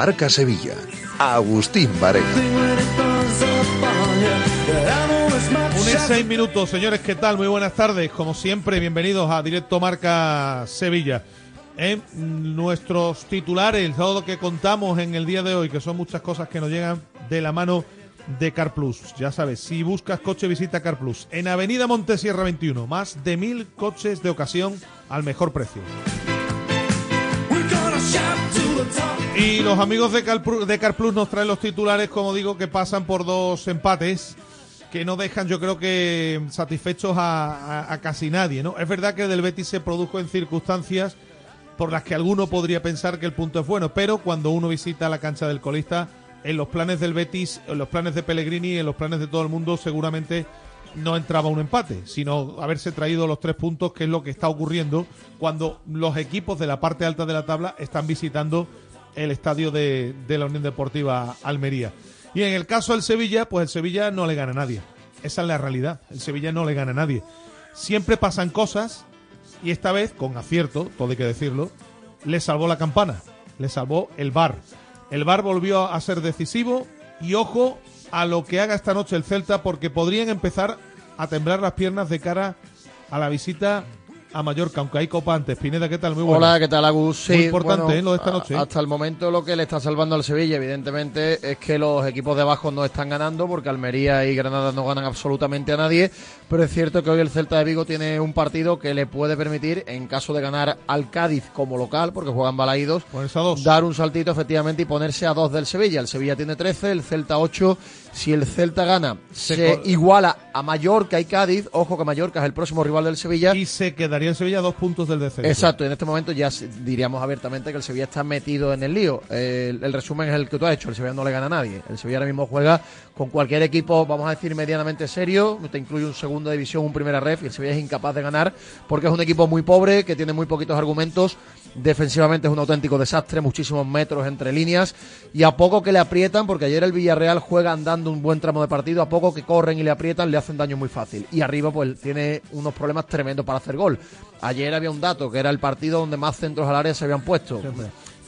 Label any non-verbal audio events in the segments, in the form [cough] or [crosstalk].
Marca Sevilla. Agustín Varela. Un y seis minutos, señores, ¿qué tal? Muy buenas tardes. Como siempre, bienvenidos a Directo Marca Sevilla. En nuestros titulares, todo lo que contamos en el día de hoy, que son muchas cosas que nos llegan de la mano de CarPlus. Ya sabes, si buscas coche, visita CarPlus. En Avenida Montesierra 21, más de mil coches de ocasión al mejor precio. Y los amigos de, CarPlus, nos traen los titulares, como digo, que pasan por dos empates que no dejan, yo creo que satisfechos a, casi nadie, ¿no? Es verdad que del Betis se produjo en circunstancias por las que alguno podría pensar que el punto es bueno, pero cuando uno visita la cancha del colista, en los planes del Betis, en los planes de Pellegrini, en los planes de todo el mundo, seguramente no entraba un empate, sino haberse traído los tres puntos, que es lo que está ocurriendo cuando los equipos de la parte alta de la tabla están visitando el estadio de, de la Unión Deportiva Almería. Y en el caso del Sevilla, pues el Sevilla no le gana a nadie. Esa es la realidad. El Sevilla no le gana a nadie. Siempre pasan cosas y esta vez, con acierto, todo hay que decirlo, le salvó la campana, le salvó el VAR. El VAR volvió a ser decisivo y ojo a lo que haga esta noche el Celta porque podrían empezar a temblar las piernas de cara a la visita a Mallorca, aunque hay copa antes. Pineda, ¿qué tal? Muy bueno. Hola, ¿qué tal, Agus? Sí, Muy importante, bueno, ¿eh? Lo de esta noche. Hasta el momento lo que le está salvando al Sevilla, evidentemente, es que los equipos de abajo no están ganando, porque Almería y Granada no ganan absolutamente a nadie, pero es cierto que hoy el Celta de Vigo tiene un partido que le puede permitir, en caso de ganar al Cádiz como local, porque juegan balaídos, dar un saltito efectivamente y ponerse a dos del Sevilla. El Sevilla tiene 13, el Celta 8. Si el Celta gana, se, se iguala a Mallorca y Cádiz. Ojo que Mallorca es el próximo rival del Sevilla. Y se quedaría el Sevilla a dos puntos del descenso. Exacto, en este momento ya diríamos abiertamente que el Sevilla está metido en el lío. El, el, resumen es el que tú has hecho, el Sevilla no le gana a nadie. El Sevilla ahora mismo juega con cualquier equipo, vamos a decir, medianamente serio. Te incluye un segunda división, un primera ref, y el Sevilla es incapaz de ganar porque es un equipo muy pobre, que tiene muy poquitos argumentos. Defensivamente es un auténtico desastre, muchísimos metros entre líneas. Y a poco que le aprietan, porque ayer el Villarreal juega andando un buen tramo de partido, a poco que corren y le aprietan, le hacen daño muy fácil. Y arriba, pues tiene unos problemas tremendos para hacer gol. Ayer había un dato, que era el partido donde más centros al área se habían puesto.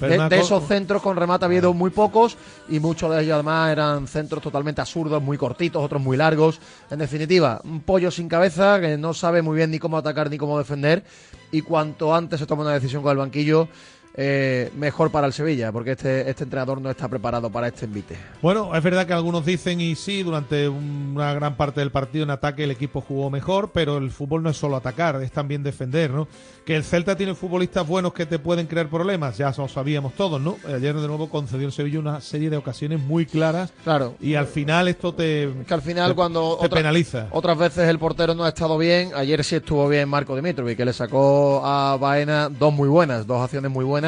De, de, esos centros con remate ha habido muy pocos y muchos de ellos además eran centros totalmente absurdos, muy cortitos, otros muy largos. En definitiva, un pollo sin cabeza que no sabe muy bien ni cómo atacar ni cómo defender y cuanto antes se toma una decisión con el banquillo, eh, mejor para el Sevilla, porque este, este entrenador no está preparado para este envite. Bueno, es verdad que algunos dicen, y sí, durante una gran parte del partido en ataque el equipo jugó mejor, pero el fútbol no es solo atacar, es también defender, ¿no? Que el Celta tiene futbolistas buenos que te pueden crear problemas, ya lo sabíamos todos, ¿no? Ayer de nuevo concedió el Sevilla una serie de ocasiones muy claras. Claro. Y al final esto te. Que al final, te, cuando. Te otra, penaliza. Otras veces el portero no ha estado bien. Ayer sí estuvo bien Marco Dimitrovic, que le sacó a Baena dos muy buenas, dos acciones muy buenas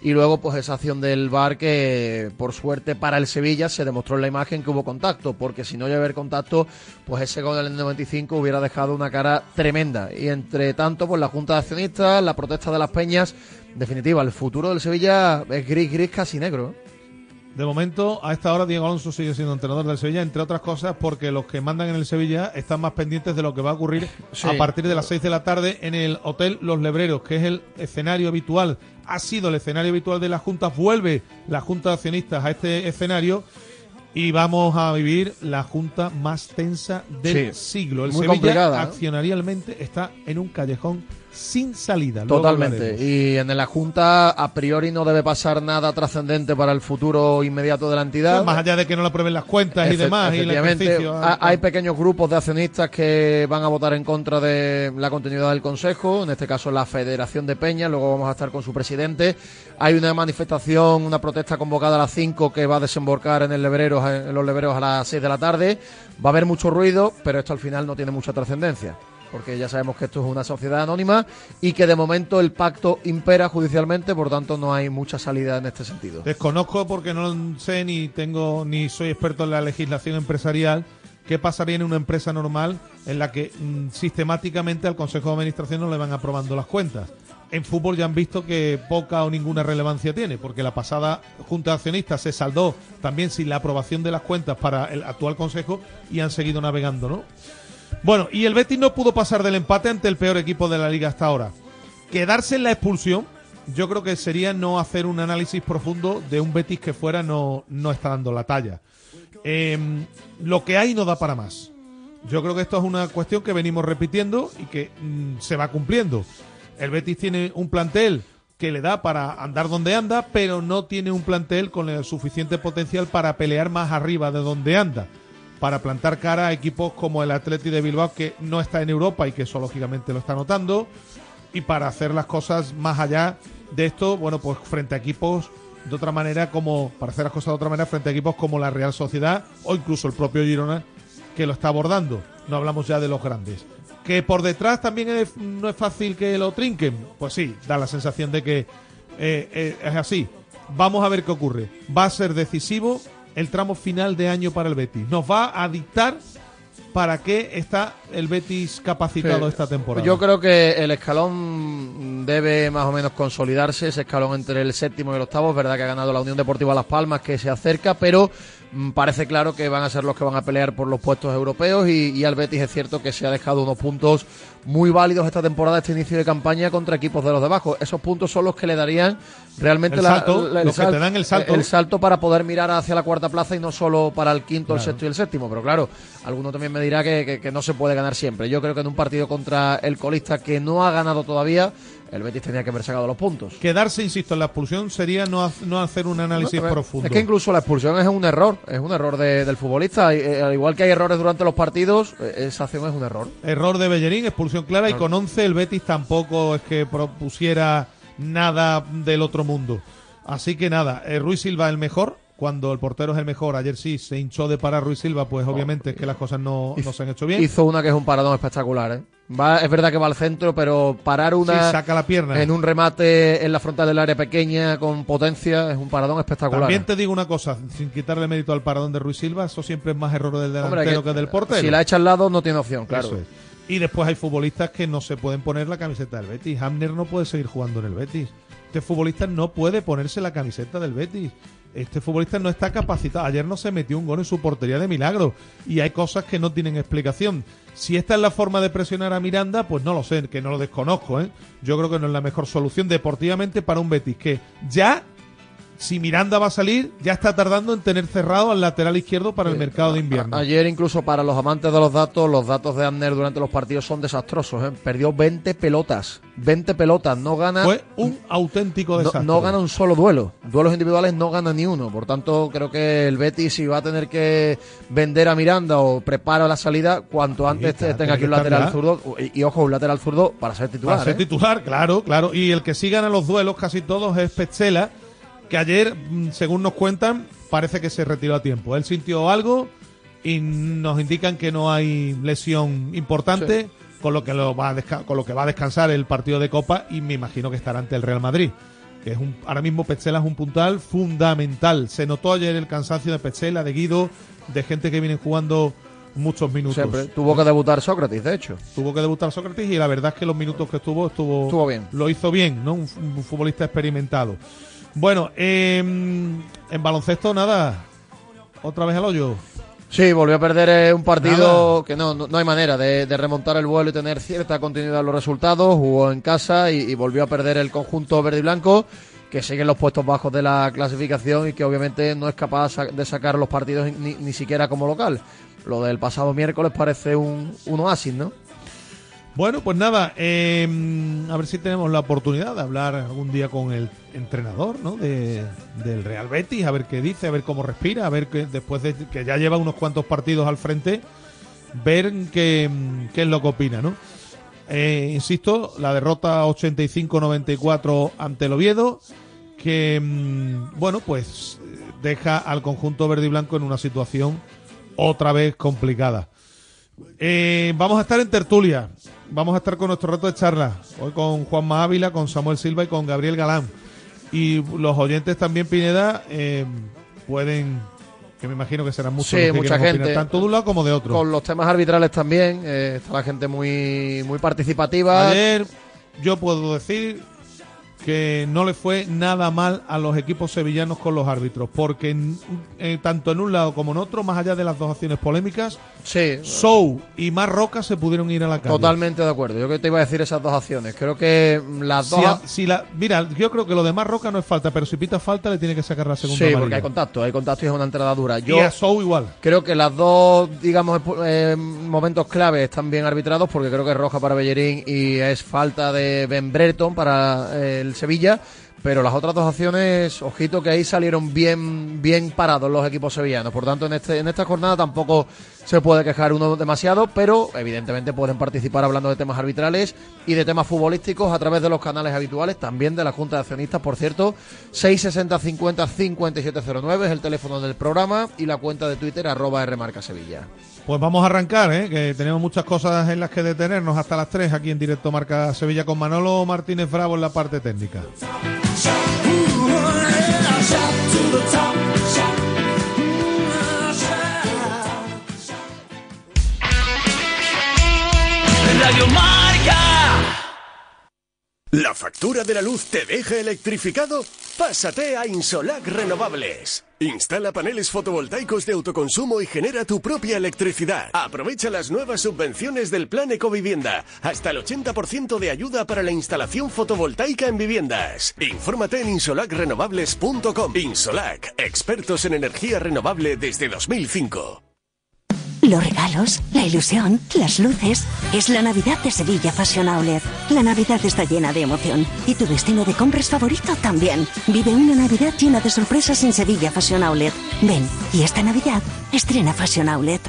Y luego, pues esa acción del VAR que, por suerte para el Sevilla, se demostró en la imagen que hubo contacto, porque si no llega a haber contacto, pues ese gol del 95 hubiera dejado una cara tremenda. Y entre tanto, pues la Junta de Accionistas, la protesta de las Peñas, definitiva, el futuro del Sevilla es gris, gris, casi negro. De momento, a esta hora, Diego Alonso sigue siendo entrenador del Sevilla, entre otras cosas porque los que mandan en el Sevilla están más pendientes de lo que va a ocurrir a partir de las 6 de la tarde en el Hotel Los Lebreros, que es el escenario habitual, ha sido el escenario habitual de las juntas, vuelve la Junta de Accionistas a este escenario y vamos a vivir la junta más tensa del siglo. El Sevilla ¿eh? accionarialmente está en un callejón sin salida. Totalmente. Y en la Junta, a priori, no debe pasar nada trascendente para el futuro inmediato de la entidad. más allá de que no le aprueben las cuentas y demás. Y hay pequeños grupos de accionistas que van a votar en contra de la continuidad del Consejo, en este caso la Federación de Peña. Luego vamos a estar con su presidente. Hay una manifestación, una protesta convocada a las 5 que va a desembocar en, el Lebreros, en los Lebreros a las 6 de la tarde. Va a haber mucho ruido, pero esto al final no tiene mucha trascendencia porque ya sabemos que esto es una sociedad anónima y que de momento el pacto impera judicialmente, por tanto no hay mucha salida en este sentido. Desconozco porque no sé ni tengo ni soy experto en la legislación empresarial. ¿Qué pasaría en una empresa normal en la que mm, sistemáticamente al Consejo de Administración no le van aprobando las cuentas? En fútbol ya han visto que poca o ninguna relevancia tiene, porque la pasada Junta de Accionistas se saldó también sin la aprobación de las cuentas para el actual Consejo y han seguido navegando, ¿no? Bueno, y el Betis no pudo pasar del empate ante el peor equipo de la liga hasta ahora. Quedarse en la expulsión, yo creo que sería no hacer un análisis profundo de un Betis que fuera no, no está dando la talla. Em, lo que hay no da para más. Yo creo que esto es una cuestión que venimos repitiendo y que mm, se va cumpliendo. El Betis tiene un plantel que le da para andar donde anda, pero no tiene un plantel con el suficiente potencial para pelear más arriba de donde anda para plantar cara a equipos como el Atleti de Bilbao, que no está en Europa y que eso lógicamente lo está notando, y para hacer las cosas más allá de esto, bueno, pues frente a equipos de otra manera, como para hacer las cosas de otra manera, frente a equipos como la Real Sociedad o incluso el propio Girona, que lo está abordando. No hablamos ya de los grandes. Que por detrás también no es fácil que lo trinquen. Pues sí, da la sensación de que eh, eh, es así. Vamos a ver qué ocurre. Va a ser decisivo el tramo final de año para el Betis. Nos va a dictar para qué está el Betis capacitado esta temporada. Yo creo que el escalón debe más o menos consolidarse, ese escalón entre el séptimo y el octavo. Es verdad que ha ganado la Unión Deportiva Las Palmas, que se acerca, pero parece claro que van a ser los que van a pelear por los puestos europeos y, y al Betis es cierto que se ha dejado unos puntos muy válidos esta temporada, este inicio de campaña contra equipos de los de abajo. Esos puntos son los que le darían realmente el salto, el, dan el salto. El salto para poder mirar hacia la cuarta plaza y no solo para el quinto, el sexto y el séptimo. Pero claro, alguno también me dirá que, no se puede ganar siempre. Yo creo que en un partido contra el colista que no ha ganado todavía, el Betis tenía que haber sacado los puntos. Quedarse, insisto, en la expulsión sería no, no hacer un análisis profundo. Es que incluso la expulsión es un error, es un error del futbolista. Eh, al igual que hay errores durante los partidos, eh, esa acción es un error. Error de Bellerín, expulsión clara, y con 11 el Betis tampoco es que propusiera nada del otro mundo. Así que nada, eh, Ruiz Silva el mejor, cuando el portero es el mejor. Ayer sí se hinchó de parar Ruiz Silva, pues obviamente es que las cosas no, se han hecho bien. Hizo una que es un paradón espectacular, ¿eh? Va, es verdad que va al centro, pero parar una saca la pierna. en un remate en la frontal del área pequeña con potencia es un paradón espectacular. También te digo una cosa, sin quitarle mérito al paradón de Ruiz Silva, eso siempre es más error del delantero que, del portero. Si la echa al lado no tiene opción, claro. Y después hay futbolistas que no se pueden poner la camiseta del Betis. Hamner no puede seguir jugando en el Betis. Este futbolista no puede ponerse la camiseta del Betis. Este futbolista no está capacitado. Ayer no se metió un gol en su portería de milagro. Y hay cosas que no tienen explicación. Si esta es la forma de presionar a Miranda, pues no lo sé, que no lo desconozco. ¿eh? Yo creo que no es la mejor solución deportivamente para un Betis que ya si Miranda va a salir, ya está tardando en tener cerrado al lateral izquierdo para el mercado de invierno. ayer, incluso para los amantes de los datos, los datos de Amner durante los partidos son desastrosos. ¿eh? Perdió 20 pelotas. 20 pelotas. No gana. Fue un auténtico desastre. No, gana un solo duelo. Duelos individuales no gana ni uno. Por tanto, creo que el Betis, si va a tener que vender a Miranda o prepara la salida, cuanto antes tenga aquí un lateral zurdo. Y, ojo, un lateral zurdo para ser titular. Para ser ¿eh? titular, claro, claro. Y el que sí gana los duelos casi todos es Petzela que ayer, mm, según nos cuentan, parece que se retiró a tiempo. Él sintió algo y nos indican que no hay lesión importante, con, lo que lo va a con lo que va a descansar el partido de Copa y me imagino que estará ante el Real Madrid. que es un, ahora mismo Petzela es un puntal fundamental. Se notó ayer el cansancio de Petzela, de Guido, de gente que viene jugando muchos minutos. Siempre. Tuvo que debutar Sócrates, de hecho. Tuvo que debutar Sócrates y la verdad es que los minutos que estuvo, estuvo, Estuvo bien. Lo hizo bien, ¿no? Un, un futbolista experimentado. Bueno, em, en baloncesto nada. Otra vez al hoyo. Sí, volvió a perder eh, un partido Nada. que no, no, no hay manera de, de remontar el vuelo y tener cierta continuidad en los resultados. Jugó en casa y, y volvió a perder el conjunto verde y blanco, que sigue en los puestos bajos de la clasificación y que obviamente no es capaz de sacar los partidos ni, ni siquiera como local. Lo del pasado miércoles parece un, un oasis, ¿no? Bueno, pues nada, em, a ver si tenemos la oportunidad de hablar algún día con el entrenador ¿no? de, del Real Betis, a ver qué dice, a ver cómo respira, a ver que después de que ya lleva unos cuantos partidos al frente, ver qué, es lo que opina, ¿no? Eh, insisto, la derrota 85-94 ante el Oviedo, que, mm, bueno, pues eh, deja al conjunto verde y blanco en una situación otra vez complicada. Eh, vamos a estar en tertulia. Vamos a estar con nuestro reto de charla. Hoy con Juanma Ávila, con Samuel Silva y con Gabriel Galán. Y los oyentes también, Pineda, eh, pueden, que me imagino que serán muchos Sí, los que mucha quieran opinar, gente. tanto de un lado como de otro. Con los temas arbitrales también, eh, está la gente muy, muy participativa. Ayer yo puedo decir que no le fue nada mal a los equipos sevillanos con los árbitros, porque en- eh, tanto en un lado como en otro, más allá de las dos acciones polémicas, Sí, Sou y Mar Roca se pudieron ir a la calle. totalmente de acuerdo. Yo que te iba a decir esas dos acciones. Creo que mm, las Si dos... a- si la, mira, yo creo que lo de Mar Roca no es falta, pero si pita falta le tiene que sacar la segunda Sí, porque hay contacto, hay contacto y es una entrada dura. y Yo a Sou igual. creo que las dos, digamos, eh, momentos clave están bien arbitrados porque creo que es roja para Bellerín y es falta de Ben Brereton para eh, Sevilla. Pero las otras dos acciones, ojito que ahí salieron bien, bien parados los equipos sevillanos. Por tanto, en este, en esta jornada tampoco se puede quejar uno demasiado, pero evidentemente pueden participar hablando de temas arbitrales y de temas futbolísticos a través de los canales habituales, también de la Junta de Accionistas, por cierto, 660 50 5709 es el teléfono del programa y la cuenta de Twitter arroba Rmarca Sevilla. Pues vamos a arrancar, ¿eh? que tenemos muchas cosas en las que detenernos hasta las 3 aquí en directo Marca Sevilla con Manolo Martínez Bravo en la parte técnica. Radio Marca. ¿La factura de la luz te deja electrificado? Pásate a Insolac Renovables. Instala paneles fotovoltaicos de autoconsumo y genera tu propia electricidad. Aprovecha las nuevas subvenciones del Plan Ecovivienda. Hasta el 80% de ayuda para la instalación fotovoltaica en viviendas. Infórmate en insolacrenovables.com. Insolac, expertos en energía renovable desde 2005. Los regalos, la ilusión, las luces. Es la Navidad de Sevilla Fashion Outlet. La Navidad está llena de emoción. Y tu destino de compras favorito también. Vive una Navidad llena de sorpresas en Sevilla Fashion Outlet. Ven, y esta Navidad estrena Fashion Outlet.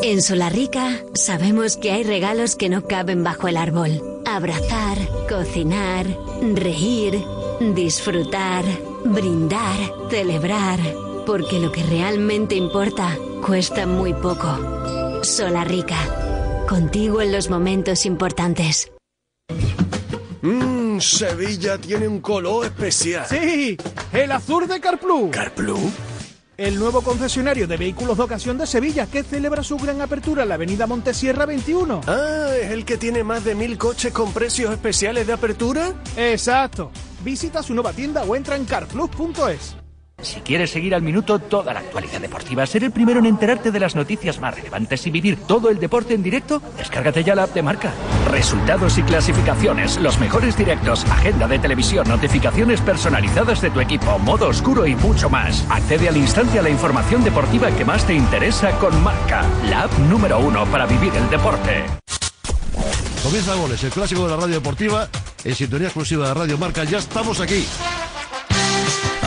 En Solarrica sabemos que hay regalos que no caben bajo el árbol. Abrazar, cocinar, reír, disfrutar, brindar, celebrar. Porque lo que realmente importa cuesta muy poco. Solarrica. Contigo en los momentos importantes. Mmm, Sevilla tiene un color especial. Sí, el azul de Carplus, ¿Carplú? el nuevo concesionario de vehículos de ocasión de Sevilla que celebra su gran apertura en la avenida Montesierra 21. Ah, ¿es el que tiene más de mil coches con precios especiales de apertura? Exacto. Visita su nueva tienda o entra en carplus.es. Si quieres seguir al minuto toda la actualidad deportiva, ser el primero en enterarte de las noticias más relevantes y vivir todo el deporte en directo, descárgate ya la app de marca. Resultados y clasificaciones, los mejores directos, agenda de televisión, notificaciones personalizadas de tu equipo, modo oscuro y mucho más. Accede al instante a la información deportiva que más te interesa con Marca, la app número uno para vivir el deporte. Comienza Goles, el clásico de la radio deportiva, en sintonía exclusiva de Radio Marca. Ya estamos aquí.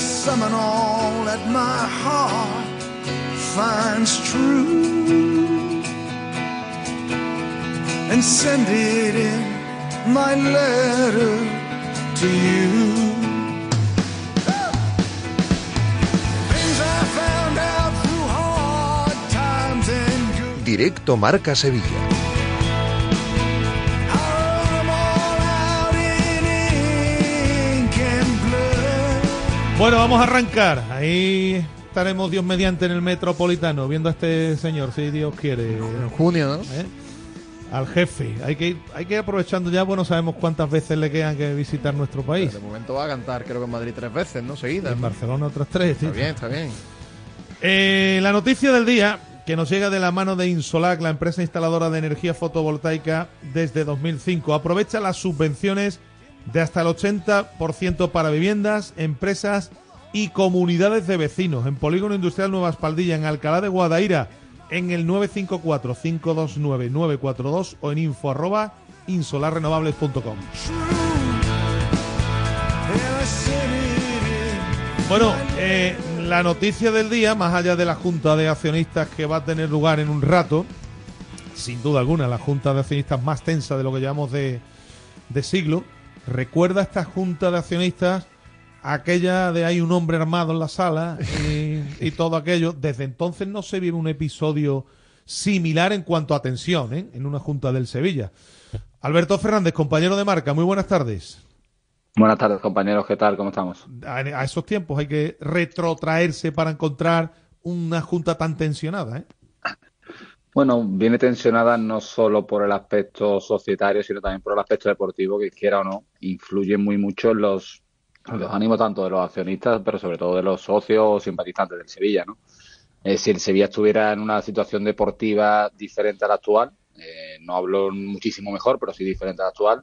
summon all that my heart finds true and send it in my letter to you. Directo Marca Sevilla Bueno, vamos a arrancar. Ahí estaremos Dios mediante en el Metropolitano viendo a este señor, si Dios quiere. En junio, ¿no? ¿Eh? Al jefe. Hay que, ir, hay que ir aprovechando ya, bueno, sabemos cuántas veces le quedan que visitar nuestro país. De momento va a cantar, creo que en Madrid tres veces, ¿no? Seguidas. En Barcelona otras tres. Está tío. bien, está bien. Eh, la noticia del día, que nos llega de la mano de Insolac, la empresa instaladora de energía fotovoltaica desde 2005, aprovecha las subvenciones de hasta el 80% para viviendas, empresas y comunidades de vecinos en Polígono Industrial Nueva Espaldilla, en Alcalá de Guadaira, en el 954-529-942 o en info insolarrenovables.com. Bueno, eh, la noticia del día, más allá de la junta de accionistas que va a tener lugar en un rato, sin duda alguna, la junta de accionistas más tensa de lo que llevamos de, de siglo, recuerda esta junta de accionistas aquella de hay un hombre armado en la sala y, y todo aquello. Desde entonces no se vive un episodio similar en cuanto a tensión ¿eh? en una junta del Sevilla. Alberto Fernández, compañero de marca, muy buenas tardes. Buenas tardes, compañeros. ¿Qué tal? ¿Cómo estamos? a, a esos tiempos hay que retrotraerse para encontrar una junta tan tensionada. ¿eh? Bueno, viene tensionada no solo por el aspecto societario, sino también por el aspecto deportivo, que quiera o no, influye muy mucho en los, en los ánimos tanto de los accionistas, pero sobre todo de los socios o simpatizantes del Sevilla, ¿no? Eh, si el Sevilla estuviera en una situación deportiva diferente a la actual, eh, no hablo muchísimo mejor, pero sí diferente a la actual,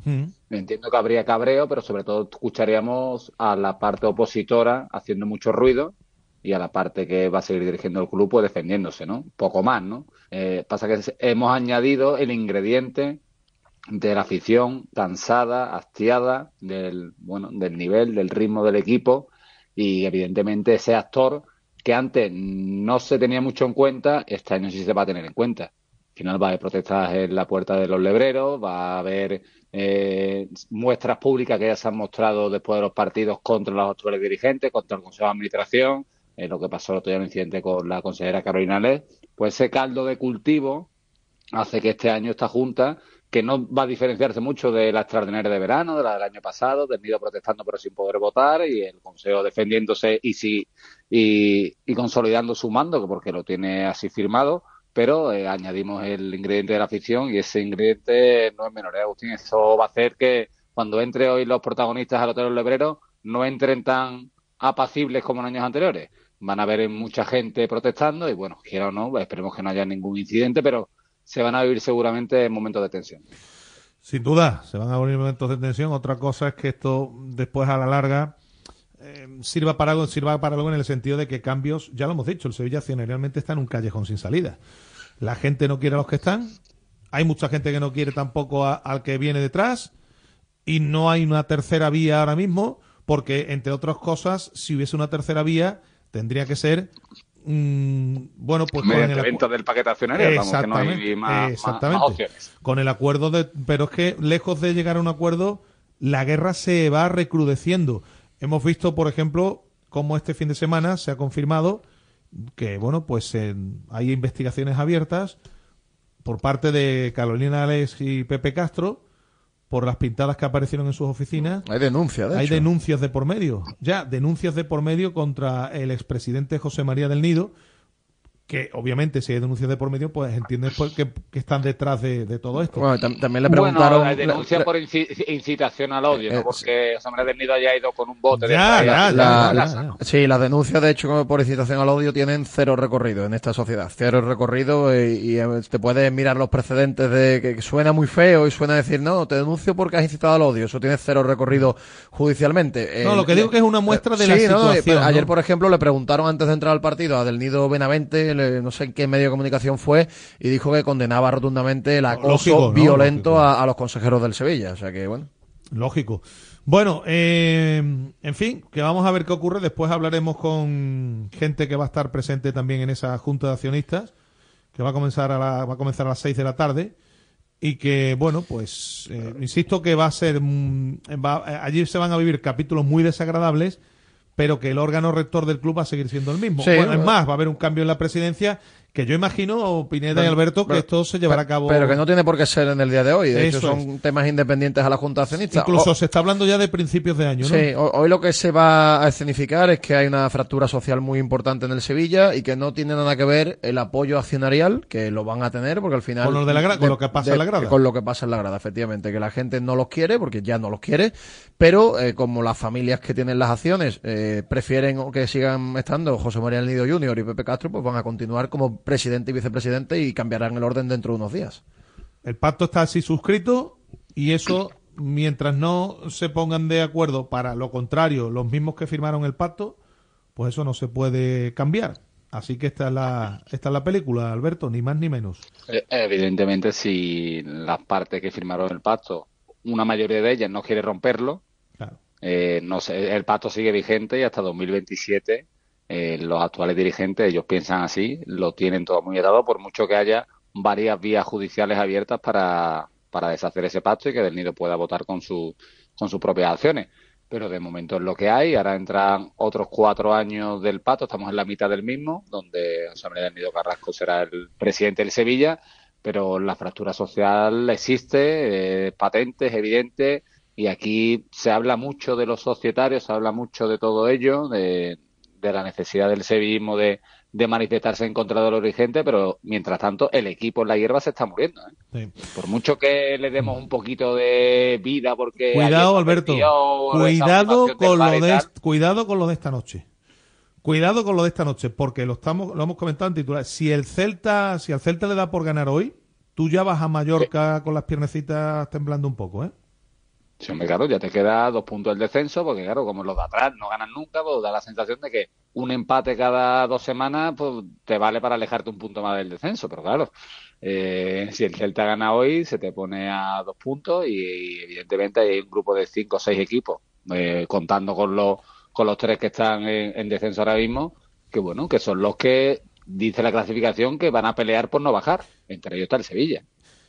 entiendo que habría cabreo, pero sobre todo escucharíamos a la parte opositora haciendo mucho ruido y a la parte que va a seguir dirigiendo el club pues defendiéndose, ¿no? Poco más, ¿no? Eh, pasa que hemos añadido el ingrediente de la afición cansada, hastiada del, bueno, del nivel, del ritmo del equipo y evidentemente ese actor que antes no se tenía mucho en cuenta, este año sí se va a tener en cuenta. Al final va a haber protestas en la puerta de los lebreros, va a haber eh, muestras públicas que ya se han mostrado después de los partidos contra los actuales dirigentes, contra el Consejo de Administración, eh, lo que pasó el otro día en el incidente con la consejera Carolina Lez, pues ese caldo de cultivo hace que este año esta Junta, que no va a diferenciarse mucho de la extraordinaria de verano, de la del año pasado, del Nido protestando pero sin poder votar y el Consejo defendiéndose y, sí, y, consolidando su mando, porque lo tiene así firmado, pero eh, añadimos el ingrediente de la afición y ese ingrediente no es menor, ¿eh, Agustín? Eso va a hacer que cuando entre hoy los protagonistas al Hotel Los Lebreros no entren tan apacibles como en años anteriores. Van a haber mucha gente protestando y, bueno, quiera o no, esperemos que no haya ningún incidente, pero se van a vivir seguramente momentos de tensión. Sin duda, se van a venir momentos de tensión. Otra cosa es que esto después a la larga eh, sirva para algo, sirva para algo en el sentido de que cambios, ya lo hemos dicho, el Sevilla generalmente está en un callejón sin salida. La gente no quiere a los que están, hay mucha gente que no quiere tampoco a- al que viene detrás y no hay una tercera vía ahora mismo porque, entre otras cosas, si hubiese una tercera vía, tendría que ser, mm, bueno, pues con el, venta del paquete accionario, vamos, que no hay Exactamente, más, exactamente. más opciones. Con el acuerdo de. Pero es que lejos de llegar a un acuerdo, la guerra se va recrudeciendo. Hemos visto, por ejemplo, cómo este fin de semana se ha confirmado que, bueno, pues en- hay investigaciones abiertas por parte de Carolina Alex y Pepe Castro por las pintadas que aparecieron en sus oficinas. Hay denuncias, de Hay hecho. denuncias de por medio. Ya, denuncias de por medio contra el expresidente José María del Nido, que obviamente si hay denuncias de por medio, pues entiendes pues, que, que están detrás de, de todo esto. Bueno, tam- también le preguntaron... Bueno, la denuncia por inci- incitación al odio, no Eh, porque José María del Nido haya ido con un bote de Ya, traída ya, a ya, la. Sí, las denuncias, de hecho, por incitación al odio, tienen cero recorrido en esta sociedad. Cero recorrido y, y, eh, te puedes mirar los precedentes de que suena muy feo y suena a decir, no, te denuncio porque has incitado al odio. Eso tiene cero recorrido judicialmente. No, Eh, lo que digo que es una muestra de sí, la no, no, situación, Ayer, ¿no? por ejemplo, le preguntaron antes de entrar al partido a Del Nido Benavente, le- no sé en qué medio de comunicación fue, y dijo que condenaba rotundamente el acoso violento. A, a los consejeros del Sevilla. O sea que, bueno. Lógico. Bueno, eh, en fin, que vamos a ver qué ocurre. Después hablaremos con gente que va a estar presente también en esa junta de accionistas, que va a comenzar a, la- va a, comenzar a las 6 de la tarde. Y que, bueno, pues, eh, insisto que va a ser. mm, va- eh, allí se van a vivir capítulos muy desagradables, pero que el órgano rector del club va a seguir siendo el mismo. Sí, bueno, es más, va a haber un cambio en la presidencia que yo imagino, Pineda y Alberto, que pero- esto se llevará a cabo. Pero que no tiene por qué ser en el día de hoy. De hecho, Eso son temas independientes a la Junta de Accionistas. Incluso O- se está hablando ya de principios de año, ¿no? Sí, ho- hoy lo que se va a escenificar es que hay una fractura social muy importante en el Sevilla y que no tiene nada que ver el apoyo accionarial, que lo van a tener, porque al final... Con lo de la gra- con lo que pasa en la grada. Con lo que pasa en la grada, efectivamente, que la gente no los quiere, porque ya no los quiere, pero eh, como las familias que tienen las acciones eh, prefieren que sigan estando José María del Nido Jr. y Pepe Castro, pues van a continuar como presidente y vicepresidente y cambiarán el orden dentro de unos días. El pacto está así suscrito y eso, mientras no se pongan de acuerdo para lo contrario, los mismos que firmaron el pacto, pues eso no se puede cambiar. Así que esta es la, esta es la película, Alberto, ni más ni menos. Eh, Evidentemente, si las partes que firmaron el pacto, una mayoría de ellas no quiere romperlo, eh, no sé, el pacto sigue vigente y hasta 2027 eh, los actuales dirigentes, ellos piensan así, lo tienen todo muy atado, por mucho que haya varias vías judiciales abiertas para, para deshacer ese pacto y que Del Nido pueda votar con, su, con sus propias acciones. Pero de momento es lo que hay, ahora entran otros cuatro años del pacto, estamos en la mitad del mismo, donde José María del Nido Carrasco será el presidente del Sevilla, pero la fractura social existe, eh, patente, es evidente, y aquí se habla mucho de los societarios, se habla mucho de todo ello, de, de la necesidad del sevillismo de, de manifestarse en contra de lo dirigente, pero mientras tanto el equipo en la hierba se está muriendo. ¿eh? Por mucho que le demos un poquito de vida, porque Cuidado, Alberto. Cuidado con, lo de, cuidado con lo de esta noche. Cuidado con lo de esta noche, porque lo estamos, lo hemos comentado en titular. Si el Celta, si al Celta le da por ganar hoy, tú ya vas a Mallorca con las piernecitas temblando un poco, ¿eh? Sí, hombre, claro, ya te queda dos puntos del descenso, porque claro, como los de atrás no ganan nunca, pues da la sensación de que un empate cada dos semanas pues te vale para alejarte un punto más del descenso, pero claro, eh, si el Celta gana hoy, se te pone a dos puntos y, evidentemente hay un grupo de cinco o seis equipos, eh, contando con los, con los tres que están en, en descenso ahora mismo, que bueno, que son los que dice la clasificación que van a pelear por no bajar, entre ellos está el Sevilla.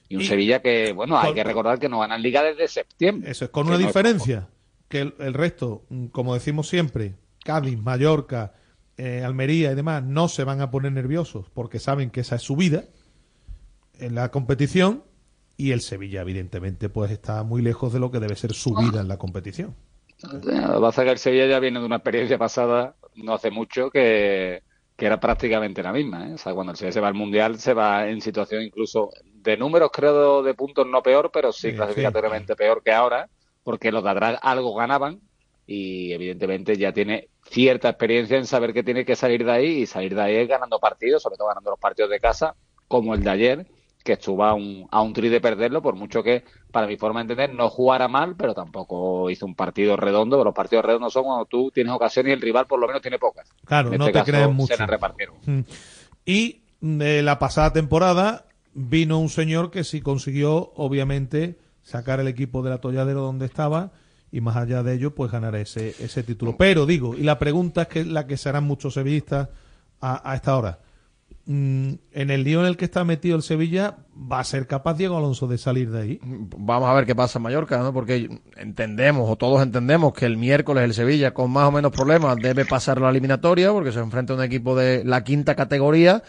Y un Y- Sevilla que, bueno, hay que recordar que no ganan liga desde septiembre. Eso es con una no diferencia, que el, el resto, mm, como decimos siempre, Cádiz, Mallorca, eh, Almería y demás, no se van a poner nerviosos porque saben que esa es su vida en la competición y el Sevilla, evidentemente, pues está muy lejos de lo que debe ser su vida en la competición. Pasa que el Sevilla ya viene de una experiencia pasada, no hace mucho, que, que era prácticamente la misma. ¿eh? O sea, cuando el Sevilla se va al Mundial, se va en situación incluso de números, creo, de puntos no peor, pero sí Sí, clasificatoriamente peor que ahora, porque los de atrás algo ganaban y evidentemente ya tiene cierta experiencia en saber que tiene que salir de ahí y salir de ahí es ganando partidos, sobre todo ganando los partidos de casa, como el de ayer, que estuvo a un, a un tri de perderlo, por mucho que, para mi forma de entender, no jugara mal, pero tampoco hizo un partido redondo, pero los partidos redondos son cuando tú tienes ocasión y el rival por lo menos tiene pocas. Claro, En no este te Se mucho. repartieron. Mm. Y de la pasada temporada vino un señor que sí consiguió, obviamente, sacar el equipo del atolladero donde estaba y más allá de ello, pues ganar ese, ese título. Pero digo, y la pregunta es que la que serán muchos sevillistas a, a esta hora. Mm, en el lío en el que está metido el Sevilla, ¿va a ser capaz Diego Alonso de salir de ahí? Vamos a ver qué pasa en Mallorca, ¿no? Porque entendemos, o todos entendemos, que el miércoles el Sevilla, con más o menos problemas, debe pasar la eliminatoria, porque se enfrenta a un equipo de la quinta categoría.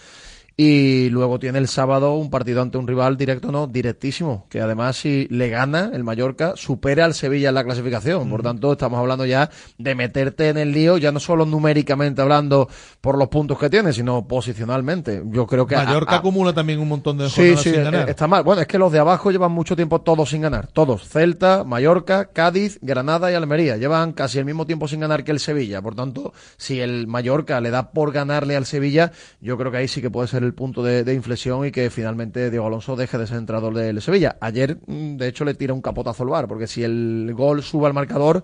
Y luego tiene el sábado un partido ante un rival directo, no, directísimo, que además si le gana el Mallorca, supera al Sevilla en la clasificación. Por tanto, estamos hablando ya de meterte en el lío, ya no solo numéricamente hablando por los puntos que tiene, sino posicionalmente. Yo creo que... Mallorca a- acumula también un montón de Sí, sí, sin eh, ganar. está mal. Bueno, es que los de abajo llevan mucho tiempo todos sin ganar. Todos. Celta, Mallorca, Cádiz, Granada y Almería. Llevan casi el mismo tiempo sin ganar que el Sevilla. Por tanto, si el Mallorca le da por ganarle al Sevilla, yo creo que ahí sí que puede ser el punto de, de inflexión y que finalmente Diego Alonso deje de ser entrenador del Sevilla. Ayer, mm, de hecho, le tira un capotazo al bar, porque si el gol sube al marcador,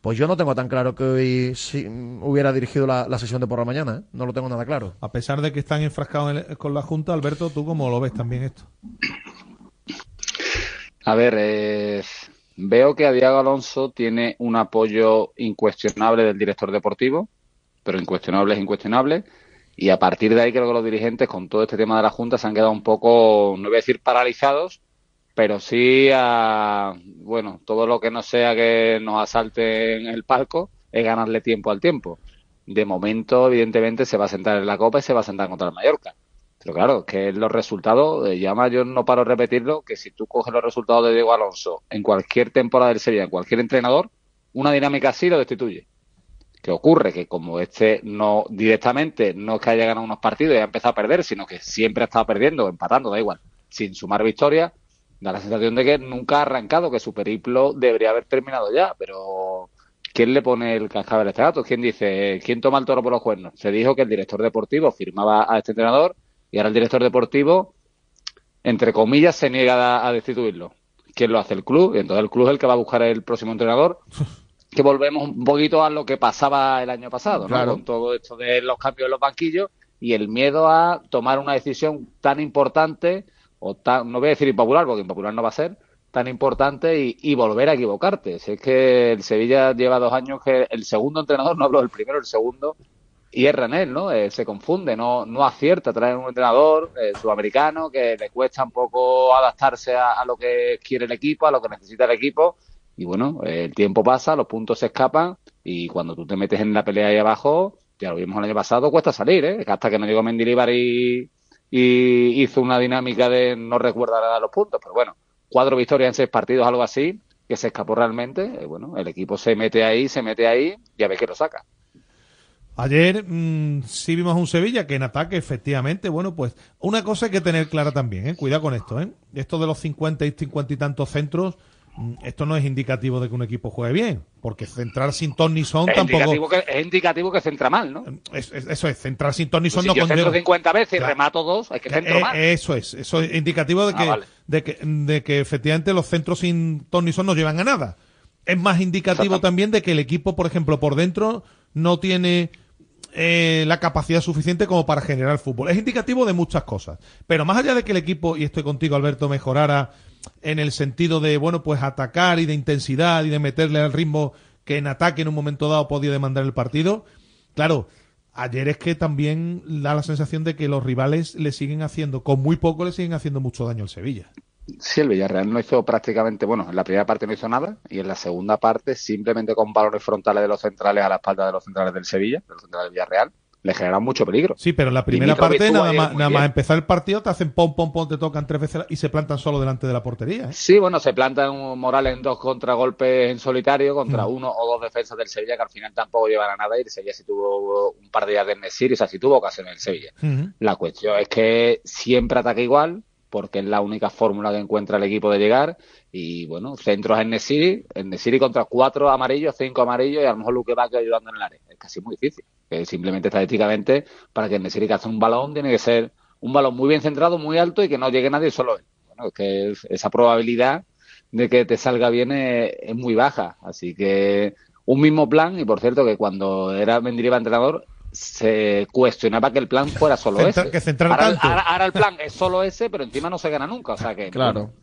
Pues yo no tengo tan claro que hoy sí, mm, hubiera dirigido la, la sesión de por la mañana, ¿eh? No lo tengo nada claro. A pesar de que están enfrascados en el- con la Junta, Alberto, ¿tú cómo lo ves también esto? A ver, eh, veo que a Diego Alonso tiene un apoyo incuestionable del director deportivo, pero incuestionable es incuestionable. Y a partir de ahí creo que los dirigentes con todo este tema de la Junta se han quedado un poco, no voy a decir paralizados, pero sí a, bueno, todo lo que no sea que nos asalte en el palco es ganarle tiempo al tiempo. De momento, evidentemente, se va a sentar en la Copa y se va a sentar contra el Mallorca. Pero claro, que los resultados, eh, llama yo no paro de repetirlo, que si tú coges los resultados de Diego Alonso en cualquier temporada del Sevilla, en cualquier entrenador, una dinámica así lo destituye. ¿Qué ocurre? Que como este no directamente no es que haya ganado unos partidos y haya empezado a perder, sino que siempre ha estado perdiendo, empatando, da igual, sin sumar victorias, da la sensación de que nunca ha arrancado, que su periplo debería haber terminado ya, pero ¿quién le pone el cascabel a este gato? ¿Quién dice, quién toma el toro por los cuernos? Se dijo que el director deportivo firmaba a este entrenador y ahora el director deportivo, entre comillas, se niega a, a destituirlo. ¿Quién lo hace? El club, y entonces el club es el que va a buscar el próximo entrenador [laughs] que volvemos un poquito a lo que pasaba el año pasado, ¿no? Con todo esto de los cambios en los banquillos y el miedo a tomar una decisión tan importante, o tan, no voy a decir impopular, porque impopular no va a ser, tan importante y, y volver a equivocarte. Si es que el Sevilla lleva dos años que el segundo entrenador, [laughs] no hablo del primero, el segundo, y erra en él, ¿no? Eh, se confunde, no, no acierta traer un entrenador eh, sudamericano que le cuesta un poco adaptarse a, a lo que quiere el equipo, a lo que necesita el equipo. Y bueno, el tiempo pasa, los puntos se escapan y cuando tú te metes en la pelea ahí abajo, ya lo vimos el año pasado, cuesta salir, ¿eh? Hasta que no llegó Mendilibar y, y hizo una dinámica de no recuerda nada los puntos, pero bueno, cuatro victorias en seis partidos, algo así, que se escapó realmente. eh, bueno, el equipo se mete ahí, se mete ahí y a ver qué lo saca. Ayer mm, sí vimos un Sevilla que en ataque, efectivamente, bueno, pues una cosa hay que tener clara también, ¿eh? cuidado con esto, ¿eh? esto de los 50 y 50 y tantos centros, esto no es indicativo de que un equipo juegue bien, porque centrar sin ton ni son Es tampoco... indicativo, que, es indicativo que centra mal, ¿no? Es- es- eso es, centrar sin ton ni son Pues si no yo centro conlleva- 50 veces y remato dos, es que centro Eh, mal. Eso es, eso es indicativo de Ah, que, vale. de que, de que efectivamente los centros sin ton ni son no llevan a nada. Es más indicativo también de que el equipo, por ejemplo, por dentro no tiene eh, la capacidad suficiente como para generar fútbol. Es indicativo de muchas cosas. Pero más allá de que el equipo, y estoy contigo, Alberto, mejorara en el sentido de, bueno, pues atacar y de intensidad y de meterle al ritmo que en ataque en un momento dado podía demandar el partido, claro, ayer es que también da la sensación de que los rivales le siguen haciendo, con muy poco le siguen haciendo mucho daño al Sevilla. Sí, el Villarreal no hizo prácticamente, bueno, en la primera parte no hizo nada y en la segunda parte simplemente con balones frontales de los centrales a la espalda de los centrales del Sevilla, de los centrales del Villarreal, le generan mucho peligro. Sí, pero en la primera parte nada más, nada más empezar el partido te hacen pom, pom, pom, te tocan tres veces y se plantan solo delante de la portería. ¿eh? Sí, bueno, se plantan un Morales en dos contragolpes en solitario contra Mm. uno o dos defensas del Sevilla que al final tampoco llevan a nada y el Sevilla sí tuvo un par de días de Nesir y o sea, sí tuvo ocasiones el Sevilla. La cuestión es que siempre ataca igual, porque es la única fórmula que encuentra el equipo de llegar. Y bueno, centros en Nesiri, en Nesiri contra cuatro amarillos, cinco amarillos y a lo mejor Luque va ayudando en el área. Es casi muy difícil. Que simplemente estadísticamente, para que Nesiri caze un balón, tiene que ser un balón muy bien centrado, muy alto y que no llegue nadie solo él. Bueno, es que es- esa probabilidad de que te salga bien es, es muy baja. Así que un mismo plan, y por cierto que cuando era Mendilibar entrenador, se cuestionaba que el plan fuera solo Centra- ese. que ahora, tanto. ahora- ahora el plan es solo ese, pero encima no se gana nunca. O sea que Claro. bueno,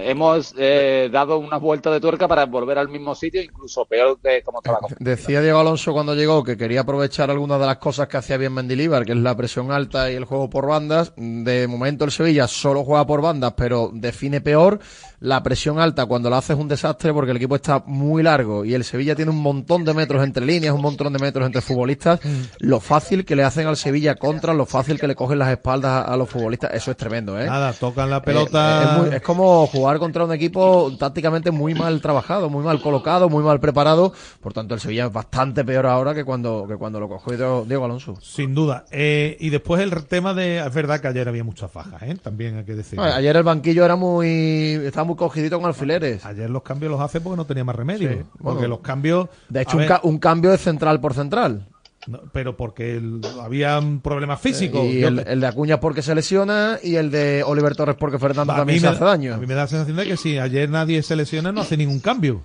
hemos eh, dado una vuelta de tuerca para volver al mismo sitio, incluso peor de como estaba. Decía Diego Alonso cuando llegó que quería aprovechar algunas de las cosas que hacía bien Mendilíbar, que es la presión alta y el juego por bandas. De momento el Sevilla solo juega por bandas, pero define peor. La presión alta cuando la hace es un desastre porque el equipo está muy largo y el Sevilla tiene un montón de metros entre líneas, un montón de metros entre futbolistas. Lo fácil que le hacen al Sevilla contra, lo fácil que le cogen las espaldas a, a los futbolistas, eso es tremendo, ¿eh? Nada, tocan la Eh, pelota. es, muy- es como jugar contra un equipo tácticamente muy mal trabajado, muy mal colocado, muy mal preparado. Por tanto, el Sevilla es bastante peor ahora que cuando, que cuando lo cogió Diego, Alonso. Sin duda. Eh, y después el tema de. Es verdad que ayer había muchas fajas, ¿eh? También hay que decir. Bueno, ayer el banquillo era muy. estaba muy cogidito con alfileres. Ayer los cambios los hace porque no tenía más remedio. Sí, porque los cambios. De hecho, un, ca- un cambio de central por central. No, pero porque el- había problemas físicos. Y Yo- el, el de Acuña porque se lesiona y el de Oliver Torres porque Fernando también se hace da- daño. A mí me da la sensación de que si ayer nadie se lesiona, no hace ningún cambio.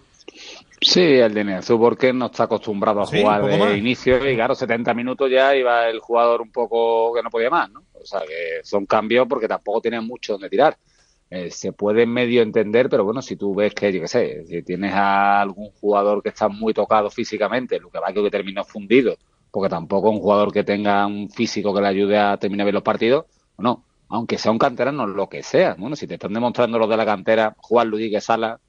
Sí, el Dinezú porque no está acostumbrado a Sí, jugar de más. inicio y claro, 70 minutos ya iba el jugador un poco que no podía más, ¿no? O sea, que son cambios porque tampoco tiene mucho donde tirar. Eh, se puede medio entender, pero bueno, si tú ves que, yo qué sé, si tienes a algún jugador que está muy tocado físicamente, lo que va que terminó fundido, porque tampoco un jugador que tenga un físico que le ayude a terminar bien los partidos, no, aunque sea un canterano, lo que sea. Bueno, si te están demostrando los de la cantera, Juan Luis Sala,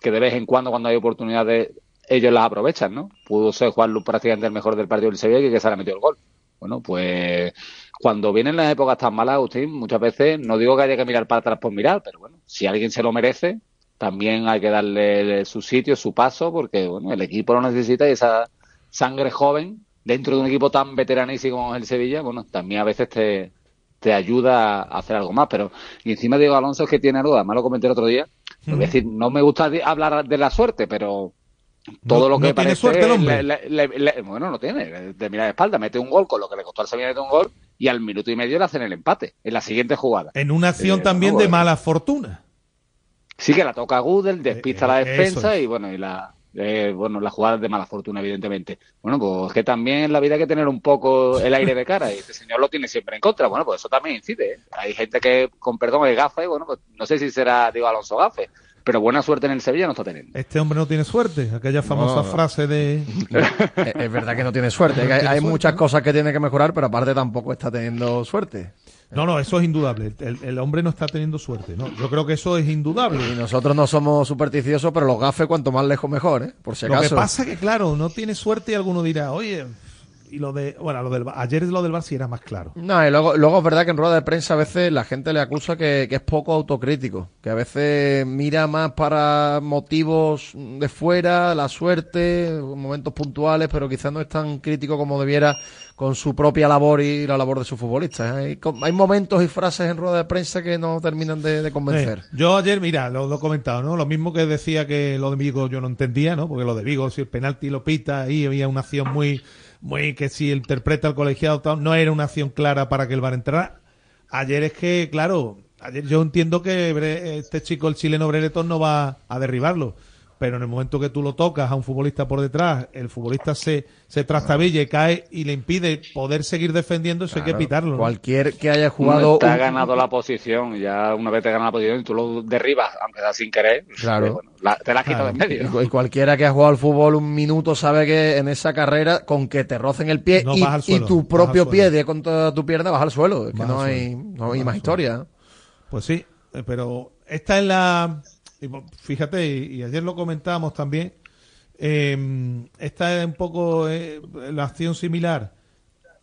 que de vez en cuando, cuando hay oportunidades, ellos las aprovechan, ¿no? Pudo ser Juan Luis prácticamente el mejor del partido del Sevilla y que Sala metió el gol. Bueno, pues cuando vienen las épocas tan malas, Agustín, muchas veces, no digo que haya que mirar para atrás por mirar, pero bueno, si alguien se lo merece, también hay que darle su sitio, su paso, porque bueno, el equipo lo necesita y esa sangre joven dentro de un equipo tan veteranísimo como es el Sevilla, bueno, también a veces te, te ayuda a hacer algo más. Pero, y encima Diego Alonso es que tiene algo, además lo comenté el otro día, es decir, no me gusta hablar de la suerte, pero todo No- lo que no tiene parece suerte el hombre. le- le- le- le- bueno, no tiene, de mirar de espalda, mete un gol con lo que le costó al Sevilla meter un gol y al minuto y medio le hacen el empate en la siguiente jugada. En una acción Eh, también no, de mala fortuna. Sí que la toca Gudel, despista Eh, la eh, defensa es. y bueno, y la eh, bueno, las jugadas de mala fortuna, evidentemente. Bueno, pues es que también en la vida hay que tener un poco el aire de cara y este señor lo tiene siempre en contra. Bueno, pues eso también incide. ¿eh? Hay gente que, con perdón, es gafe, bueno, pues no sé si será, digo, Alonso gafe, pero buena suerte en el Sevilla no está teniendo. Este hombre no tiene suerte. Aquella famosa No. frase de. [laughs] Es es verdad que no tiene suerte. No hay, tiene hay suerte, muchas ¿no? cosas que tiene que mejorar, pero aparte tampoco está teniendo suerte. No, no, eso es indudable. El, el hombre no está teniendo suerte. ¿no? Yo creo que eso es indudable. Y nosotros no somos supersticiosos, pero los gafes cuanto más lejos mejor, ¿eh? Por si Lo que pasa que, claro, no tiene suerte y alguno dirá, oye, y lo de. Bueno, lo del, ayer lo del Bar sí era más claro. No, y luego, luego es verdad que en rueda de prensa a veces la gente le acusa que, que es poco autocrítico, que a veces mira más para motivos de fuera, la suerte, momentos puntuales, pero quizás no es tan crítico como debiera con su propia labor y la labor de sus futbolistas. Hay, hay momentos y frases en rueda de prensa que no terminan de, convencer. Eh, yo ayer, mira, lo, he comentado, ¿no? Lo mismo que decía que lo de Vigo yo no entendía, ¿no? Porque lo de Vigo, si el penalti lo pita, ahí había una acción muy, muy que si interpreta el colegiado, no era una acción clara para que el VAR entrara. Ayer es que, claro, ayer yo entiendo que este chico, el chileno Brereton, no va a derribarlo. Pero en el momento que tú lo tocas a un futbolista por detrás, el futbolista se, se trastabilla y cae y le impide poder seguir defendiendo, eso hay que pitarlo. ¿no? Cualquier que haya Uno jugado. te ha un- ganado la posición, ya una vez te gana la posición y tú lo derribas, aunque sea sin querer, Claro. eh, bueno, la- te la has quitado de en Y, medio. y cualquiera que ha jugado al fútbol un minuto sabe que en esa carrera, con que te rocen el pie No, y, tu propio pie de contra tu pierna, vas al suelo. Es que no hay, no hay más historia. Pues sí, eh, pero esta es la. Y bo- Fíjate, y, y ayer lo comentábamos también. eh, esta es un poco eh, la acción similar.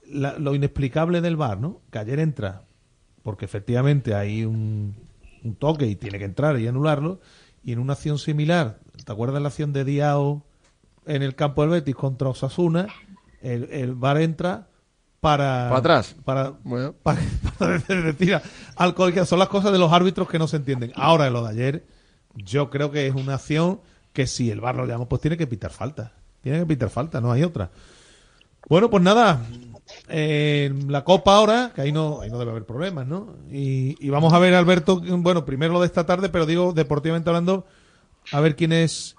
la- lo inexplicable del VAR, ¿no? Que ayer entra, porque efectivamente hay un, un toque y tiene que entrar y anularlo. Y en una acción similar, ¿te acuerdas la acción de Diao en el campo del Betis contra Osasuna? El, el VAR entra para. ¿Para atrás? Para, Bueno. para, [laughs] para decir al. Son las cosas de los árbitros que no se entienden. Ahora, lo de ayer, yo creo que es una acción que si el VAR lo llama, pues tiene que pitar falta. Tiene que pitar falta, no hay otra. Bueno, pues nada. eh, la Copa ahora, que ahí no, ahí no debe haber problemas, ¿no? Y, y vamos a ver, Alberto, bueno, primero lo de esta tarde, pero digo, deportivamente hablando, a ver quién es.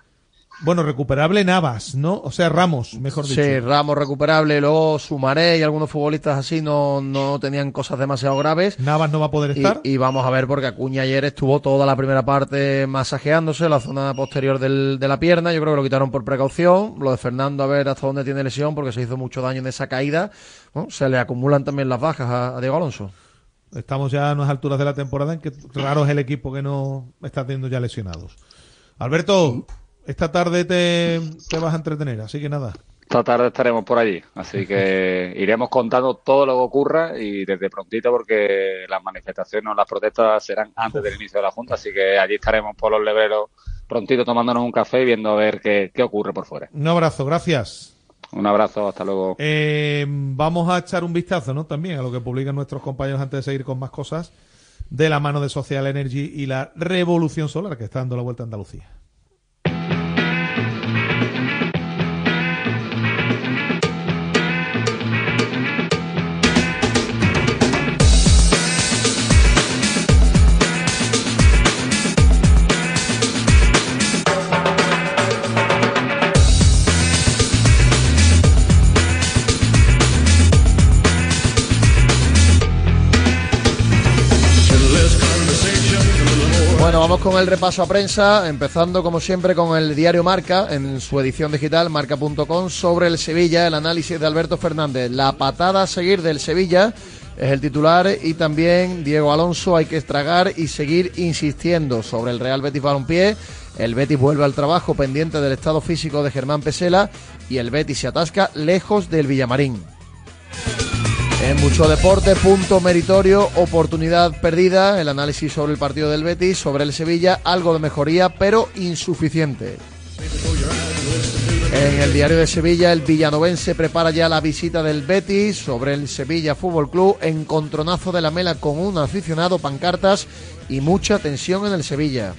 Bueno, recuperable Navas, ¿no? O sea, Ramos, mejor dicho. Sí, Ramos recuperable, luego Sumaré y algunos futbolistas así no, no tenían cosas demasiado graves. Navas no va a poder estar. y vamos a ver porque Acuña ayer estuvo toda la primera parte masajeándose la zona posterior del- de la pierna. Yo creo que lo quitaron por precaución. Lo de Fernando a ver hasta dónde tiene lesión porque se hizo mucho daño en esa caída. Bueno, se le acumulan también las bajas a, a Diego Alonso. Estamos ya a unas alturas de la temporada en que raro es el equipo que no está teniendo ya lesionados. Alberto, esta tarde te, te vas a entretener, así que nada. Esta tarde estaremos por allí, así que [laughs] iremos contando todo lo que ocurra y desde prontito porque las manifestaciones o las protestas serán antes del inicio de la Junta, así que allí estaremos por los lebreros prontito tomándonos un café y viendo a ver qué, qué ocurre por fuera. Un abrazo, gracias. Un abrazo, hasta luego. Eh, vamos a echar un vistazo, ¿no? También a lo que publican nuestros compañeros antes de seguir con más cosas de la mano de Social Energy y la revolución solar que está dando la vuelta a Andalucía. Con el repaso a prensa, empezando como siempre con el diario Marca, en su edición digital, marca.com, sobre el Sevilla, el análisis de Alberto Fernández. La patada a seguir del Sevilla es el titular y también Diego Alonso, hay que estragar y seguir insistiendo sobre el Real Betis Balompié. El Betis vuelve al trabajo pendiente del estado físico de Germán Pesela y el Betis se atasca lejos del Villamarín. En mucho deporte, punto meritorio, oportunidad perdida, el análisis sobre el partido del Betis, sobre el Sevilla, algo de mejoría, pero insuficiente. En el diario de Sevilla, el villanovense prepara ya la visita del Betis sobre el Sevilla Fútbol Club, encontronazo de la mela con un aficionado, pancartas y mucha tensión en el Sevilla.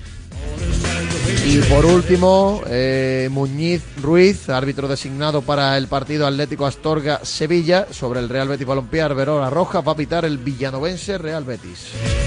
Y por último, eh, Muñiz Ruiz, árbitro designado para el partido Atlético Astorga Sevilla, sobre el Real Betis Balompié Arberola Roja, va a pitar el villanovense Real Betis.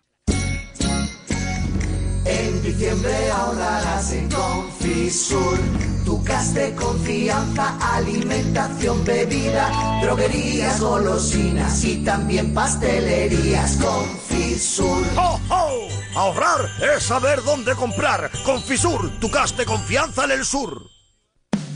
En diciembre ahorrarás en Confisur. Tu gas de confianza, alimentación, bebida, droguerías, golosinas y también pastelerías. Confisur. ¡Oh, oh! Ahorrar es saber dónde comprar. Confisur, tu gas de confianza en el sur.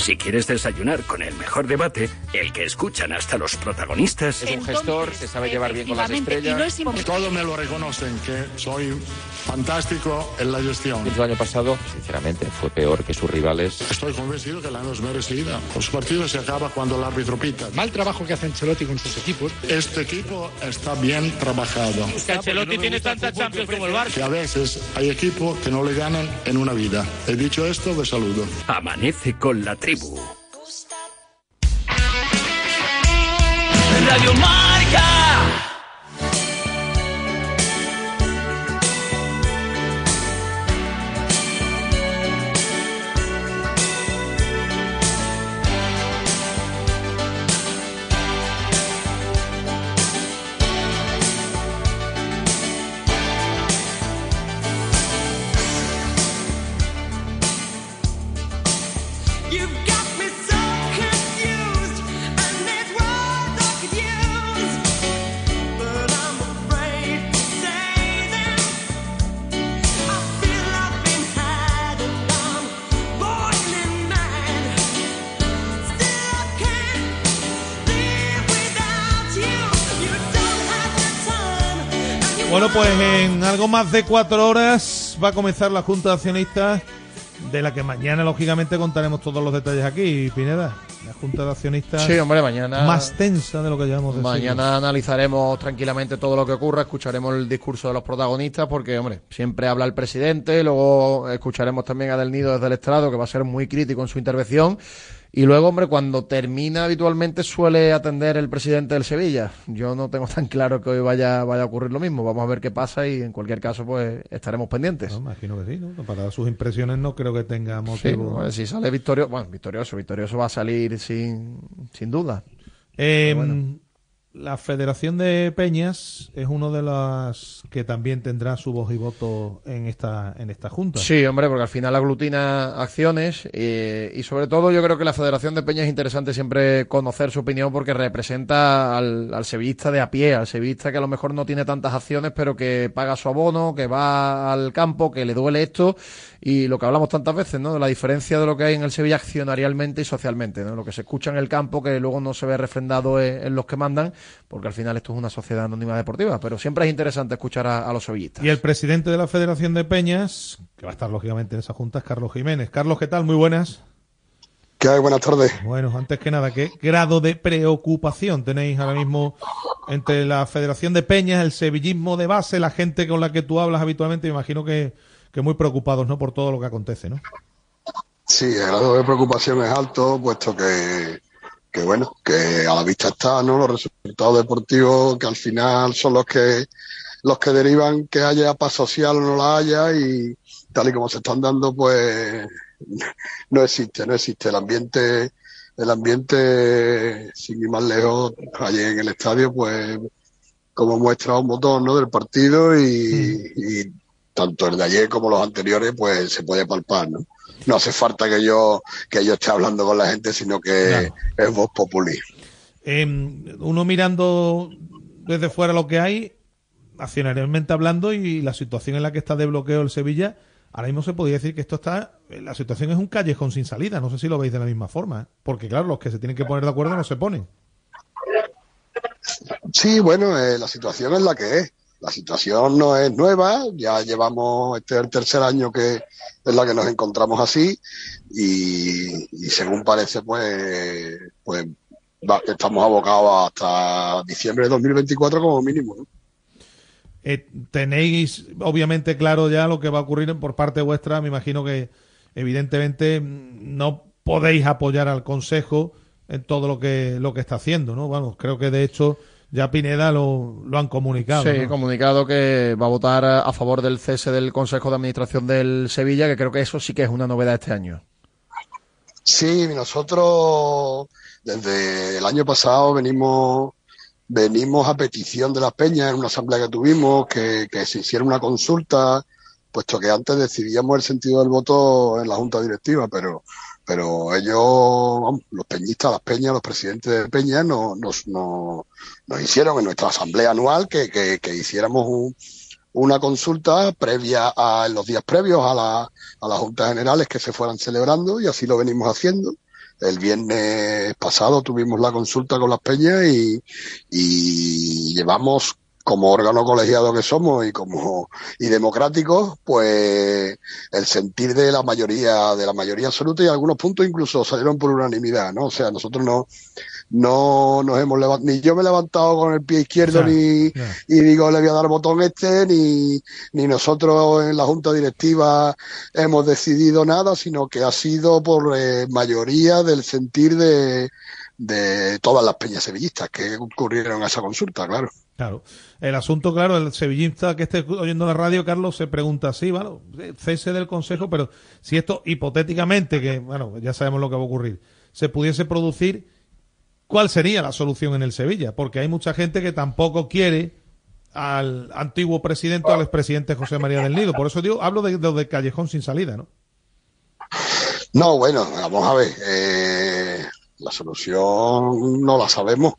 Si quieres desayunar con el mejor debate, el que escuchan hasta los protagonistas. Es un gestor, se sabe llevar bien con las estrellas. Todo me lo reconocen, que soy fantástico en la gestión. El año pasado, sinceramente, fue peor que sus rivales. Estoy convencido que la no es merecida. Los partidos se acaba cuando el árbitro pita. Mal trabajo que hace Ancelotti con sus equipos. Este equipo está bien trabajado. Es Ancelotti tiene tantas Champions como el Barça. Que a veces hay equipos que no le ganan en una vida. He dicho esto, de saludo. Amanece con la tribu. Radio Marca. Algo más de cuatro horas va a comenzar la Junta de Accionistas, de la que mañana, lógicamente, contaremos todos los detalles aquí, Pineda. La Junta de Accionistas Sí, hombre, mañana. más tensa de lo que llevamos de Mañana analizaremos tranquilamente todo lo que ocurra, escucharemos el discurso de los protagonistas, porque, hombre, siempre habla el presidente, luego escucharemos también a Del Nido desde el estrado, que va a ser muy crítico en su intervención. Y luego, hombre, cuando termina habitualmente suele atender el presidente del Sevilla. Yo no tengo tan claro que hoy vaya, vaya a ocurrir lo mismo. Vamos a ver qué pasa y en cualquier caso, pues estaremos pendientes. No, imagino que sí, ¿no? Para sus impresiones no creo que tenga Sí, motivo. pues, si sale victorioso, bueno, victorioso, victorioso va a salir sin, sin duda. Eh, bueno. La Federación de Peñas es uno de las que también tendrá su voz y voto en esta en esta junta. Sí, hombre, porque al final aglutina acciones y sobre todo yo creo que la Federación de Peñas es interesante siempre conocer su opinión porque representa al, al sevillista de a pie, al sevillista que a lo mejor no tiene tantas acciones pero que paga su abono, que va al campo, que le duele esto y lo que hablamos tantas veces, ¿no? De la diferencia de lo que hay en el Sevilla accionarialmente y socialmente, ¿no? Lo que se escucha en el campo que luego no se ve refrendado en, en los que mandan porque al final esto es una sociedad anónima deportiva, pero siempre es interesante escuchar a, a los sevillistas. Y el presidente de la Federación de Peñas, que va a estar lógicamente en esa junta, es Carlos Jiménez. Carlos, ¿qué tal? Muy buenas. ¿Qué hay? Buenas tardes. Bueno, antes que nada, ¿qué grado de preocupación tenéis ahora mismo entre la Federación de Peñas, el sevillismo de base, la gente con la que tú hablas habitualmente? Me imagino que, que muy preocupados ¿no? por todo lo que acontece, ¿no? Sí, el grado de preocupación es alto, puesto que, que bueno, que a la vista está, ¿no? Los resultados deportivos que al final son los que los que derivan que haya paz social o no la haya y tal y como se están dando, pues [laughs] no existe, no existe. El ambiente, el ambiente, sin ir más lejos, allí en el estadio, pues como muestra un botón, ¿no? Del partido y, y tanto el de ayer como los anteriores, pues se puede palpar, ¿no? No hace falta que yo, que yo esté hablando con la gente, sino que es voz populi. Eh, uno mirando desde fuera lo que hay, accionarialmente hablando, y la situación en la que está de bloqueo el Sevilla, ahora mismo se podría decir que esto está, la situación es un callejón sin salida. No sé si lo veis de la misma forma, ¿eh? porque claro, los que se tienen que poner de acuerdo no se ponen. Sí, bueno, eh, la situación es la que es. La situación no es nueva, ya llevamos, este es el tercer año que es la que nos encontramos así y, según parece, pues, pues estamos abocados hasta diciembre de 2024 como mínimo. ¿no? Eh, tenéis obviamente claro ya lo que va a ocurrir por parte vuestra. Me imagino que evidentemente no podéis apoyar al Consejo en todo lo que lo que está haciendo, ¿no? Bueno, creo que de hecho ya Pineda lo, lo han comunicado. Sí, ¿no? comunicado que va a votar a favor del cese del Consejo de Administración del Sevilla, que creo que eso sí que es una novedad este año. Sí, nosotros desde el año pasado venimos venimos a petición de las peñas en una asamblea que tuvimos que, que se hiciera una consulta, puesto que antes decidíamos el sentido del voto en la junta directiva, pero pero ellos, vamos, los peñistas, las peñas, los presidentes de peñas nos, nos, nos, nos hicieron en nuestra asamblea anual que, que, hiciéramos un, una consulta previa a los días previos a, la, a las juntas generales que se fueran celebrando y así lo venimos haciendo. El viernes pasado tuvimos la consulta con las peñas y, y llevamos como órgano colegiado que somos y como y democráticos, pues el sentir de la mayoría, de la mayoría absoluta y algunos puntos incluso salieron por unanimidad, ¿no? O sea, nosotros no, no nos hemos levantado, ni yo me he levantado con el pie izquierdo ni, y digo le voy a dar botón este, ni, ni nosotros en la junta directiva hemos decidido nada, sino que ha sido por eh, mayoría del sentir de, de todas las peñas sevillistas que ocurrieron a esa consulta, claro. Claro. El asunto, claro, el sevillista que esté oyendo la radio, Carlos, se pregunta así, bueno, cese del Consejo, pero si esto hipotéticamente, que bueno, ya sabemos lo que va a ocurrir, se pudiese producir, ¿cuál sería la solución en el Sevilla? Porque hay mucha gente que tampoco quiere al antiguo presidente o al expresidente José María del Nido. Por eso digo, hablo de, de, de callejón sin salida, ¿no? No, bueno, vamos a ver. eh, la solución no la sabemos.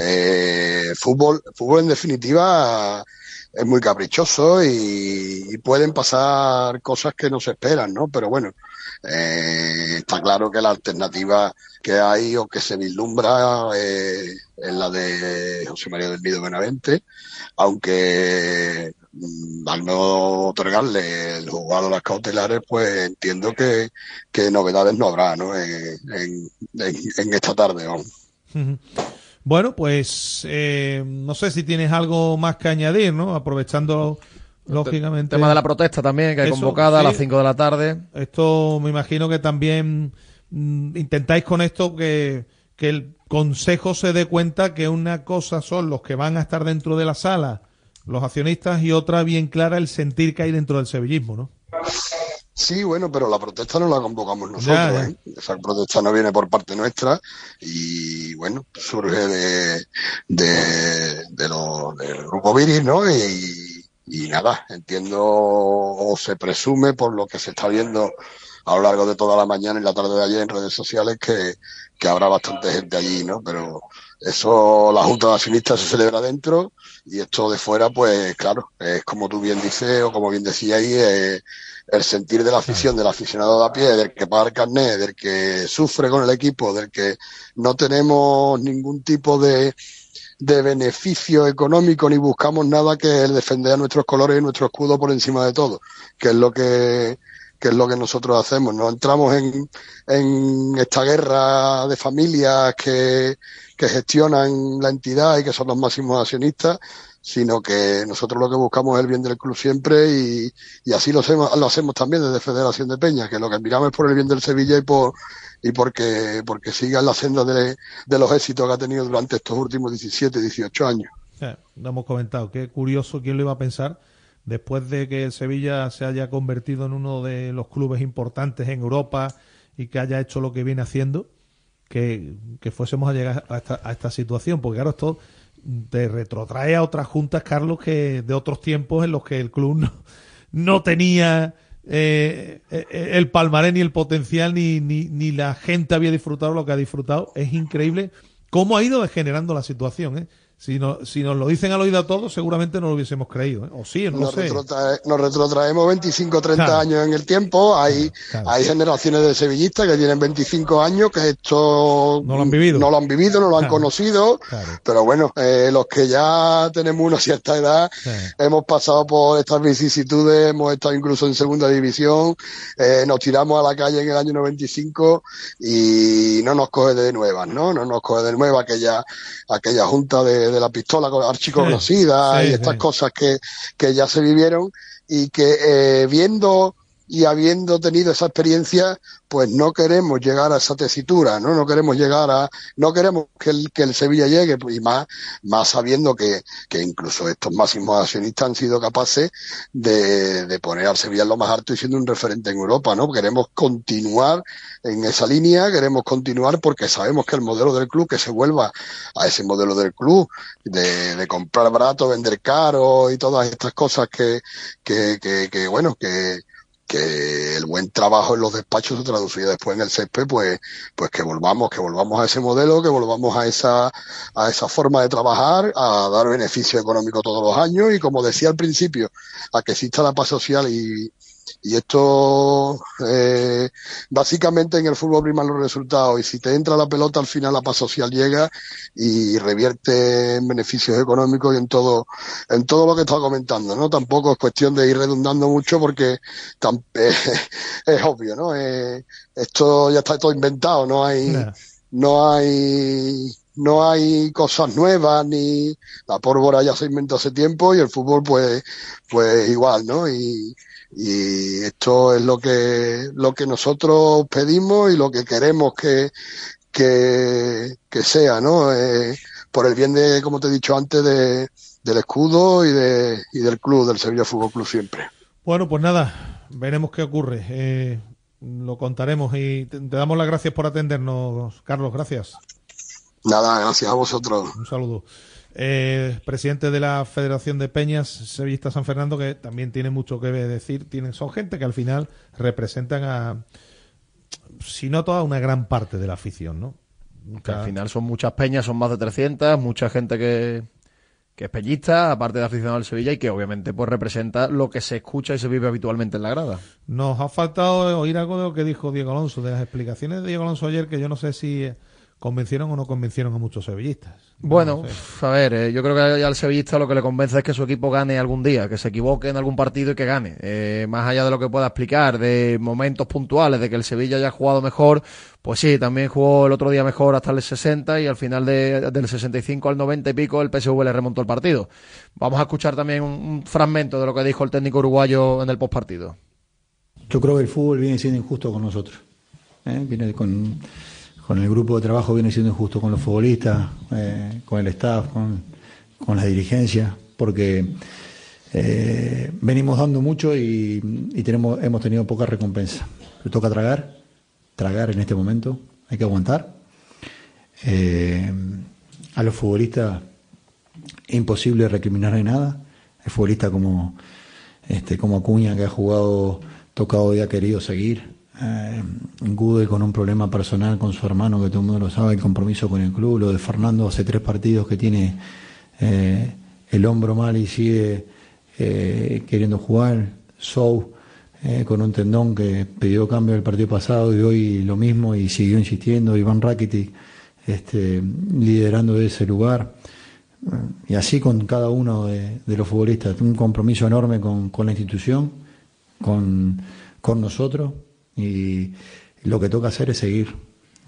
Eh, fútbol, fútbol en definitiva es muy caprichoso y, y pueden pasar cosas que no se esperan, ¿no? Pero bueno, eh, está claro que la alternativa que hay o que se vislumbra eh, es la de José María del Nido Benavente, aunque al no otorgarle el juzgado las cautelares, pues entiendo que, que novedades no habrá, ¿no? En, en, en- en esta tarde. Ujú. Bueno, pues eh, no sé si tienes algo más que añadir, ¿no? Aprovechando, lógicamente. El tema de la protesta también, que hay Eso, convocada a las 5 de la tarde. Esto me imagino que también mm, intentáis con esto que, que el Consejo se dé cuenta que una cosa son los que van a estar dentro de la sala, los accionistas, y otra bien clara el sentir que hay dentro del sevillismo, ¿no? Sí, bueno, pero la protesta no la convocamos nosotros, Ya, ya. ¿eh? Esa protesta no viene por parte nuestra y, bueno, surge de, de, de lo- del grupo Viris, ¿no? Y, y nada, entiendo o se presume por lo que se está viendo a lo largo de toda la mañana y la tarde de ayer en redes sociales que, que habrá bastante gente allí, ¿no? Pero eso, la Junta de Accionistas se celebra dentro y esto de fuera, pues claro, es como tú bien dices o como bien decía ahí, eh, el sentir de la afición, del aficionado de a pie, del que paga el carnet, del que sufre con el equipo, del que no tenemos ningún tipo de, de beneficio económico ni buscamos nada que el defender a nuestros colores y nuestro escudo por encima de todo, que es lo que que es lo que nosotros hacemos. No entramos en, en esta guerra de familias que, que gestionan la entidad y que son los máximos accionistas, sino que nosotros lo que buscamos es el bien del club siempre y, y así lo hacemos, lo hacemos también desde Federación de Peña, que lo que miramos es por el bien del Sevilla y por y porque, porque siga la senda de, de los éxitos que ha tenido durante estos últimos 17, 18 años. Lo hemos comentado, qué curioso, ¿quién lo iba a pensar? Después de que Sevilla se haya convertido en uno de los clubes importantes en Europa y que haya hecho lo que viene haciendo, que, fuésemos a llegar a esta, a esta situación, porque claro, esto te retrotrae a otras juntas, Carlos, que de otros tiempos en los que el club no, no tenía eh, eh, el palmarés ni el potencial ni, ni, ni la gente había disfrutado lo que ha disfrutado. Es increíble cómo ha ido degenerando la situación. ¿eh? Si, no, si nos lo dicen al oído a todos, seguramente no lo hubiésemos creído. ¿eh? O sí, no nos, sé. retrotrae- nos retrotraemos 25, 30 Claro. años en el tiempo. Hay, hay generaciones de sevillistas que tienen 25 años que esto No lo han vivido. no lo han, vivido, no lo han Claro. conocido. Pero bueno, eh, los que ya tenemos una cierta edad, hemos pasado por estas vicisitudes, hemos estado incluso en segunda división, eh, nos tiramos a la calle en el año 95 y no nos coge de nuevas, ¿no? No nos coge de nueva aquella, aquella junta de, de la pistola archiconocida Sí, y estas sí. cosas que, que ya se vivieron y que eh, viendo y habiendo tenido esa experiencia, pues no queremos llegar a esa tesitura, ¿no? No queremos llegar a, no queremos que el, que el Sevilla llegue, y más, más sabiendo que, que incluso estos máximos accionistas han sido capaces de, de poner al Sevilla lo más alto y siendo un referente en Europa, ¿no? Queremos continuar en esa línea, queremos continuar porque sabemos que el modelo del club, que se vuelva a ese modelo del club, de, de comprar barato, vender caro y todas estas cosas que, que, que, que bueno, que, que el buen trabajo en los despachos se traducía después en el césped, pues, pues que volvamos, que volvamos a ese modelo, que volvamos a esa, a esa forma de trabajar, a dar beneficio económico todos los años. Y como decía al principio, a que exista la paz social y, y esto eh, básicamente en el fútbol priman los resultados y si te entra la pelota al final la paz social llega y revierte en beneficios económicos y en todo en todo lo que estaba comentando no tampoco es cuestión de ir redundando mucho porque [laughs] eh, es obvio no Eh, esto ya está todo inventado no hay no hay no hay cosas nuevas ni la pólvora ya se inventó hace tiempo y el fútbol pues pues igual no y y esto es lo que lo que nosotros pedimos y lo que queremos que que, que sea no Eh, por el bien de como te he dicho antes de del escudo y de y del club del Sevilla Fútbol Club siempre Bueno, pues nada, veremos qué ocurre. Eh, lo contaremos y te, te damos las gracias por atendernos, Carlos. Gracias. nada gracias a vosotros Un saludo. Eh, presidente de la Federación de Peñas Sevillista San Fernando, que también tiene mucho que decir. Tienen, son gente que al final representan a, si no toda, una gran parte de la afición, ¿no? Que al final son muchas peñas, son más de 300, mucha gente que, que es peñista, aparte de aficionado al Sevilla y que obviamente pues representa lo que se escucha y se vive habitualmente en la grada. Nos ha faltado oír algo de lo que dijo Diego Alonso, de las explicaciones de Diego Alonso ayer, que yo no sé si convencieron o no convencieron a muchos sevillistas. Bueno, a ver, eh, yo creo que al sevillista lo que le convence es que su equipo gane algún día, que se equivoque en algún partido y que gane. Eh, más allá de lo que pueda explicar, de momentos puntuales, de que el Sevilla haya jugado mejor, pues sí, también jugó el otro día mejor hasta el 60 y al final de- del 65 al 90 y pico el PSV le remontó el partido. Vamos a escuchar también un, un fragmento de lo que dijo el técnico uruguayo en el postpartido. Yo creo que el fútbol viene siendo injusto con nosotros. ¿eh? Viene con, con el grupo de trabajo viene siendo injusto con los futbolistas, eh, con el staff, con, con la dirigencia, porque eh, venimos dando mucho y, tenemos, hemos tenido poca recompensa. Le toca tragar, tragar en este momento, hay que aguantar. Eh, a los futbolistas es imposible recriminarle nada. El futbolista como, este, como Acuña, que ha jugado, tocado y ha querido seguir. Eh, Gude con un problema personal con su hermano, que todo el mundo lo sabe, el compromiso con el club. Lo de Fernando hace tres partidos que tiene eh, el hombro mal y sigue eh, queriendo jugar. Sou con un tendón que pidió cambio el partido pasado y hoy lo mismo y siguió insistiendo. Iván Rakitic este, liderando ese lugar. Y así con cada uno de, de los futbolistas. Un compromiso enorme con, la institución, con nosotros. Y lo que toca hacer es seguir.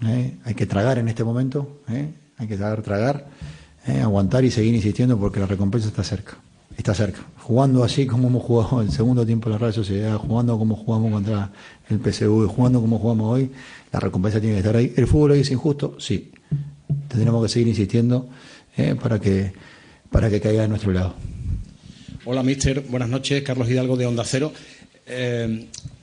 ¿eh? Hay que tragar en este momento. ¿eh? Hay que saber tragar, ¿eh? aguantar y seguir insistiendo porque la recompensa está cerca. Está cerca. Jugando así como hemos jugado el segundo tiempo en la Real Sociedad, jugando como jugamos contra el PSV, jugando como jugamos hoy, la recompensa tiene que estar ahí. ¿El fútbol hoy es injusto? Sí. Tendremos que seguir insistiendo para, que, para que caiga de nuestro lado. Hola, mister. Buenas noches. Carlos Hidalgo de Onda Cero.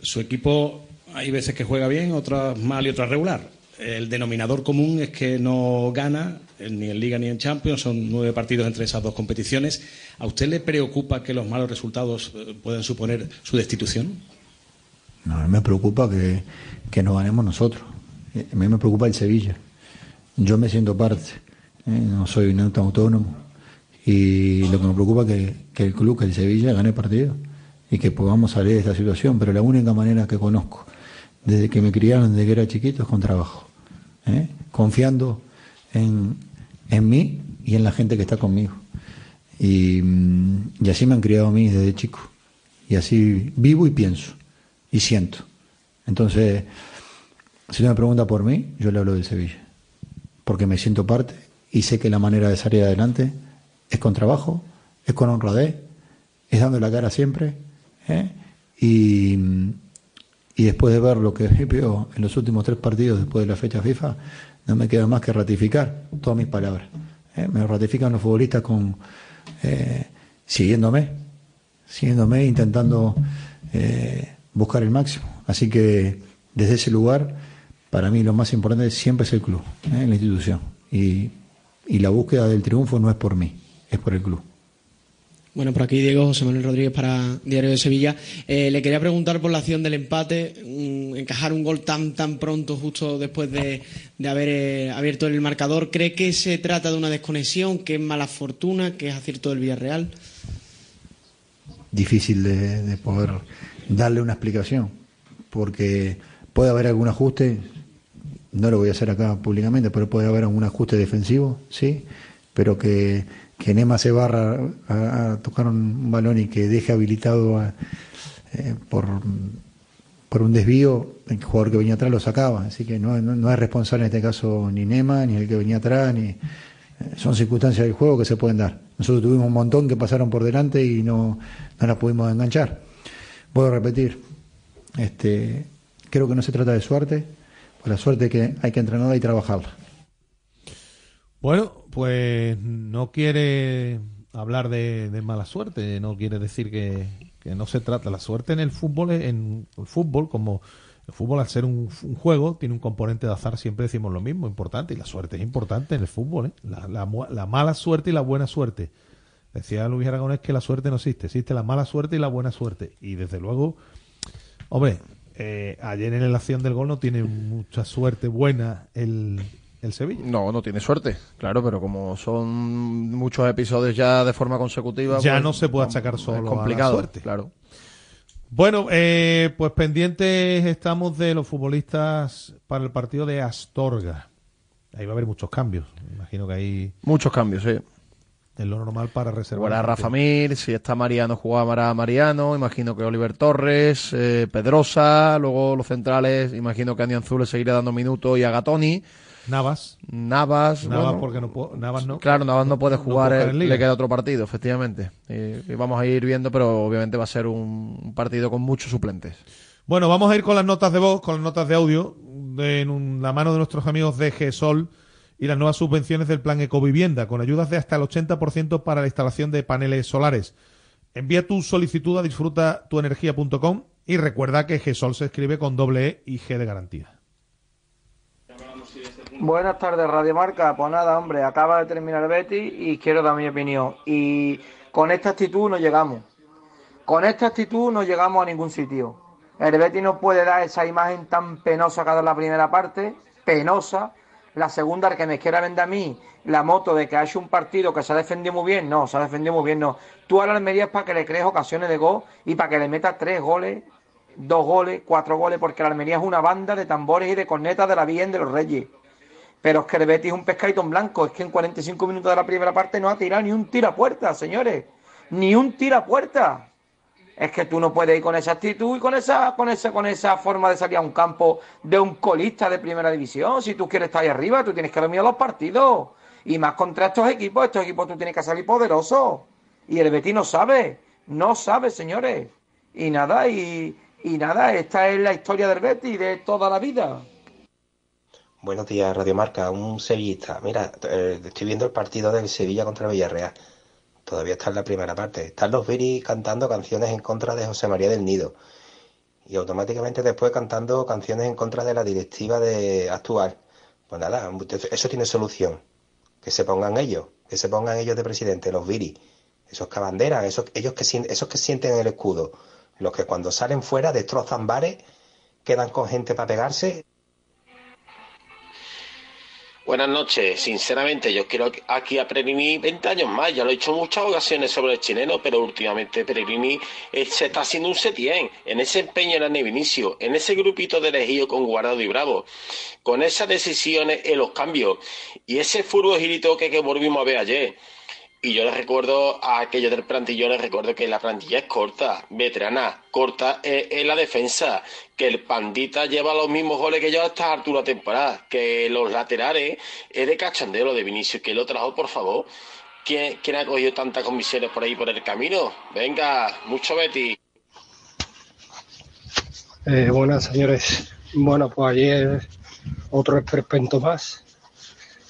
Su equipo hay veces que juega bien, otras mal y otras regular. El denominador común es que no gana eh, ni en Liga ni en Champions. Son nueve partidos entre esas dos competiciones. ¿A usted le preocupa que los malos resultados eh, puedan suponer su destitución? No, a mí me preocupa que, que no ganemos nosotros. Eh, A mí me preocupa el Sevilla. Yo me siento parte, no soy un autónomo. Y lo que me preocupa es que, que el club, que el Sevilla, gane partido y que podamos salir de esta situación. Pero la única manera que conozco, desde que me criaron, desde que era chiquito, es con trabajo. ¿eh? Confiando en, en mí y en la gente que está conmigo. Y, mm, y así me han criado a mí desde chico. Y así vivo y pienso y siento. Entonces, si me pregunta por mí, yo le hablo del Sevilla. Porque me siento parte y sé que la manera de salir adelante es con trabajo, es con honradez, es dando la cara siempre. ¿eh? Y, y después de ver lo que veo en los últimos tres partidos después de la fecha FIFA, no me queda más que ratificar todas mis palabras. ¿eh? Me ratifican los futbolistas con eh, siguiéndome, siguiéndome, intentando eh, buscar el máximo. Así que desde ese lugar, para mí lo más importante siempre es el club, ¿eh? la institución. Y, y la búsqueda del triunfo no es por mí, es por el club. Bueno, por aquí Diego José Manuel Rodríguez para Diario de Sevilla. Eh, le quería preguntar por la acción del empate, encajar un gol tan tan pronto justo después de, de haber eh, abierto el marcador. ¿Cree que se trata de una desconexión, que es mala fortuna, que es acierto del Villarreal? difícil de poder darle una explicación, porque puede haber algún ajuste, no lo voy a hacer acá públicamente, pero puede haber algún ajuste defensivo, sí, pero que, que Nema se barra a, tocar un balón y que deje habilitado eh, por, por un desvío, el jugador que venía atrás lo sacaba, así que no, es responsable en este caso ni Nema, ni el que venía atrás, ni eh, son circunstancias del juego que se pueden dar. Nosotros tuvimos un montón que pasaron por delante y no, no las pudimos enganchar. A repetir, este, creo que no se trata de suerte, pues la suerte que hay que entrenarla y trabajarla. Bueno, pues no quiere hablar de, mala suerte, no quiere decir que, no se trata. La suerte en el fútbol, en el fútbol, como el fútbol al ser un, juego, tiene un componente de azar, siempre decimos lo mismo, importante, y la suerte es importante en el fútbol, ¿eh? la mala suerte y la buena suerte. Decía Luis Aragonés que la suerte no existe, existe la mala suerte y la buena suerte. Y desde luego, hombre, eh, ayer en la acción del gol no tiene mucha suerte buena el, el Sevilla. No, no tiene suerte, claro, pero como son muchos episodios ya de forma consecutiva. Ya pues, no se puede achacar solo a Es la complicado, suerte. claro. Bueno, eh, pues pendientes estamos de los futbolistas para el partido de Astorga. Ahí va a haber muchos cambios. Imagino que ahí Muchos cambios, sí. es lo normal para reservar. Jugará Rafa. Mir, si está Mariano, jugará Mariano, imagino que Oliver Torres, eh, Pedrosa, luego los centrales, imagino que Andy Anzules seguirá dando minutos y a Gatoni. Navas. Navas, Navas bueno, porque no puedo- Navas no. Claro, Navas no puede no jugar, puede le queda otro partido, efectivamente. Y, y vamos a ir viendo, pero obviamente va a ser un, un partido con muchos suplentes. Bueno, vamos a ir con las notas de voz, con las notas de audio, de, en un- la mano de nuestros amigos de GESOL y las nuevas subvenciones del plan Ecovivienda, con ayudas de hasta el 80% para la instalación de paneles solares. Envía tu solicitud a disfrutatuenergia.com y recuerda que GESOL se escribe con doble E y G de garantía. Buenas tardes, Radio Marca. Pues nada, hombre, acaba de terminar Betis y quiero dar mi opinión. Y con esta actitud no llegamos. Con esta actitud no llegamos a ningún sitio. El Betis no puede dar esa imagen tan penosa que ha dado la primera parte, penosa. La segunda, el que me quiera vender a mí la moto de que ha hecho un partido que se ha defendido muy bien, no, se ha defendido muy bien, no. Tú a la Almería es para que le crees ocasiones de gol y para que le metas tres goles, dos goles, cuatro goles, porque la Almería es una banda de tambores y de cornetas de la Virgen de los Reyes. Pero es que el Betis es un pescadito en blanco. Es que en 45 minutos de la primera parte no ha tirado ni un tiro a puerta, señores. Ni un tiro a puerta. Es que tú no puedes ir con esa actitud y con esa, con esa, con esa forma de salir a un campo de un colista de primera división. Si tú quieres estar ahí arriba, tú tienes que dormir los partidos. Y más contra estos equipos, estos equipos tú tienes que salir poderoso. Y el Betis no sabe, no sabe, señores. Y nada, y, y nada, esta es la historia del Betis de toda la vida. Buenos días, Radio Marca, un sevillista. Mira, eh, estoy viendo el partido del Sevilla contra Villarreal. Todavía está en la primera parte. Están los Viri cantando canciones en contra de José María del Nido. Y automáticamente después cantando canciones en contra de la directiva de actual. Pues nada, eso tiene solución. Que se pongan ellos, que se pongan ellos de presidente, los Viri. Esos que abanderan, esos, ellos que, esos que sienten el escudo. Los que cuando salen fuera destrozan bares, quedan con gente para pegarse Buenas noches. Sinceramente, yo quiero aquí a Peregrini 20 años más. Ya lo he en muchas ocasiones sobre el chileno, pero últimamente Peregrini eh, se está haciendo un setien en ese empeño en el Vinicio, en ese grupito de elegido con Guardado y Bravo, con esas decisiones en los cambios y ese furbo girito que, que volvimos a ver ayer. Y yo les recuerdo a aquellos del plantillo, les recuerdo que la plantilla es corta, veterana, corta eh, en la defensa, que el Pandita lleva los mismos goles que yo a esta altura de temporada, que los laterales es de cachondeo lo de Vinicius, que lo trajo, por favor. ¿Quién, quién ha cogido tantas comisiones por ahí por el camino? Venga, mucho Betty. Eh, buenas señores. Bueno, pues ayer otro esperpento más.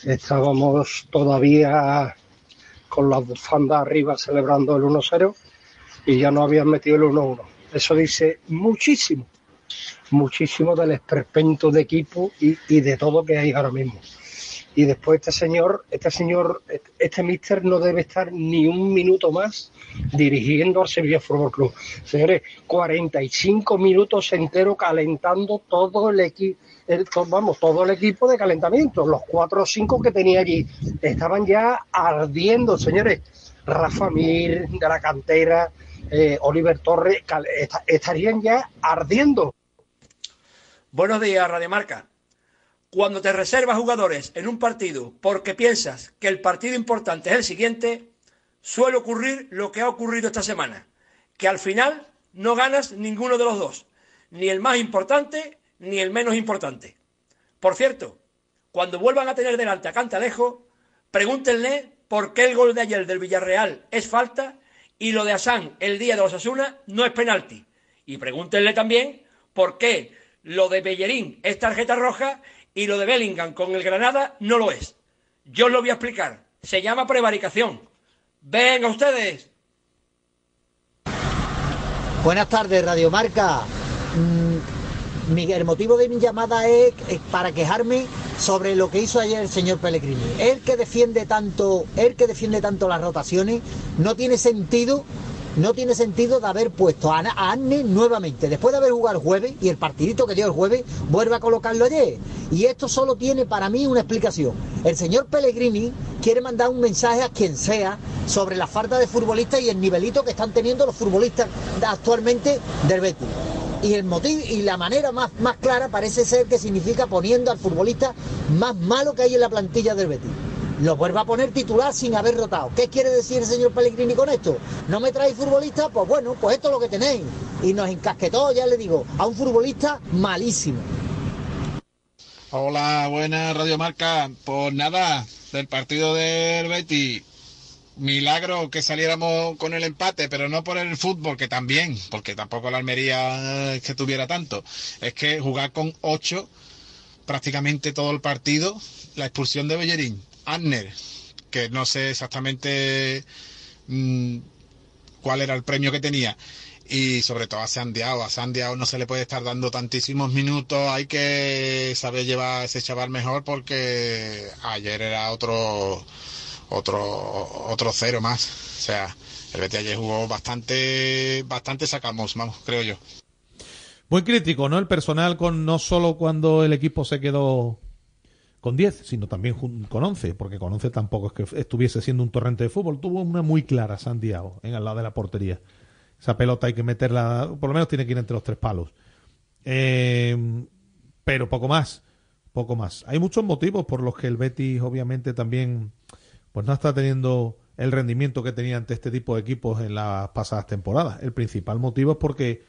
Estábamos todavía con las bufandas arriba celebrando el 1-0 y ya no habían metido el 1-1. Eso dice muchísimo, muchísimo del esperpento de equipo y, y de todo que hay ahora mismo. Y después este señor, este señor, este mister no debe estar ni un minuto más dirigiendo al Sevilla Fútbol Club. Señores, 45 minutos entero calentando todo el equipo, vamos, todo el equipo de calentamiento. Los cuatro o cinco que tenía allí estaban ya ardiendo, señores. Rafa Mir, de la cantera, eh, Oliver Torres, estarían ya ardiendo. Buenos días, Radio Marca. Cuando te reservas jugadores en un partido porque piensas que el partido importante es el siguiente, suele ocurrir lo que ha ocurrido esta semana, que al final no ganas ninguno de los dos, ni el más importante ni el menos importante. Por cierto, cuando vuelvan a tener delante a Cantalejo, pregúntenle por qué el gol de ayer del Villarreal es falta y lo de Asán el día de los Asuna no es penalti. Y pregúntenle también por qué lo de Bellerín es tarjeta roja y lo de Bellingham con el Granada no lo es. Yo os lo voy a explicar. Se llama prevaricación. Venga ustedes. Buenas tardes, Radio Marca. Mm, el motivo de mi llamada es, es para quejarme sobre lo que hizo ayer el señor Pellegrini. El que defiende tanto, el que defiende tanto las rotaciones, no tiene sentido, no tiene sentido de haber puesto a, Ana- a Arne nuevamente, después de haber jugado el jueves y el partidito que dio el jueves, vuelve a colocarlo ayer. Y esto solo tiene para mí una explicación. El señor Pellegrini quiere mandar un mensaje a quien sea sobre la falta de futbolistas y el nivelito que están teniendo los futbolistas actualmente del Betis. Y el motivo y la manera más, más clara parece ser que significa poniendo al futbolista más malo que hay en la plantilla del Betis. Lo vuelve a poner titular sin haber rotado. ¿Qué quiere decir el señor Pellegrini con esto? ¿No me traéis futbolista? Pues bueno, pues esto es lo que tenéis. Y nos encasquetó, ya le digo, a un futbolista malísimo. Hola, buenas Radio Marca. Pues nada, del partido del Betty. Milagro que saliéramos con el empate, pero no por el fútbol, que también, porque tampoco la Almería es que tuviera tanto. Es que jugar con ocho prácticamente todo el partido, la expulsión de Bellerín, Anner, que no sé exactamente mm, cuál era el premio que tenía. Y sobre todo a Sandiao, a Sandiao no se le puede estar dando tantísimos minutos, hay que saber llevar a ese chaval mejor porque ayer era otro otro otro cero más. O sea, el Betis ayer jugó bastante bastante sacamos, vamos, creo yo. Muy crítico, ¿no? El personal con no solo cuando el equipo se quedó con 10, sino también con 11, porque con 11 tampoco es que estuviese siendo un torrente de fútbol. Tuvo una muy clara Santiago en al lado de la portería. Esa pelota hay que meterla, por lo menos tiene que ir entre los tres palos. Eh, pero poco más, poco más. Hay muchos motivos por los que el Betis obviamente también pues no está teniendo el rendimiento que tenía ante este tipo de equipos en las pasadas temporadas. El principal motivo es porque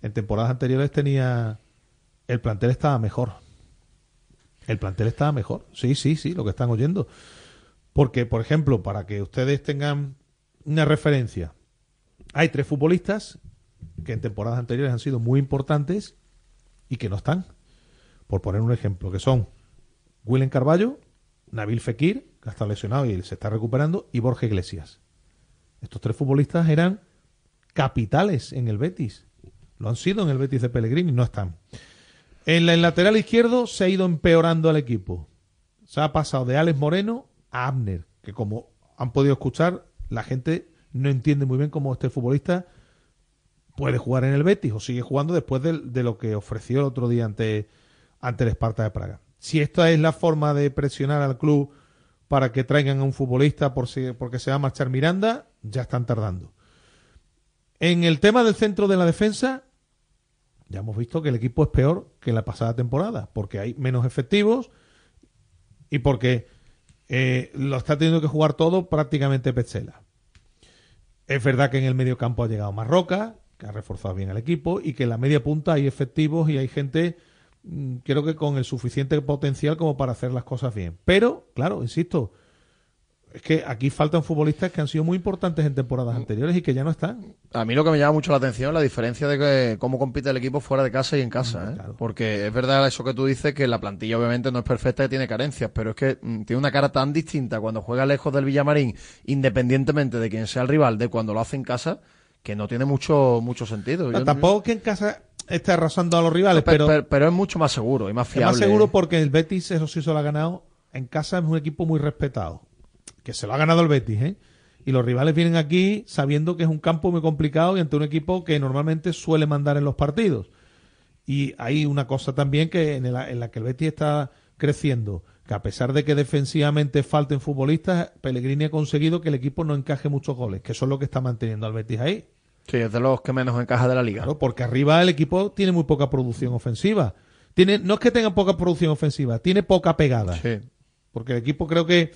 en temporadas anteriores tenía el plantel estaba mejor. El plantel estaba mejor. Sí, sí, sí, lo que están oyendo. Porque, por ejemplo, para que ustedes tengan una referencia, hay tres futbolistas que en temporadas anteriores han sido muy importantes y que no están. Por poner un ejemplo, que son Willem Carballo, Nabil Fekir, que estado lesionado y se está recuperando, y Borja Iglesias. Estos tres futbolistas eran capitales en el Betis. Lo han sido en el Betis de Pellegrini, no están. En el lateral izquierdo se ha ido empeorando al equipo. Se ha pasado de Alex Moreno a Abner, que como han podido escuchar, la gente no entiende muy bien cómo este futbolista puede jugar en el Betis o sigue jugando después de, de lo que ofreció el otro día ante, ante el Esparta de Praga. Si esta es la forma de presionar al club para que traigan a un futbolista por si- porque se va a marchar Miranda, ya están tardando. En el tema del centro de la defensa, ya hemos visto que el equipo es peor que la pasada temporada, porque hay menos efectivos y porque eh, lo está teniendo que jugar todo prácticamente Petzela. Es verdad que en el medio campo ha llegado Marroca, que ha reforzado bien al equipo, y que en la media punta hay efectivos y hay gente, mm, creo que con el suficiente potencial como para hacer las cosas bien. Pero, claro, insisto, es que aquí faltan futbolistas que han sido muy importantes en temporadas anteriores y que ya no están. A mí lo que me llama mucho la atención es la diferencia de que, cómo compite el equipo fuera de casa y en casa. ¿eh? Porque es verdad eso que tú dices, que la plantilla obviamente no es perfecta y tiene carencias, pero es que mm, tiene una cara tan distinta cuando juega lejos del Villamarín, independientemente de quién sea el rival, de cuando lo hace en casa, que no tiene mucho, mucho sentido. Yo- Tampoco que en casa esté arrasando a los rivales, Pe- pero, pe- pero es mucho más seguro y más es fiable. más seguro porque el Betis, eso sí se lo ha ganado. En casa es un equipo muy respetado. Que se lo ha ganado el Betis, ¿eh? Y los rivales vienen aquí sabiendo que es un campo muy complicado y ante un equipo que normalmente suele mandar en los partidos. Y hay una cosa también que en la, en la que el Betis está creciendo, que a pesar de que defensivamente falten futbolistas, Pellegrini ha conseguido que el equipo no encaje muchos goles, que eso es lo que está manteniendo al Betis ahí. Sí, es de los que menos encaja de la liga. Claro, porque arriba el equipo tiene muy poca producción ofensiva. Tiene, no es que tenga poca producción ofensiva, tiene poca pegada. Porque el equipo creo que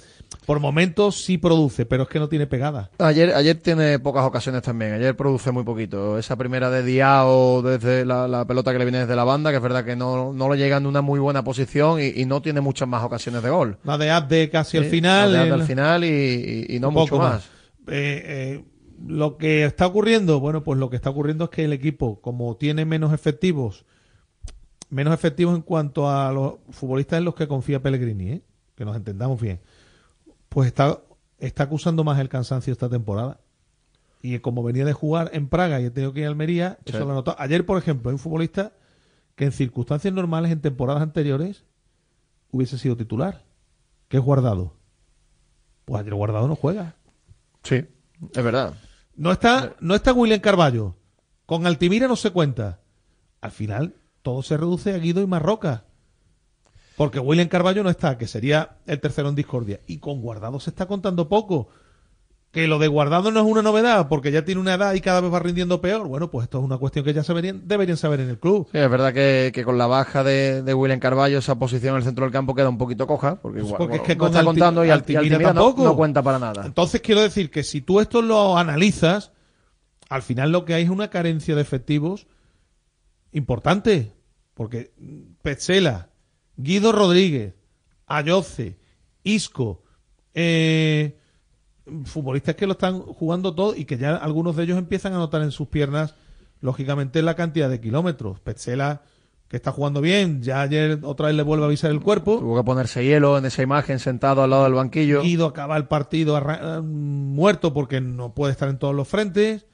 por momentos sí produce, pero es que no tiene pegada. Ayer, ayer tiene pocas ocasiones también. Ayer produce muy poquito. Esa primera de Diao desde la, la pelota que le viene desde la banda, que es verdad que no, no le llega en una muy buena posición y, y no tiene muchas más ocasiones de gol. La de Abde casi al Sí, final. la de el- al final y, y- y no mucho más. Eh, eh, lo que está ocurriendo, bueno, pues lo que está ocurriendo es que el equipo, como tiene menos efectivos, menos efectivos en cuanto a los futbolistas en los que confía Pellegrini, ¿eh? Que nos entendamos bien, pues está, está acusando más el cansancio esta temporada. Y como venía de jugar en Praga y he tenido que ir a Almería, Sí. eso lo notado. Ayer, por ejemplo, hay un futbolista que en circunstancias normales, en temporadas anteriores, hubiese sido titular, que es guardado. Pues ayer guardado no juega. Sí, es verdad. No está, no está William Carballo. Con Altimira no se cuenta. Al final, todo se reduce a Guido y Marroca. Porque William Carballo no está, que sería el tercero en discordia. Y con Guardado se está contando poco. Que lo de Guardado no es una novedad, porque ya tiene una edad y cada vez va rindiendo peor. Bueno, pues esto es una cuestión que ya saberían, deberían saber en el club. Sí, es verdad que, que con la baja de, de William Carballo esa posición en el centro del campo queda un poquito coja, porque, igual, Porque es que no con está contando y, Al- y Altimira Altimira no, tampoco. no cuenta para nada. Entonces quiero decir que si tú esto lo analizas, al final lo que hay es una carencia de efectivos importante. Porque Petzela, Guido Rodríguez, Ayoce, Isco, eh, futbolistas que lo están jugando todo y que ya algunos de ellos empiezan a notar en sus piernas, lógicamente, la cantidad de kilómetros. Petzela, que está jugando bien, ya ayer otra vez le vuelve a avisar el cuerpo. Tuvo que ponerse hielo en esa imagen sentado al lado del banquillo. Guido acaba el partido muerto porque no puede estar en todos los frentes.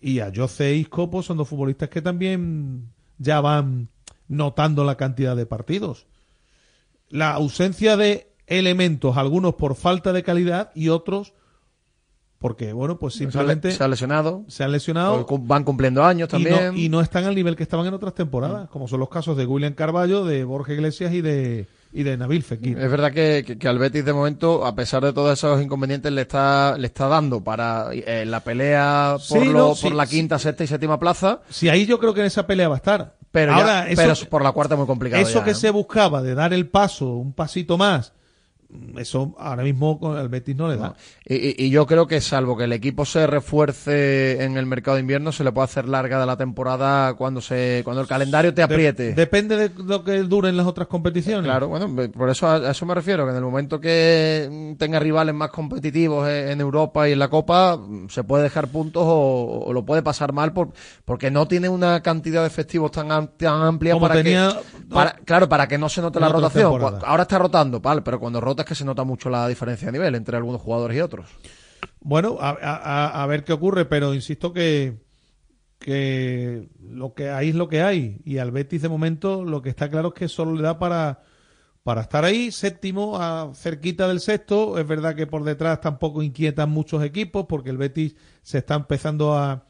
y a Jose Isco, pues son dos futbolistas que también ya van notando la cantidad de partidos. La ausencia de elementos, algunos por falta de calidad y otros porque, bueno, pues simplemente Se ha lesionado. se han lesionado. Van cumpliendo años y también. no, y no están al nivel que estaban en otras temporadas, como son los casos de William Carballo, de Borja Iglesias y de, y de Nabil Fekir. Es verdad que, que, que al Betis de momento, a pesar de todos esos inconvenientes, le está, le está dando para eh, la pelea por, Sí, lo- no, por sí, la quinta, sexta y séptima plaza. Sí, ahí yo creo que en esa pelea va a estar. Pero, Ahora, ya- eso, pero por la cuarta es muy complicado. eso ya, que ¿eh? se buscaba de dar el paso, un pasito más, eso ahora mismo con el Betis no le da. Y, y- y yo creo que salvo que el equipo se refuerce en el mercado de invierno, se le puede hacer larga de la temporada cuando se cuando el calendario te De- apriete. depende de lo que duren las otras competiciones. Claro, bueno, por eso a, a eso me refiero, que en el momento que tenga rivales más competitivos en, en Europa y en la Copa, se puede dejar puntos o, o lo puede pasar mal por, porque no tiene una cantidad de efectivos tan, tan amplia Como para tenía- que, para- claro, para que no se note la rotación. Ahora está rotando, vale, pero cuando rota es que se nota mucho la diferencia de nivel entre algunos jugadores y otros. Bueno, a, a- a- ver qué ocurre, pero insisto que, que lo que hay es lo que hay. Y al Betis de momento lo que está claro es que solo le da para, para estar ahí, séptimo, a, cerquita del sexto. Es verdad que por detrás tampoco inquietan muchos equipos porque el Betis se está empezando a-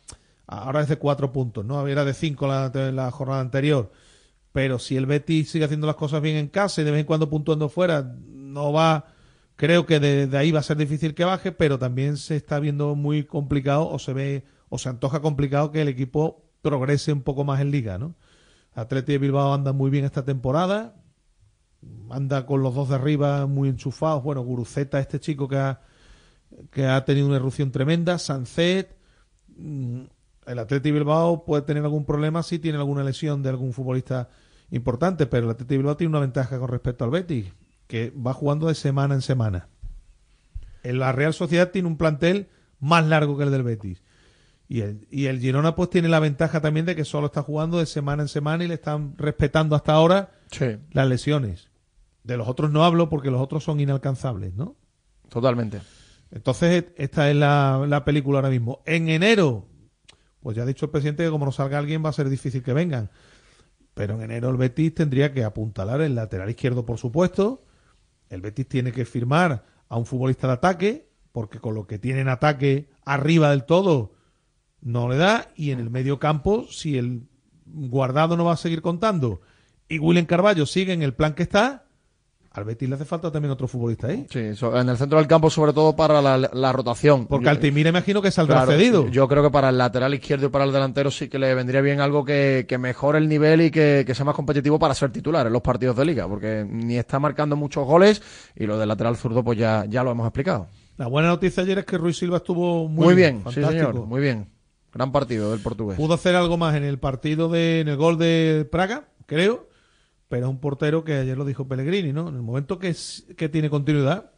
ahora es de cuatro puntos, ¿no? Era de cinco la, la jornada anterior. Pero si el Betis sigue haciendo las cosas bien en casa y de vez en cuando puntuando fuera, no va... Creo que de, ahí va a ser difícil que baje, pero también se está viendo muy complicado o se ve o se antoja complicado que el equipo progrese un poco más en liga, ¿no? Atleti de Bilbao anda muy bien esta temporada, anda con los dos de arriba muy enchufados. Bueno, Guruceta, este chico que ha, que ha tenido una erupción tremenda, Sancet, mm, el Atleti Bilbao puede tener algún problema si tiene alguna lesión de algún futbolista importante, pero el Atleti Bilbao tiene una ventaja con respecto al Betis, que va jugando de semana en semana. En la Real Sociedad tiene un plantel más largo que el del Betis. Y el, y el Girona pues tiene la ventaja también de que solo está jugando de semana en semana y le están respetando hasta ahora Sí. las lesiones. De los otros no hablo porque los otros son inalcanzables, ¿no? Totalmente. Entonces, esta es la, la película ahora mismo. En enero, pues ya ha dicho el presidente que como no salga alguien va a ser difícil que vengan. Pero en enero el Betis tendría que apuntalar el lateral izquierdo, por supuesto. El Betis tiene que firmar a un futbolista de ataque, porque con lo que tiene en ataque arriba del todo no le da. Y en el medio campo, si el guardado no va a seguir contando y William Carballo sigue en el plan que está, al Betis le hace falta también otro futbolista ahí. Sí, en el centro del campo, sobre todo para la, la rotación. Porque Altimira imagino que saldrá Claro, cedido. Yo creo que para el lateral izquierdo y para el delantero sí que le vendría bien algo que, que mejore el nivel y que, que sea más competitivo para ser titular en los partidos de liga, porque ni está marcando muchos goles y lo del lateral zurdo pues ya, ya lo hemos explicado. La buena noticia ayer es que Ruiz Silva estuvo muy, Muy, bien, sí señor, muy bien. Gran partido del portugués. Pudo hacer algo más en el partido de, en el gol de Praga, creo, pero es un portero que ayer lo dijo Pellegrini, ¿no? En el momento que, es- que tiene continuidad,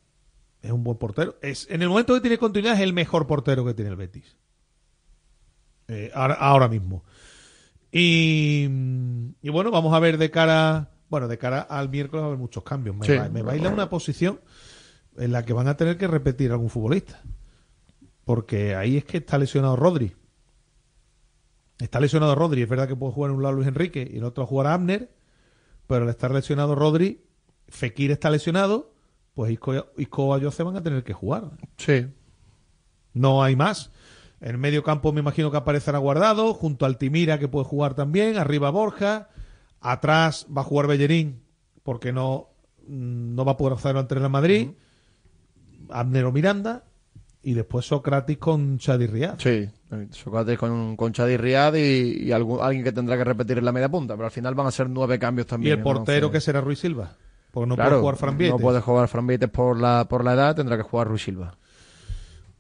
es un buen portero. Es, en el momento que tiene continuidad es el mejor portero que tiene el Betis. Eh, ahora, ahora mismo. Y, y bueno, vamos a ver de cara, bueno, de cara al miércoles va a haber muchos cambios. Me, Sí. me baila una posición en la que van a tener que repetir algún futbolista. Porque ahí es que está lesionado Rodri. Está lesionado Rodri. Es verdad que puede jugar en un lado Luis Enrique y en otro jugar a Abner. Pero al estar lesionado Rodri, Fekir está lesionado. Pues Isco, Isco o Ayoce van a tener que jugar. Sí. No hay más. En medio campo me imagino que aparecerá guardado. Junto al Timira que puede jugar también. Arriba Borja. Atrás va a jugar Bellerín. Porque no, mm, no va a poder hacerlo ante el Madrid. Abner o Miranda. Y después Socrates con Chadi Riad. Sí, Sócrates con, con Chadi Riad y, y algún- alguien que tendrá que repetir en la media punta, pero al final van a ser nueve cambios Y también. el portero que será Ruiz Silva. Porque no Claro, puede jugar Fran Vietes. No puede jugar Fran Vietes por la, por la edad, tendrá que jugar Ruiz Silva.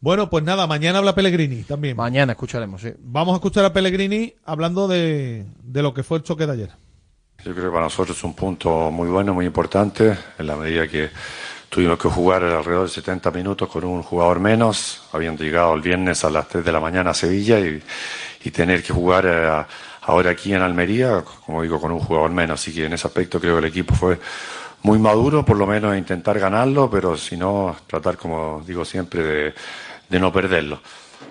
Bueno, pues nada, mañana habla Pellegrini también. Mañana escucharemos, sí. Vamos a escuchar a Pellegrini hablando de, de lo que fue el choque de ayer. Yo creo que para nosotros es un punto muy bueno, muy importante, en la medida que tuvimos que jugar alrededor de 70 minutos con un jugador menos, habiendo llegado el viernes a las 3 de la mañana a Sevilla y, y tener que jugar eh, ahora aquí en Almería, como digo, con un jugador menos. Así que en ese aspecto creo que el equipo fue muy maduro, por lo menos intentar ganarlo, pero si no, tratar, como digo siempre, de, de no perderlo.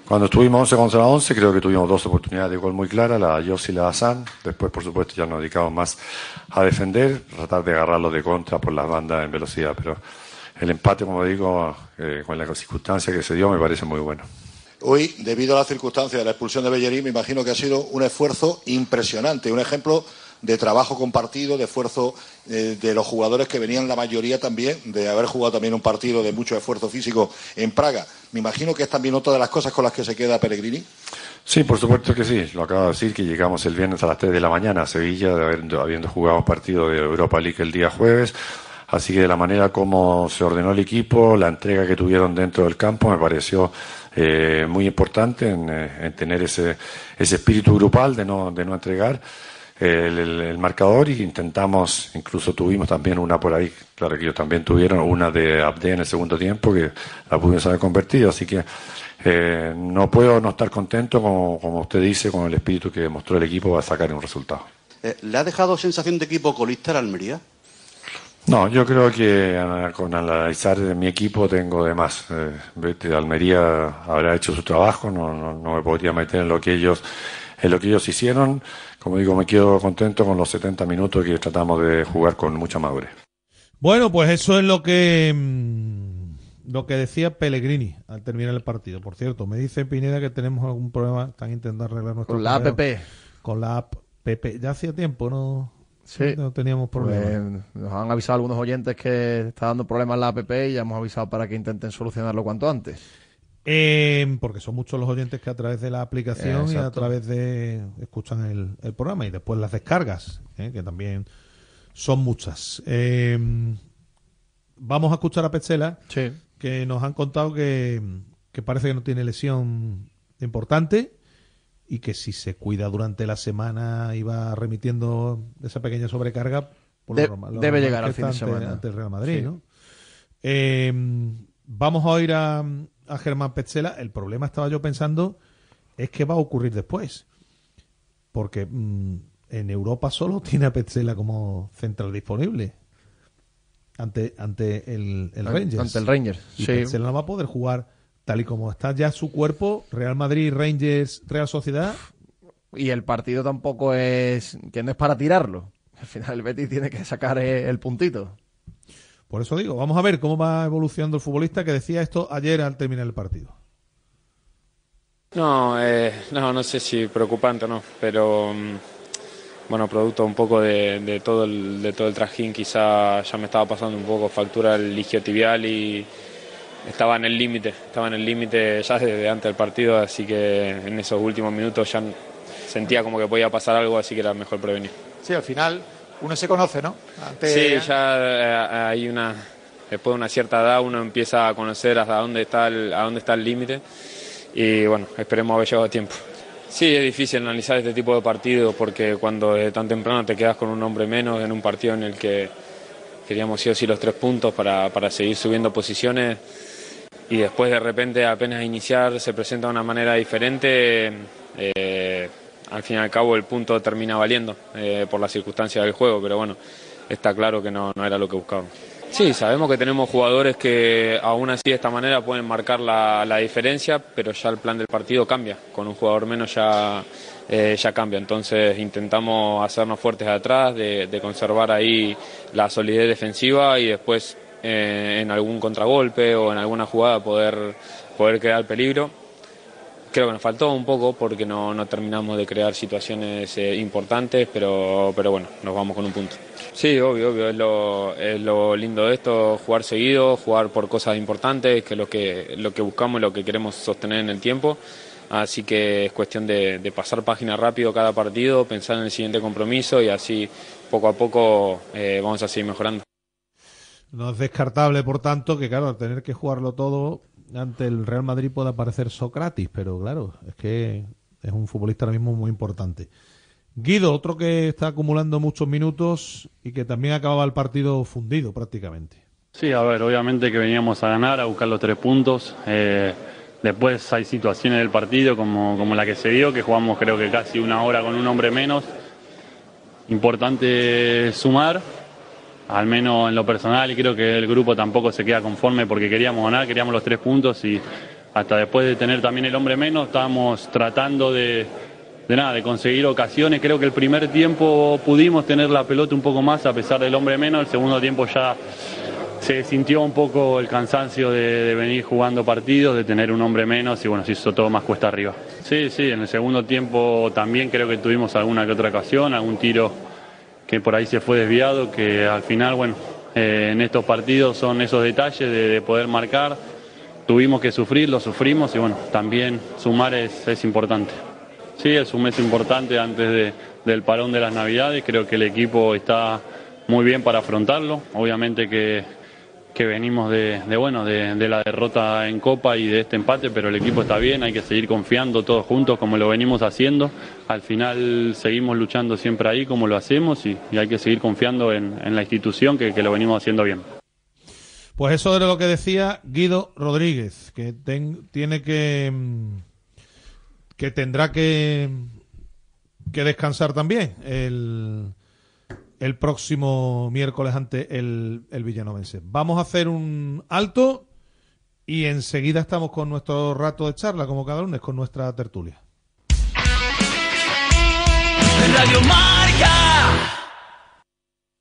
Cuando estuvimos 11 contra 11, creo que tuvimos dos oportunidades de gol muy claras, la Yossi y la Hassan. Después, por supuesto, ya nos dedicamos más a defender, tratar de agarrarlo de contra por las bandas en velocidad. Pero el empate, como digo, eh, con la circunstancia que se dio, me parece muy bueno. Hoy, debido a la circunstancia de la expulsión de Bellerín, me imagino que ha sido un esfuerzo impresionante, un ejemplo de trabajo compartido, de esfuerzo eh, de los jugadores que venían la mayoría también de haber jugado también un partido de mucho esfuerzo físico en Praga. Me imagino que es también otra de las cosas con las que se queda Pellegrini. Sí, por supuesto que sí. Lo acabo de decir que llegamos el viernes a las 3 de la mañana a Sevilla, de haber- habiendo jugado un partido de Europa League el día jueves. Así que de la manera como se ordenó el equipo, la entrega que tuvieron dentro del campo, me pareció eh, muy importante en, eh, en tener ese, ese espíritu grupal de no, de no entregar el, el- el marcador y intentamos, incluso tuvimos también una por ahí, claro que ellos también tuvieron una de Abde en el segundo tiempo que la pudimos haber convertido, así que eh, no puedo no estar contento, como, usted dice, con el espíritu que demostró el equipo a sacar un resultado. Eh, ¿Le ha dejado sensación de equipo colista al Almería? No, yo creo que con analizar de mi equipo tengo de más. Eh, vete, Almería habrá hecho su trabajo, no, no, no me podría meter en lo que ellos en lo que ellos hicieron. Como digo, me quedo contento con los 70 minutos que tratamos de jugar con mucha madurez. Bueno, pues eso es lo que mm, lo que decía Pellegrini al terminar el partido. Por cierto, me dice Pineda que tenemos algún problema, están intentando arreglar nuestro Con la app. Con la app PP. Ya hacía tiempo, ¿no? Sí. No teníamos problemas. Pues nos han avisado algunos oyentes que está dando problemas la app y ya hemos avisado para que intenten solucionarlo cuanto antes. Eh, porque son muchos los oyentes que a través de la aplicación y a través de escuchan el, el programa y después las descargas, eh, que también son muchas. Eh, vamos a escuchar a Petzela, que nos han contado que, que parece que no tiene lesión importante y que si se cuida durante la semana y va remitiendo esa pequeña sobrecarga, por lo De- normal- lo debe normal llegar que al fin de ante- semana. ante el Real Madrid, Sí. ¿no? Eh, vamos a oír a, a Germán Petzela. El problema, estaba yo pensando, es que va a ocurrir después. Porque mm, en Europa solo [laughs] tiene a Petzela como central disponible. Ante, ante el, el An- Rangers. ante el Rangers, Y sí. Petzela no va a poder jugar tal y como está ya su cuerpo, Real Madrid, Rangers, Real Sociedad. Y el partido tampoco es que no es para tirarlo. Al final el Betis tiene que sacar eh, el puntito. Por eso digo, vamos a ver cómo va evolucionando el futbolista que decía esto ayer al terminar el partido. No, eh, no, no sé si preocupante o no, pero mm, bueno, producto un poco de, de todo el, de todo el trajín, quizá ya me estaba pasando un poco factura el isquiotibial y estaba en el límite, estaba en el límite ya desde antes del partido, así que en esos últimos minutos ya sentía como que podía pasar algo, así que era mejor prevenir. Sí, al final uno se conoce, ¿no? Sí, ya eh, hay una después de una cierta edad uno empieza a conocer hasta dónde está el, a dónde está el límite y bueno, esperemos haber llegado a tiempo. Sí, es difícil analizar este tipo de partidos porque cuando de tan temprano te quedas con un hombre menos en un partido en el que queríamos sí o sí los tres puntos para, para seguir subiendo posiciones y después de repente apenas iniciar se presenta de una manera diferente, eh, al fin y al cabo el punto termina valiendo eh, por las circunstancias del juego, pero bueno, está claro que no, no era lo que buscábamos. Sí, sabemos que tenemos jugadores que aún así de esta manera pueden marcar la, la diferencia, pero ya el plan del partido cambia, con un jugador menos ya, eh, ya cambia, entonces intentamos hacernos fuertes atrás, de, de conservar ahí la solidez defensiva y después eh, en algún contragolpe o en alguna jugada poder, poder crear peligro. Creo que nos faltó un poco porque no, no terminamos de crear situaciones eh, importantes, pero, pero bueno, nos vamos con un punto. Sí, obvio, obvio, es lo, es lo lindo de esto, jugar seguido, jugar por cosas importantes, que es lo que, lo que buscamos y lo que queremos sostener en el tiempo. Así que es cuestión de, de pasar página rápido cada partido, pensar en el siguiente compromiso y así poco a poco eh, vamos a seguir mejorando. No es descartable, por tanto, que claro, al tener que jugarlo todo ante el Real Madrid pueda aparecer Socrates, pero claro, es que es un futbolista ahora mismo muy importante. Guido, otro que está acumulando muchos minutos y que también acababa el partido fundido prácticamente. Sí, a ver, obviamente que veníamos a ganar, a buscar los tres puntos. Eh, después hay situaciones del partido como, como la que se dio, que jugamos creo que casi una hora con un hombre menos. Importante sumar, al menos en lo personal, y creo que el grupo tampoco se queda conforme porque queríamos ganar, queríamos los tres puntos y hasta después de tener también el hombre menos, estábamos tratando de, de nada, de conseguir ocasiones. Creo que el primer tiempo pudimos tener la pelota un poco más a pesar del hombre menos. El segundo tiempo ya se sintió un poco el cansancio de, de venir jugando partidos, de tener un hombre menos y bueno, se hizo todo más cuesta arriba. Sí, sí, en el segundo tiempo también creo que tuvimos alguna que otra ocasión, algún tiro que por ahí se fue desviado, que al final, bueno, eh, en estos partidos son esos detalles de, de poder marcar. Tuvimos que sufrir, lo sufrimos y bueno, también sumar es, es importante. Sí, es un mes importante antes de- del parón de las Navidades. Creo que el equipo está muy bien para afrontarlo. Obviamente que, que venimos de, de, bueno de, la derrota en Copa y de este empate, pero el equipo está bien. Hay que seguir confiando todos juntos como lo venimos haciendo. Al final seguimos luchando siempre ahí como lo hacemos y, hay que seguir confiando en, la institución que, lo venimos haciendo bien. Pues eso era lo que decía Guido Rodríguez, que tiene que mm, que tendrá que que descansar también el el próximo miércoles ante el, el Villanovense. Vamos a hacer un alto y enseguida estamos con nuestro rato de charla, como cada lunes, con nuestra tertulia. Radio Marca.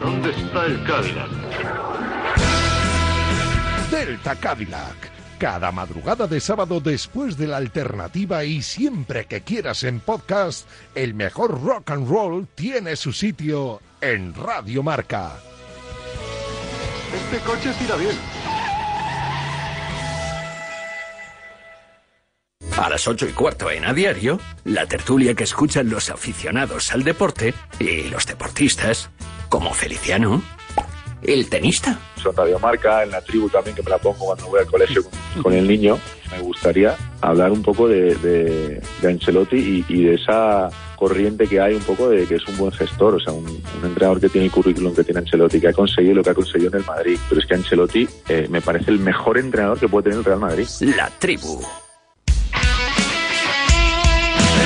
¿Dónde está el Cadillac? Delta Cadillac. Cada madrugada de sábado después de la alternativa y siempre que quieras en podcast, el mejor rock and roll tiene su sitio en Radio Marca. Este coche tira bien. A las ocho y cuarto en A Diario, la tertulia que escuchan los aficionados al deporte y los deportistas, como Feliciano, el tenista. Son Radio Marca, en la tribu también, que me la pongo cuando voy al colegio con, con el niño. Me gustaría hablar un poco de, de, de Ancelotti y, y de esa corriente que hay un poco de que es un buen gestor, o sea, un, un entrenador que tiene el currículum que tiene Ancelotti, que ha conseguido lo que ha conseguido en el Madrid. Pero es que Ancelotti eh, me parece el mejor entrenador que puede tener el Real Madrid. La tribu.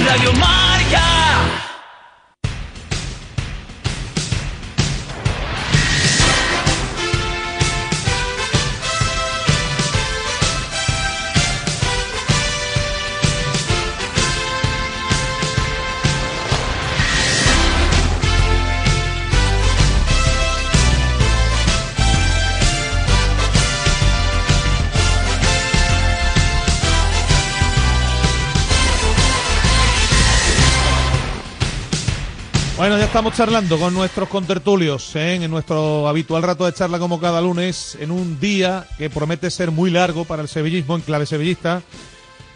Radio Marca. Estamos charlando con nuestros contertulios ¿eh? en nuestro habitual rato de charla como cada lunes, en un día que promete ser muy largo para el sevillismo en clave sevillista,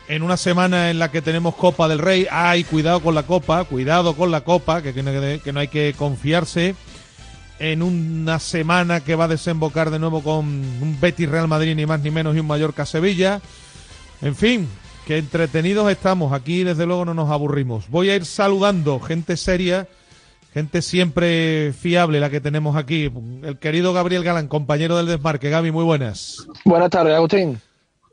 en una semana en la que tenemos Copa del Rey. ¡Ay, cuidado con la Copa! Cuidado con la Copa, que, que- que no hay que confiarse. En una semana que va a desembocar de nuevo con un Betis Real Madrid, ni más ni menos, y un Mallorca Sevilla. En fin, que entretenidos estamos. Aquí, desde luego, no nos aburrimos. Voy a ir saludando gente seria, gente siempre fiable, la que tenemos aquí. El querido Gabriel Galán, compañero del desmarque. Gaby, muy buenas. Buenas tardes, Agustín.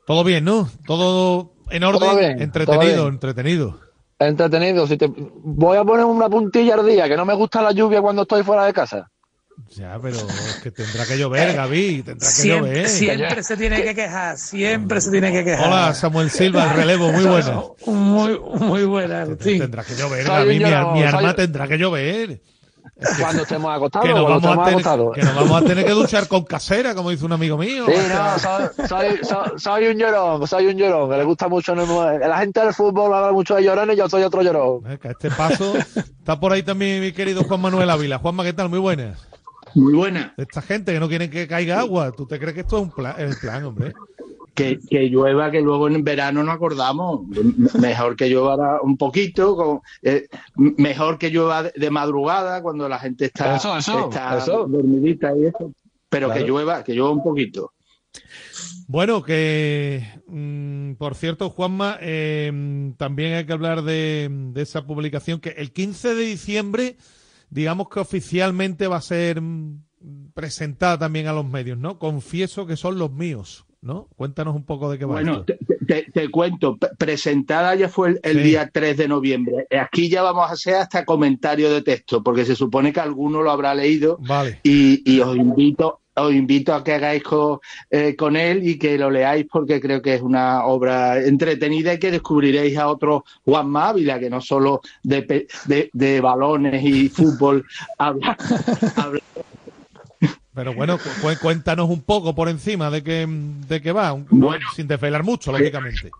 Todo bien, ¿no? Todo en orden. Todo bien, entretenido, todo entretenido. Entretenido. Si te... Voy a poner una puntilla al día, que no me gusta la lluvia cuando estoy fuera de casa. Ya, pero es que tendrá que llover, Gaby. Tendrá que Siempre, llover. siempre se tiene que quejar, siempre se tiene que quejar. Hola, Samuel Silva, el relevo, muy buena. Muy, muy buena, Agustín. Tendrá que llover, Soy Gaby. Mi, arma soy- tendrá que llover. Cuando estemos acostados, Que nos, cuando vamos a estemos tener, acostados. que nos vamos a tener que duchar con casera, como dice un amigo mío. Sí, no, soy, soy, soy- soy un llorón, soy un llorón, que le gusta mucho. La gente del fútbol habla mucho de llorones, yo soy otro llorón. Que a este paso está por ahí también mi querido Juan Manuel Ávila. Juanma, ¿qué tal? Muy buenas. Muy buena. Esta gente que no quieren que caiga agua. ¿Tú te crees que esto es un plan, el plan, hombre? Que, que llueva, que luego en verano nos acordamos. Mejor que llueva un poquito, con- eh, mejor que llueva de, de madrugada cuando la gente está, Eso, eso, está eso. dormidita y eso. Pero que llueva, que llueva un poquito. Bueno, que mm, por cierto, Juanma, eh, también hay que hablar de, de esa publicación que el 15 de diciembre, digamos que oficialmente va a ser mm, presentada también a los medios, ¿no? Confieso que son los míos, ¿no? Cuéntanos un poco de qué va Bueno, esto. te, te- te cuento, presentada ya fue el, el Sí. día 3 de noviembre. Aquí ya vamos a hacer hasta comentario de texto, porque se supone que alguno lo habrá leído Vale. y, y os invito os invito a que hagáis co- eh, con él y que lo leáis porque creo que es una obra entretenida y que descubriréis a otro Juan Ávila que no solo de, de, de balones y fútbol [laughs] habla, habla Pero bueno, cu- cu- cuéntanos un poco por encima de qué, de qué va, Bueno. sin desvelar mucho, lógicamente.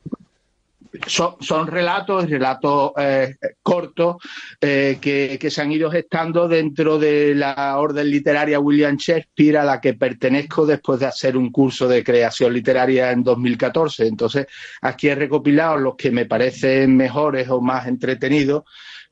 Son, son relatos, relatos eh, cortos eh, que, que se han ido gestando dentro de la orden literaria William Shakespeare a la que pertenezco después de hacer un curso de creación literaria en 2014. Entonces, aquí he recopilado los que me parecen mejores o más entretenidos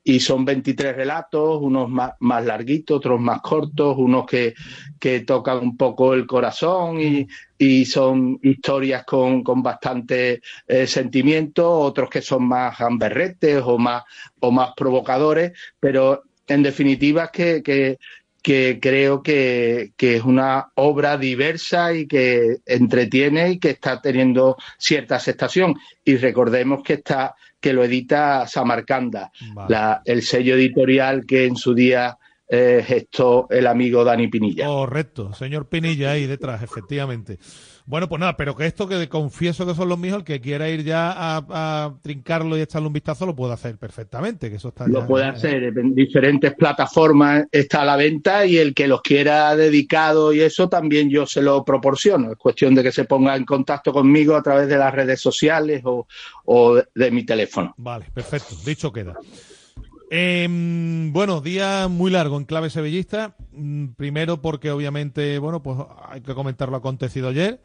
y son 23 relatos, unos más, más larguitos, otros más cortos, unos que, que tocan un poco el corazón y, y son historias con, con bastante eh, sentimiento, otros que son más gamberretes o más, o más provocadores, pero en definitiva es que, que, que creo que, que es una obra diversa y que entretiene y que está teniendo cierta aceptación. Y recordemos que está que lo edita Samarcanda, la- el sello editorial que en su día eh, gestó el amigo Dani Pinilla. Correcto, señor Pinilla ahí detrás, efectivamente. Bueno, pues nada, pero que esto que confieso que son los míos, el que quiera ir ya a, a trincarlo y echarle un vistazo lo puede hacer perfectamente, que eso está Lo ya- puede hacer en diferentes plataformas, está a la venta y el que los quiera dedicado y eso también yo se lo proporciono. Es cuestión de que se ponga en contacto conmigo a través de las redes sociales o, o de mi teléfono. Vale, perfecto, dicho queda. Em, bueno, día muy largo en clave sevillista. Mm, Primero porque obviamente, bueno, pues hay que comentar lo acontecido ayer.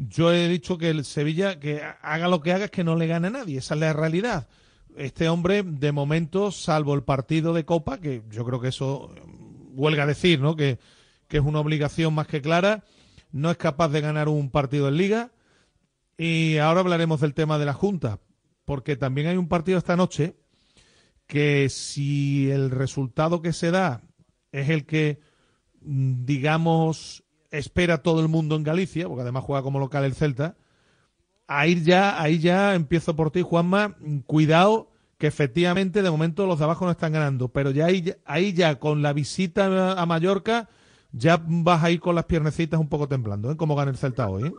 Yo he dicho que el Sevilla, que haga lo que haga, es que no le gane a nadie. Esa es la realidad. Este hombre, de momento, salvo el partido de Copa, que yo creo que eso eh, huelga decir, ¿no? Que, que es una obligación más que clara, no es capaz de ganar un partido en Liga. Y ahora hablaremos del tema de la Junta, porque también hay un partido esta noche que si el resultado que se da es el que, mm, digamos, espera todo el mundo en Galicia, porque además juega como local el Celta, ahí ya, ahí ya empiezo por ti, Juanma, cuidado que efectivamente de momento los de abajo no están ganando, pero ya ahí, ahí ya con la visita a Mallorca ya vas a ir con las piernecitas un poco temblando, ¿eh? Como gana el Celta hoy. ¿eh?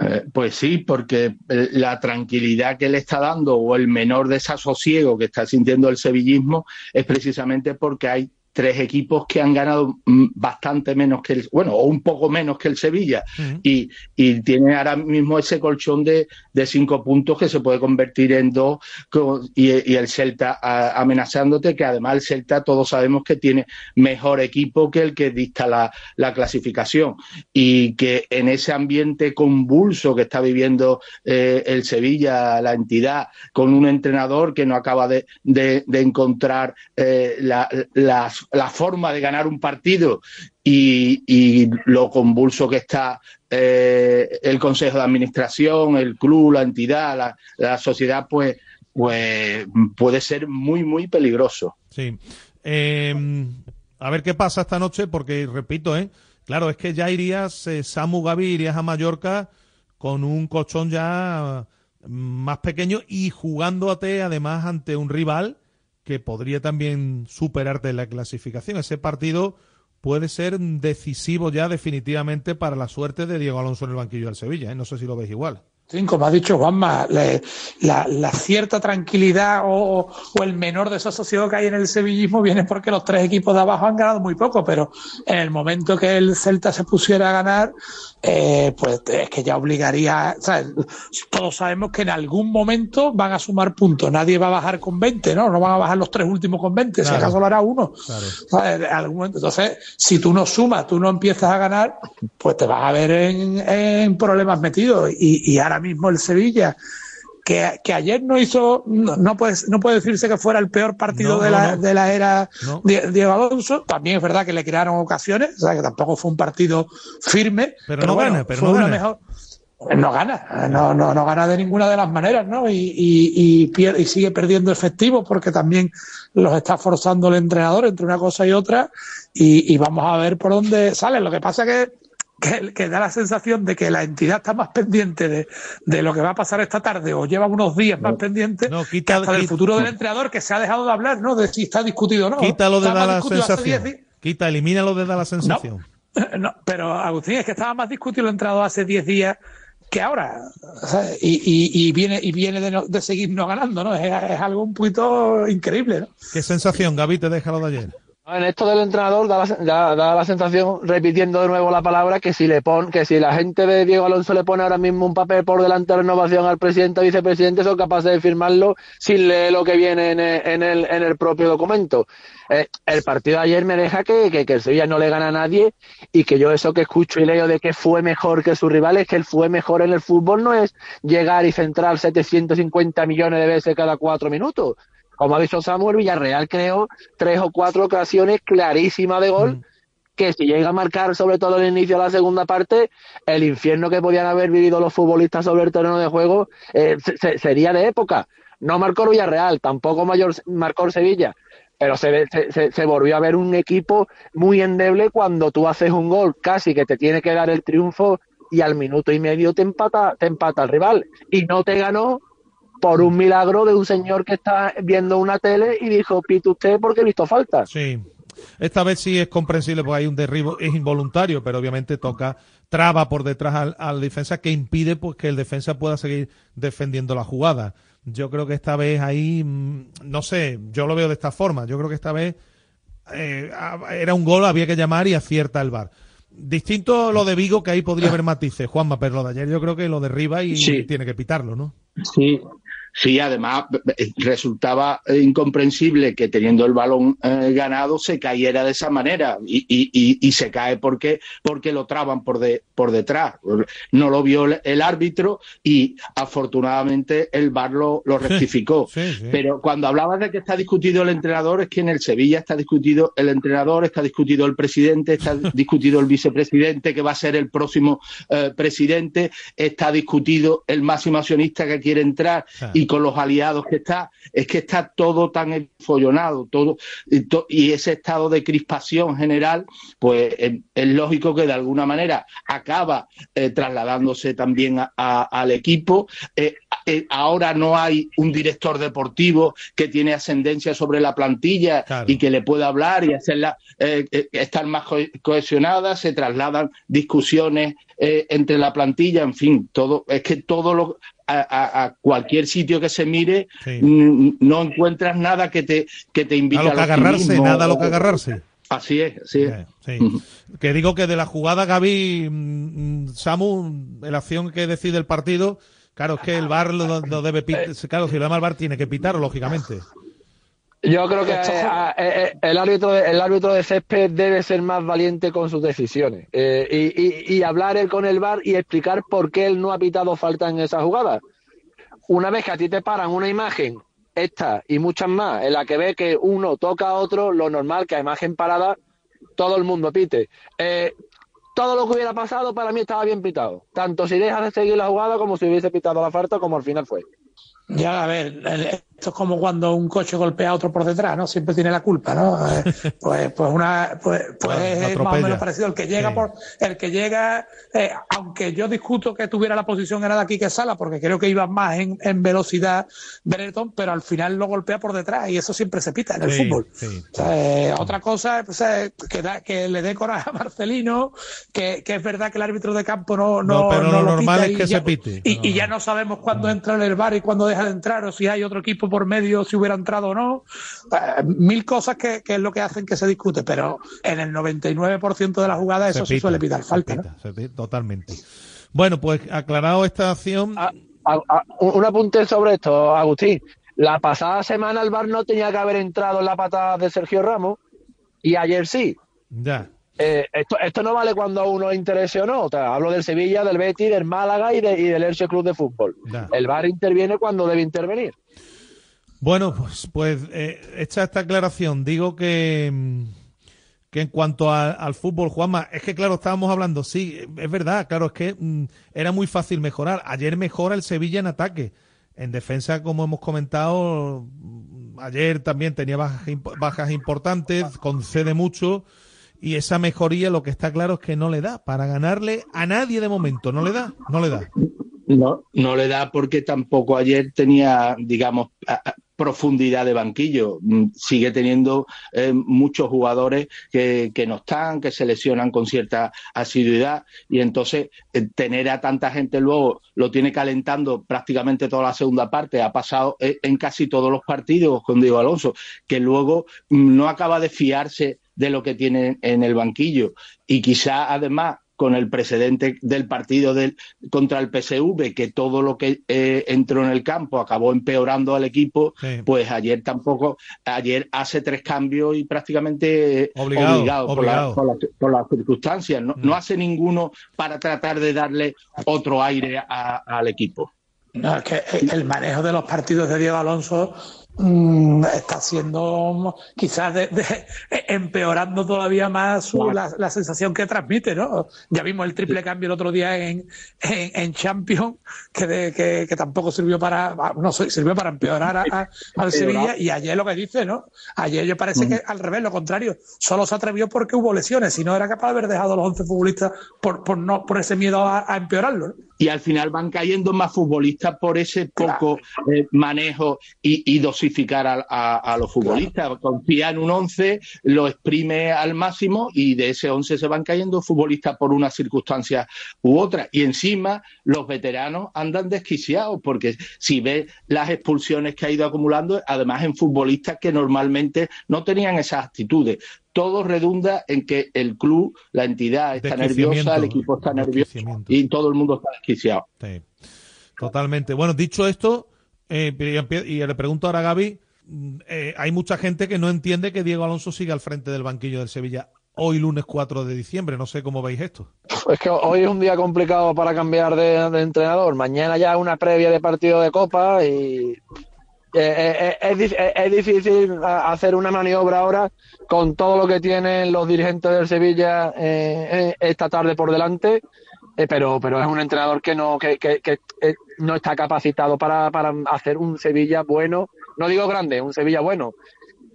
Eh, pues sí, porque eh, la tranquilidad que le está dando o el menor desasosiego que está sintiendo el sevillismo es precisamente porque hay tres equipos que han ganado mm, bastante menos que el, bueno, o un poco menos que el Sevilla. Y, y tiene ahora mismo ese colchón de, de cinco puntos que se puede convertir en dos con- y, y el Celta a- amenazándote, que además el Celta todos sabemos que tiene mejor equipo que el que dicta la, la clasificación. Y que en ese ambiente convulso que está viviendo eh, el Sevilla, la entidad, con un entrenador que no acaba de, de- de encontrar eh, la- las la forma de ganar un partido y, lo convulso que está eh, el Consejo de Administración, el club, la entidad, la, sociedad, pues, pues puede ser muy, muy peligroso. Sí. Eh, a ver qué pasa esta noche, porque repito, ¿eh? Claro, es que ya irías, eh, Samu Gavi, irías a Mallorca con un colchón ya más pequeño y jugándote además ante un rival que podría también superarte en la clasificación. Ese partido puede ser decisivo ya definitivamente para la suerte de Diego Alonso en el banquillo del Sevilla. ¿eh? No sé si lo veis igual. Como ha dicho Juanma, la, la cierta tranquilidad o, o el menor desasosiego que hay en el sevillismo viene porque los tres equipos de abajo han ganado muy poco, pero en el momento que el Celta se pusiera a ganar, eh, pues es que ya obligaría, ¿sabes? todos sabemos que en algún momento van a sumar puntos, nadie va a bajar con 20, ¿no? No van a bajar los tres últimos con 20, si acaso lo hará uno. Entonces, si tú no sumas, tú no empiezas a ganar, pues te vas a ver en, en problemas metidos. Y, y ahora mismo el Sevilla, que, que ayer no hizo, no, no puede, no puede decirse que fuera el peor partido No, de, la, de la era Diego Alonso. También es verdad que le crearon ocasiones, o sea, que tampoco fue un partido firme. Pero no bueno, gana, pero fue no una gana. mejor- no gana, no, no, no gana de ninguna de las maneras, ¿no? Y, y, y, pier- y sigue perdiendo efectivo porque también los está forzando el entrenador entre una cosa y otra y, y vamos a ver por dónde sale. Lo que pasa que, que, que da la sensación de que la entidad está más pendiente de, de lo que va a pasar esta tarde o lleva unos días más pendiente que hasta del quita- futuro del entrenador que se ha dejado de hablar, ¿no? De si está discutido o no. Quítalo de dar la sensación. 10 días. Quita, elimínalo de dar la sensación. [laughs] No, pero Agustín, es que estaba más discutido el entrenador hace 10 días que ahora. ¿sabes? Y, y, y viene, y viene de, no- de seguir no ganando, ¿no? Es, es algo un poquito increíble, ¿no? ¿Qué sensación, Gaby, te deja lo de ayer? En esto del entrenador da la, da, da la sensación, repitiendo de nuevo la palabra, que si le pon, que si la gente de Diego Alonso le pone ahora mismo un papel por delante de renovación al presidente o vicepresidente, son capaces de firmarlo sin leer lo que viene en el, en el, en el propio documento. Eh, el partido de ayer me deja que, que, que el Sevilla no le gana a nadie y que yo eso que escucho y leo de que fue mejor que sus rivales, que el fue mejor en el fútbol no es llegar y centrar 750 millones de veces cada cuatro minutos. Como ha dicho Samuel, Villarreal creó tres o cuatro ocasiones clarísimas de gol que si llega a marcar sobre todo el inicio de la segunda parte, el infierno que podían haber vivido los futbolistas sobre el terreno de juego eh, se- se- sería de época. No marcó el Villarreal, tampoco mayor, marcó Sevilla, pero se, ve- se, se- se volvió a ver un equipo muy endeble cuando tú haces un gol casi que te tiene que dar el triunfo y al minuto y medio te empata, te empata el rival. Y no te ganó por un milagro de un señor que está viendo una tele y dijo, pite usted porque he visto falta. Sí. Esta vez sí es comprensible porque hay un derribo, es involuntario, pero obviamente toca traba por detrás al, al defensa que impide pues que el defensa pueda seguir defendiendo la jugada. Yo creo que esta vez ahí, mm, no sé, yo lo veo de esta forma. Yo creo que esta vez eh, era un gol, había que llamar y acierta el bar. Distinto lo de Vigo, que ahí podría haber matices, Juanma, pero lo de ayer yo creo que lo derriba y Sí. tiene que pitarlo, ¿no? Sí, sí, además eh, resultaba incomprensible que teniendo el balón eh, ganado se cayera de esa manera y, y- y- y se cae porque, porque lo traban por, de, por detrás. No lo vio el, el árbitro y afortunadamente el VAR lo, lo rectificó. Pero cuando hablabas de que está discutido el entrenador, es que en el Sevilla está discutido el entrenador, está discutido el presidente, está [laughs] discutido el vicepresidente, que va a ser el próximo eh, presidente, está discutido el máximo accionista que quiere entrar y con los aliados que está. Es que está todo tan enfollonado, todo, y, to- y ese estado de crispación general, pues eh, es lógico que de alguna manera acaba eh, trasladándose también a- a- al equipo. Eh, eh, ahora no hay un director deportivo que tiene ascendencia sobre la plantilla y que le pueda hablar y hacerla estar más co- cohesionada, se trasladan discusiones eh, entre la plantilla, en fin, todo, es que todo lo a, a- a cualquier sitio que se mire mm, no encuentras nada que te que te invite A lo que agarrarse, nada a lo que agarrarse. Así es, así es. Sí. Que digo que de la jugada, Gaby, mm, Samu, la acción que decide el partido, claro, es que el VAR lo, lo debe pitar. Claro, si lo llama el VAR tiene que pitar, lógicamente. Yo creo que eh, a- eh, eh, el árbitro de, el árbitro de césped debe ser más valiente con sus decisiones eh, y, y- y hablar él con el VAR y explicar por qué él no ha pitado falta en esa jugada. Una vez que a ti te paran una imagen esta y muchas más, en la que ve que uno toca a otro, lo normal que a imagen parada todo el mundo pite. Eh, todo lo que hubiera pasado para mí estaba bien pitado, tanto si dejas de seguir la jugada como si hubiese pitado la falta como al final fue. Ya, a ver, el- esto es como cuando un coche golpea a otro por detrás, ¿no? Siempre tiene la culpa, ¿no? Eh, [laughs] Pues, pues una, pues, pues es más o menos parecido. El que llega Sí. por, el que llega, eh, aunque yo discuto que tuviera la posición era de aquí que Sala, porque creo que iba más en, en velocidad Benetton, pero al final lo golpea por detrás y eso siempre se pita en el Sí, fútbol. sí. O sea, eh, otra cosa pues, que, da- que le dé coraje a Marcelino, que, que es verdad que el árbitro de campo no, no, No, pero no lo normal pita es y que ya- se pite. Y, y ya no sabemos cuándo entra en el bar y cuándo deja de entrar, o si hay otro equipo por medio, si hubiera entrado o no. Eh, mil cosas que, que es lo que hacen que se discute, pero en el 99% de las jugadas eso se pita, suele pitar falta. totalmente. Bueno, pues aclarado esta acción. A- a- un un apunte sobre esto, Agustín. La pasada semana el VAR no tenía que haber entrado en la patada de Sergio Ramos y ayer sí. Ya. Eh, esto, esto no vale cuando a uno le interese o no. O sea, hablo del Sevilla, del Betis, del Málaga y, de- y del Elche Club de Fútbol. Ya. El VAR interviene cuando debe intervenir. Bueno, pues, pues eh, hecha esta aclaración, digo que, mm, que en cuanto al fútbol, Juanma, es que claro, estábamos hablando, sí, es verdad, claro, es que mm, era muy fácil mejorar. Ayer mejora el Sevilla en ataque. En defensa, como hemos comentado, mm, ayer también tenía bajas, bajas importantes, concede mucho. Y esa mejoría, lo que está claro es que no le da. Para ganarle a nadie de momento, no le da, no le da. No, no le da porque tampoco ayer tenía, digamos, profundidad de banquillo. Mm, Sigue teniendo eh, muchos jugadores que, que no están, que se lesionan con cierta asiduidad y entonces eh, tener a tanta gente luego lo tiene calentando prácticamente toda la segunda parte. Ha pasado eh, en casi todos los partidos con Diego Alonso, que luego mm, no acaba de fiarse de lo que tiene en el banquillo y quizá además con el precedente del partido del, contra el PSV, que todo lo que eh, entró en el campo acabó empeorando al equipo, pues ayer tampoco, ayer hace tres cambios y prácticamente eh, Obligado, obligado, por, la- obligado. por la- por las circunstancias. No, no hace ninguno para tratar de darle otro aire a- al equipo. No, es que el manejo de los partidos de Diego Alonso mm, está siendo quizás de- de- empeorando todavía más su- la, la sensación que transmite, ¿no? Ya vimos el triple cambio el otro día en, en, en Champions, que, de- que, que tampoco sirvió para, no sirvió para empeorar a- a- al Sevilla, y ayer lo que dice, ¿no? Ayer yo parece que al revés, lo contrario, solo se atrevió porque hubo lesiones, si no era capaz de haber dejado a los 11 futbolistas por, por, no, por ese miedo a, a empeorarlo, ¿no? Y al final van cayendo más futbolistas por ese poco eh, manejo y, y dosificar a, a- a los futbolistas. Confía en un 11, lo exprime al máximo y de ese 11 se van cayendo futbolistas por una circunstancia u otra. Y encima los veteranos andan desquiciados porque si ves las expulsiones que ha ido acumulando, además en futbolistas que normalmente no tenían esas actitudes. Todo redunda en que el club, la entidad está nerviosa, el equipo está nervioso y todo el mundo está desquiciado. Sí, totalmente. Bueno, dicho esto, eh, y le pregunto ahora a Gaby, mm, eh, hay mucha gente que no entiende que Diego Alonso siga al frente del banquillo del Sevilla hoy lunes 4 de diciembre. No sé cómo veis esto. Es que hoy es un día complicado para cambiar de, de entrenador. Mañana ya una previa de partido de Copa y eh, eh, es, dif- es- es difícil hacer una maniobra ahora con todo lo que tienen los dirigentes del Sevilla eh, eh, esta tarde por delante. Eh, pero, pero es un entrenador que no, que, que- que, eh, no está capacitado para, para hacer un Sevilla bueno. No digo grande, un Sevilla bueno.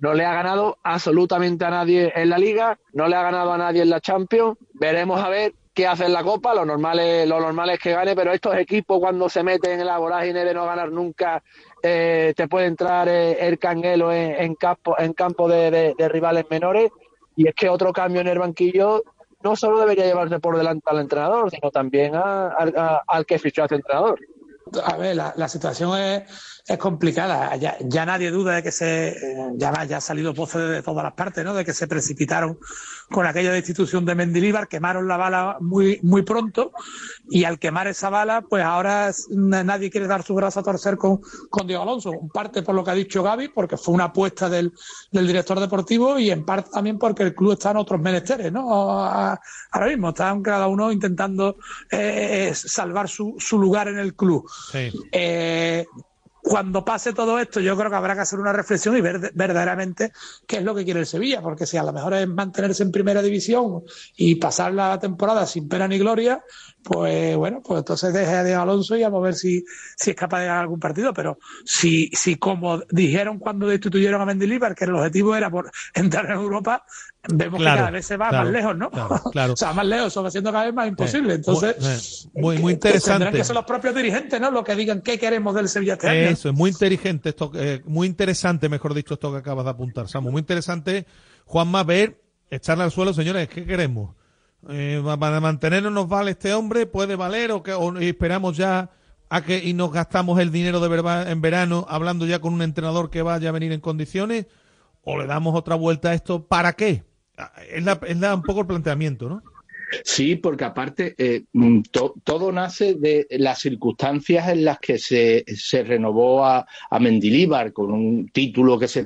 No le ha ganado absolutamente a nadie en la Liga, no le ha ganado a nadie en la Champions. Veremos a ver qué hace en la Copa. Lo normal es, lo normal es que gane, pero estos equipos cuando se meten en la vorágine de no ganar nunca, eh, te puede entrar eh, el canguelo en, campo, en campo de, rivales menores. Y es que otro cambio en el banquillo no solo debería llevarse por delante al entrenador, sino también al que fichó a ese entrenador. A ver, la, situación es, complicada. Ya, nadie duda de que se. eh, Ya, ha salido voces de todas las partes, ¿no? De que se precipitaron con aquella destitución de Mendilibar, quemaron la bala muy, muy pronto. Y al quemar esa bala, pues ahora nadie quiere dar su brazo a torcer con, con Diego Alonso. En parte por lo que ha dicho Gaby, porque fue una apuesta del, del director deportivo, y en parte también porque el club está en otros menesteres, ¿no? Ahora mismo están cada uno intentando eh, salvar su, su lugar en el club. Eh, cuando pase todo esto, yo creo que habrá que hacer una reflexión y ver verdaderamente qué es lo que quiere el Sevilla, porque si a lo mejor es mantenerse en primera división y pasar la temporada sin pena ni gloria, pues bueno, pues entonces deje a Diego Alonso y vamos a ver si, si es capaz de ganar algún partido. Pero si, si como dijeron cuando destituyeron a Mendilibar, que el objetivo era por [laughs] entrar en Europa, vemos Claro, que cada vez se va claro, más lejos, ¿no? claro, [laughs] claro. o sea, más lejos, eso va siendo cada vez más imposible. Entonces, Eh, muy, muy tendrán interesante. que ser los propios dirigentes, ¿no? Los que digan qué queremos del Sevilla este año. Eso es muy inteligente esto, eh, muy interesante, mejor dicho, esto que acabas de apuntar, Samu. Muy interesante, Juanma, ver, echarle al suelo, señores, ¿qué queremos? Eh, ¿Para mantenernos nos vale este hombre? ¿Puede valer? ¿O, que, o esperamos ya a que y nos gastamos el dinero de verba- en verano hablando ya con un entrenador que vaya a venir en condiciones? ¿O le damos otra vuelta a esto? ¿Para qué? Ah, Es, la, es la- un poco el planteamiento, ¿no? Sí, porque aparte eh, mm, to- todo nace de las circunstancias en las que se, se renovó a, a Mendilíbar con un título que se,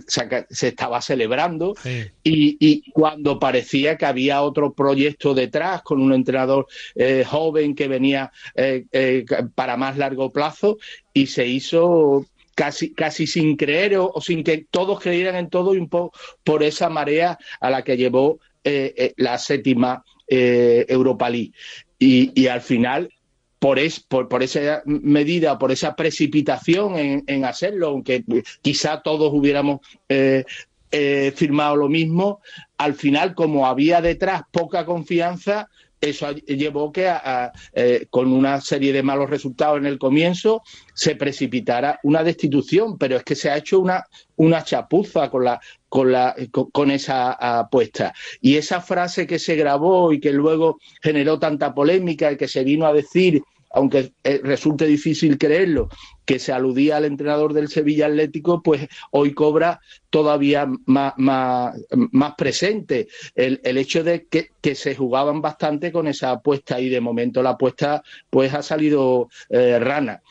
se estaba celebrando y, y cuando parecía que había otro proyecto detrás con un entrenador eh, joven que venía eh, eh, para más largo plazo y se hizo casi, casi sin creer o, o sin que todos creyeran en todo y un poco por esa marea a la que llevó eh, eh, la séptima eh. Y, al final, por, es, por, esa medida, por esa precipitación en, en hacerlo, aunque quizá todos hubiéramos eh, eh, firmado lo mismo, al final, como había detrás poca confianza, eso llevó que, a- a, eh, con una serie de malos resultados en el comienzo, se precipitara una destitución, pero es que se ha hecho una, una chapuza con, la, con, la, con, con esa apuesta. Y esa frase que se grabó y que luego generó tanta polémica y que se vino a decir, aunque eh, resulte difícil creerlo, que se aludía al entrenador del Sevilla Atlético, pues hoy cobra todavía más, más, más presente el, el hecho de que, que se jugaban bastante con esa apuesta y de momento la apuesta pues ha salido eh, rana.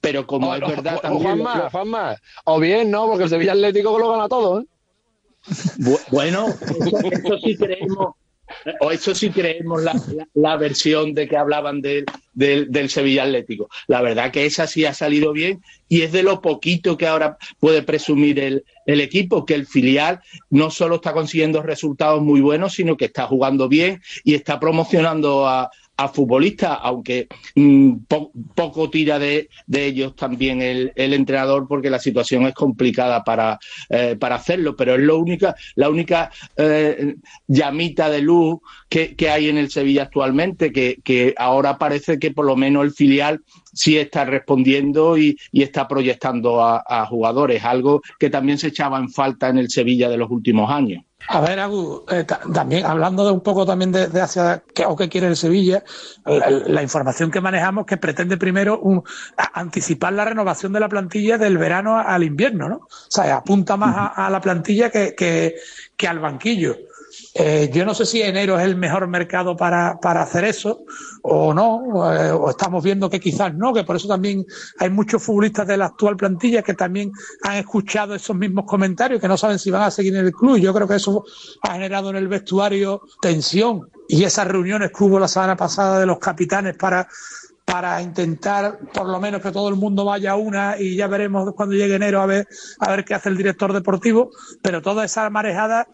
Pero como es verdad O- o también... Juanma, Juanma, o bien, ¿no? Porque el Sevilla Atlético lo gana todo, ¿eh? Bu- Bueno, eso, eso sí creemos, o eso sí creemos la, la- versión de que hablaban del, del, del Sevilla Atlético. La verdad que esa sí ha salido bien y es de lo poquito que ahora puede presumir el, el equipo, que el filial no solo está consiguiendo resultados muy buenos, sino que está jugando bien y está promocionando a, a futbolistas, aunque mm, po- poco tira de, ellos también el, el entrenador porque la situación es complicada para, eh, para hacerlo, pero es lo única, la única eh, llamita de luz que, que hay en el Sevilla actualmente, que, que ahora parece que por lo menos el filial sí está respondiendo y, y está proyectando a, a jugadores, algo que también se echaba en falta en el Sevilla de los últimos años. A ver, eh, ta- también hablando de un poco también de, de hacia qué o qué quiere el Sevilla, la, la información que manejamos que pretende primero un- anticipar la renovación de la plantilla del verano al invierno, ¿no? O sea, apunta más a, a la plantilla que, que, que al banquillo. Eh, yo no sé si enero es el mejor mercado para, para hacer eso o no, eh, o estamos viendo que quizás no, que por eso también hay muchos futbolistas de la actual plantilla que también han escuchado esos mismos comentarios, que no saben si van a seguir en el club. Yo creo que eso ha generado en el vestuario tensión y esas reuniones que hubo la semana pasada de los capitanes para para intentar por lo menos que todo el mundo vaya a una y ya veremos cuando llegue enero a ver a ver qué hace el director deportivo pero toda esa marejada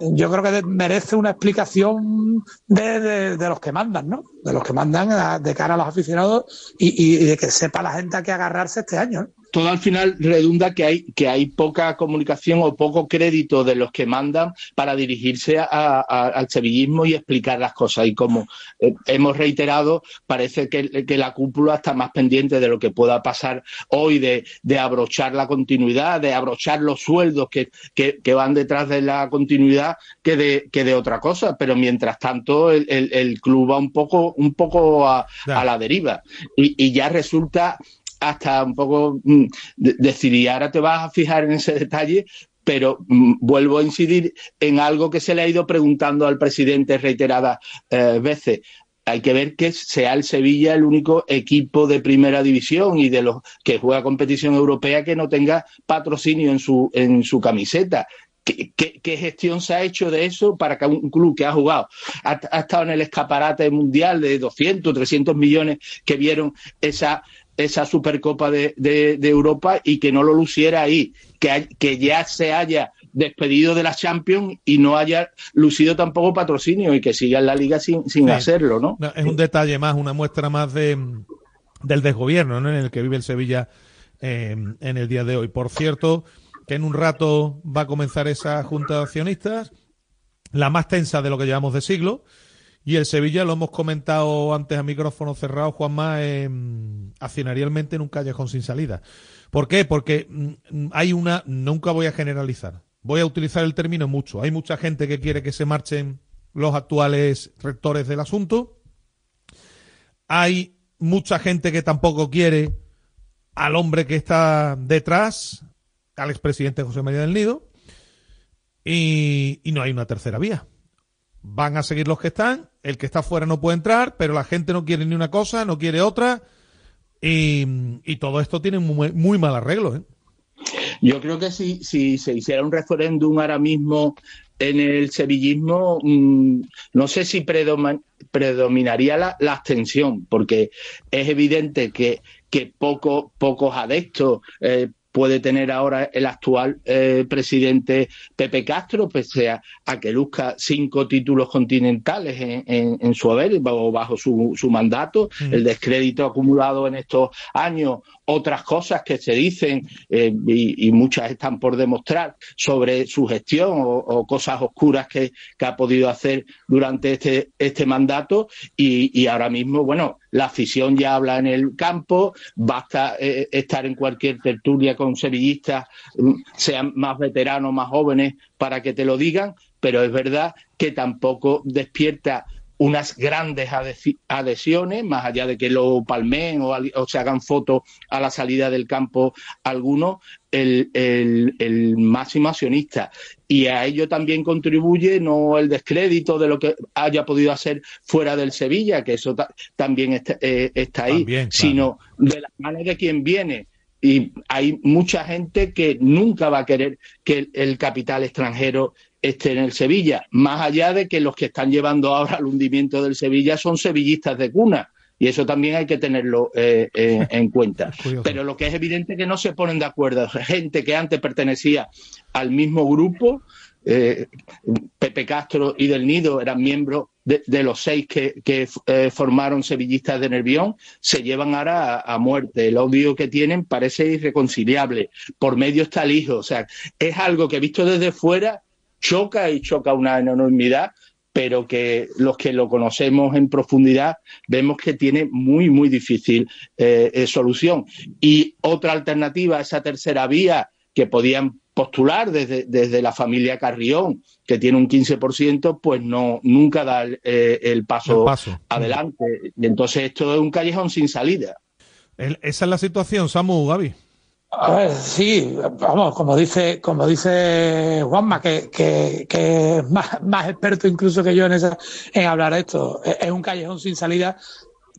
yo creo que merece una explicación de, de- los que mandan no de los que mandan a- de cara a los aficionados y, de que sepa la gente a qué agarrarse este año. Todo al final redunda que hay, que hay poca comunicación o poco crédito de los que mandan para dirigirse a- a- al sevillismo y explicar las cosas. Y como eh, hemos reiterado, parece que, que la cúpula está más pendiente de lo que pueda pasar hoy, de, de abrochar la continuidad, de abrochar los sueldos que, que- que van detrás de la continuidad, que de, que de otra cosa. Pero mientras tanto, el, el- el club va un poco, un poco a, a la deriva. Y, y ya resulta hasta un poco mm, de- decir, y ahora te vas a fijar en ese detalle, pero mm, vuelvo a incidir en algo que se le ha ido preguntando al presidente reiteradas eh, veces. Hay que ver que sea el Sevilla el único equipo de primera división y de los que juega competición europea que no tenga patrocinio en su, en su camiseta. ¿Qué, qué- qué gestión se ha hecho de eso para que un club que ha jugado, ha, ha estado en el escaparate mundial de 200, 300 millones que vieron esa esa Supercopa de, de- de Europa y que no lo luciera ahí, que, hay- que ya se haya despedido de la Champions y no haya lucido tampoco patrocinio y que siga en la liga sin, sin Sí. hacerlo, ¿no? No, es un detalle más, una muestra más de del desgobierno ¿no? en el que vive el Sevilla eh, en el día de hoy. Por cierto, que en un rato va a comenzar esa junta de accionistas, la más tensa de lo que llevamos de siglo. Y el Sevilla, lo hemos comentado antes a micrófono cerrado, Juanma, eh, accionarialmente en un callejón sin salida. ¿Por qué? Porque mm, hay una, nunca voy a generalizar, voy a utilizar el término mucho. Hay mucha gente que quiere que se marchen los actuales rectores del asunto. Hay mucha gente que tampoco quiere al hombre que está detrás, al expresidente José María del Nido, y, y no hay una tercera vía. Van a seguir los que están, el que está fuera no puede entrar, pero la gente no quiere ni una cosa, no quiere otra, y, todo esto tiene muy, muy mal arreglo. ¿eh? Yo creo que si, se hiciera un referéndum ahora mismo en el sevillismo, mm, no sé si predominaría la, abstención, porque es evidente que, que poco, pocos adeptos eh, puede tener ahora el actual eh, presidente Pepe Castro, pese a, a que luzca cinco títulos continentales en, en- en su haber o bajo su, su mandato, Mm. el descrédito acumulado en estos años, otras cosas que se dicen eh, y, y muchas están por demostrar sobre su gestión o, o cosas oscuras que, que ha podido hacer durante este, este mandato y, y ahora mismo, bueno, la afición ya habla en el campo, basta eh, estar en cualquier tertulia con sevillistas, mm, sean más veteranos, más jóvenes, para que te lo digan, pero es verdad que tampoco despierta unas grandes adhesi- adhesiones, más allá de que lo palmeen o, o se hagan fotos a la salida del campo algunos, el, el- el máximo accionista. Y a ello también contribuye no el descrédito de lo que haya podido hacer fuera del Sevilla, que eso ta- también está, eh, está ahí, También, claro. sino de las manos de quien viene. Y hay mucha gente que nunca va a querer que el, capital extranjero esté en el Sevilla, más allá de que los que están llevando ahora al hundimiento del Sevilla son sevillistas de cuna. Y eso también hay que tenerlo eh, eh, [laughs] en cuenta. Pero lo que es evidente es que no se ponen de acuerdo. Gente que antes pertenecía al mismo grupo, eh, Pepe Castro y Del Nido eran miembros de, los seis que, eh, formaron sevillistas de Nervión, se llevan ahora a, muerte. El odio que tienen parece irreconciliable. Por medio está el hijo. O sea, es algo que visto desde fuera choca y choca una enormidad, pero que los que lo conocemos en profundidad vemos que tiene muy, muy difícil eh, solución. Y otra alternativa esa tercera vía que podían postular desde, desde la familia Carrión, que tiene un 15%, pues no nunca da el, eh, el paso, El paso. adelante. Y entonces esto es un callejón sin salida. El- esa es la situación, Samu, Gaby. A ver, sí, vamos, como dice, como dice Juanma, que, que, que es más, más experto incluso que yo en, esa, en hablar de esto. Es, es un callejón sin salida,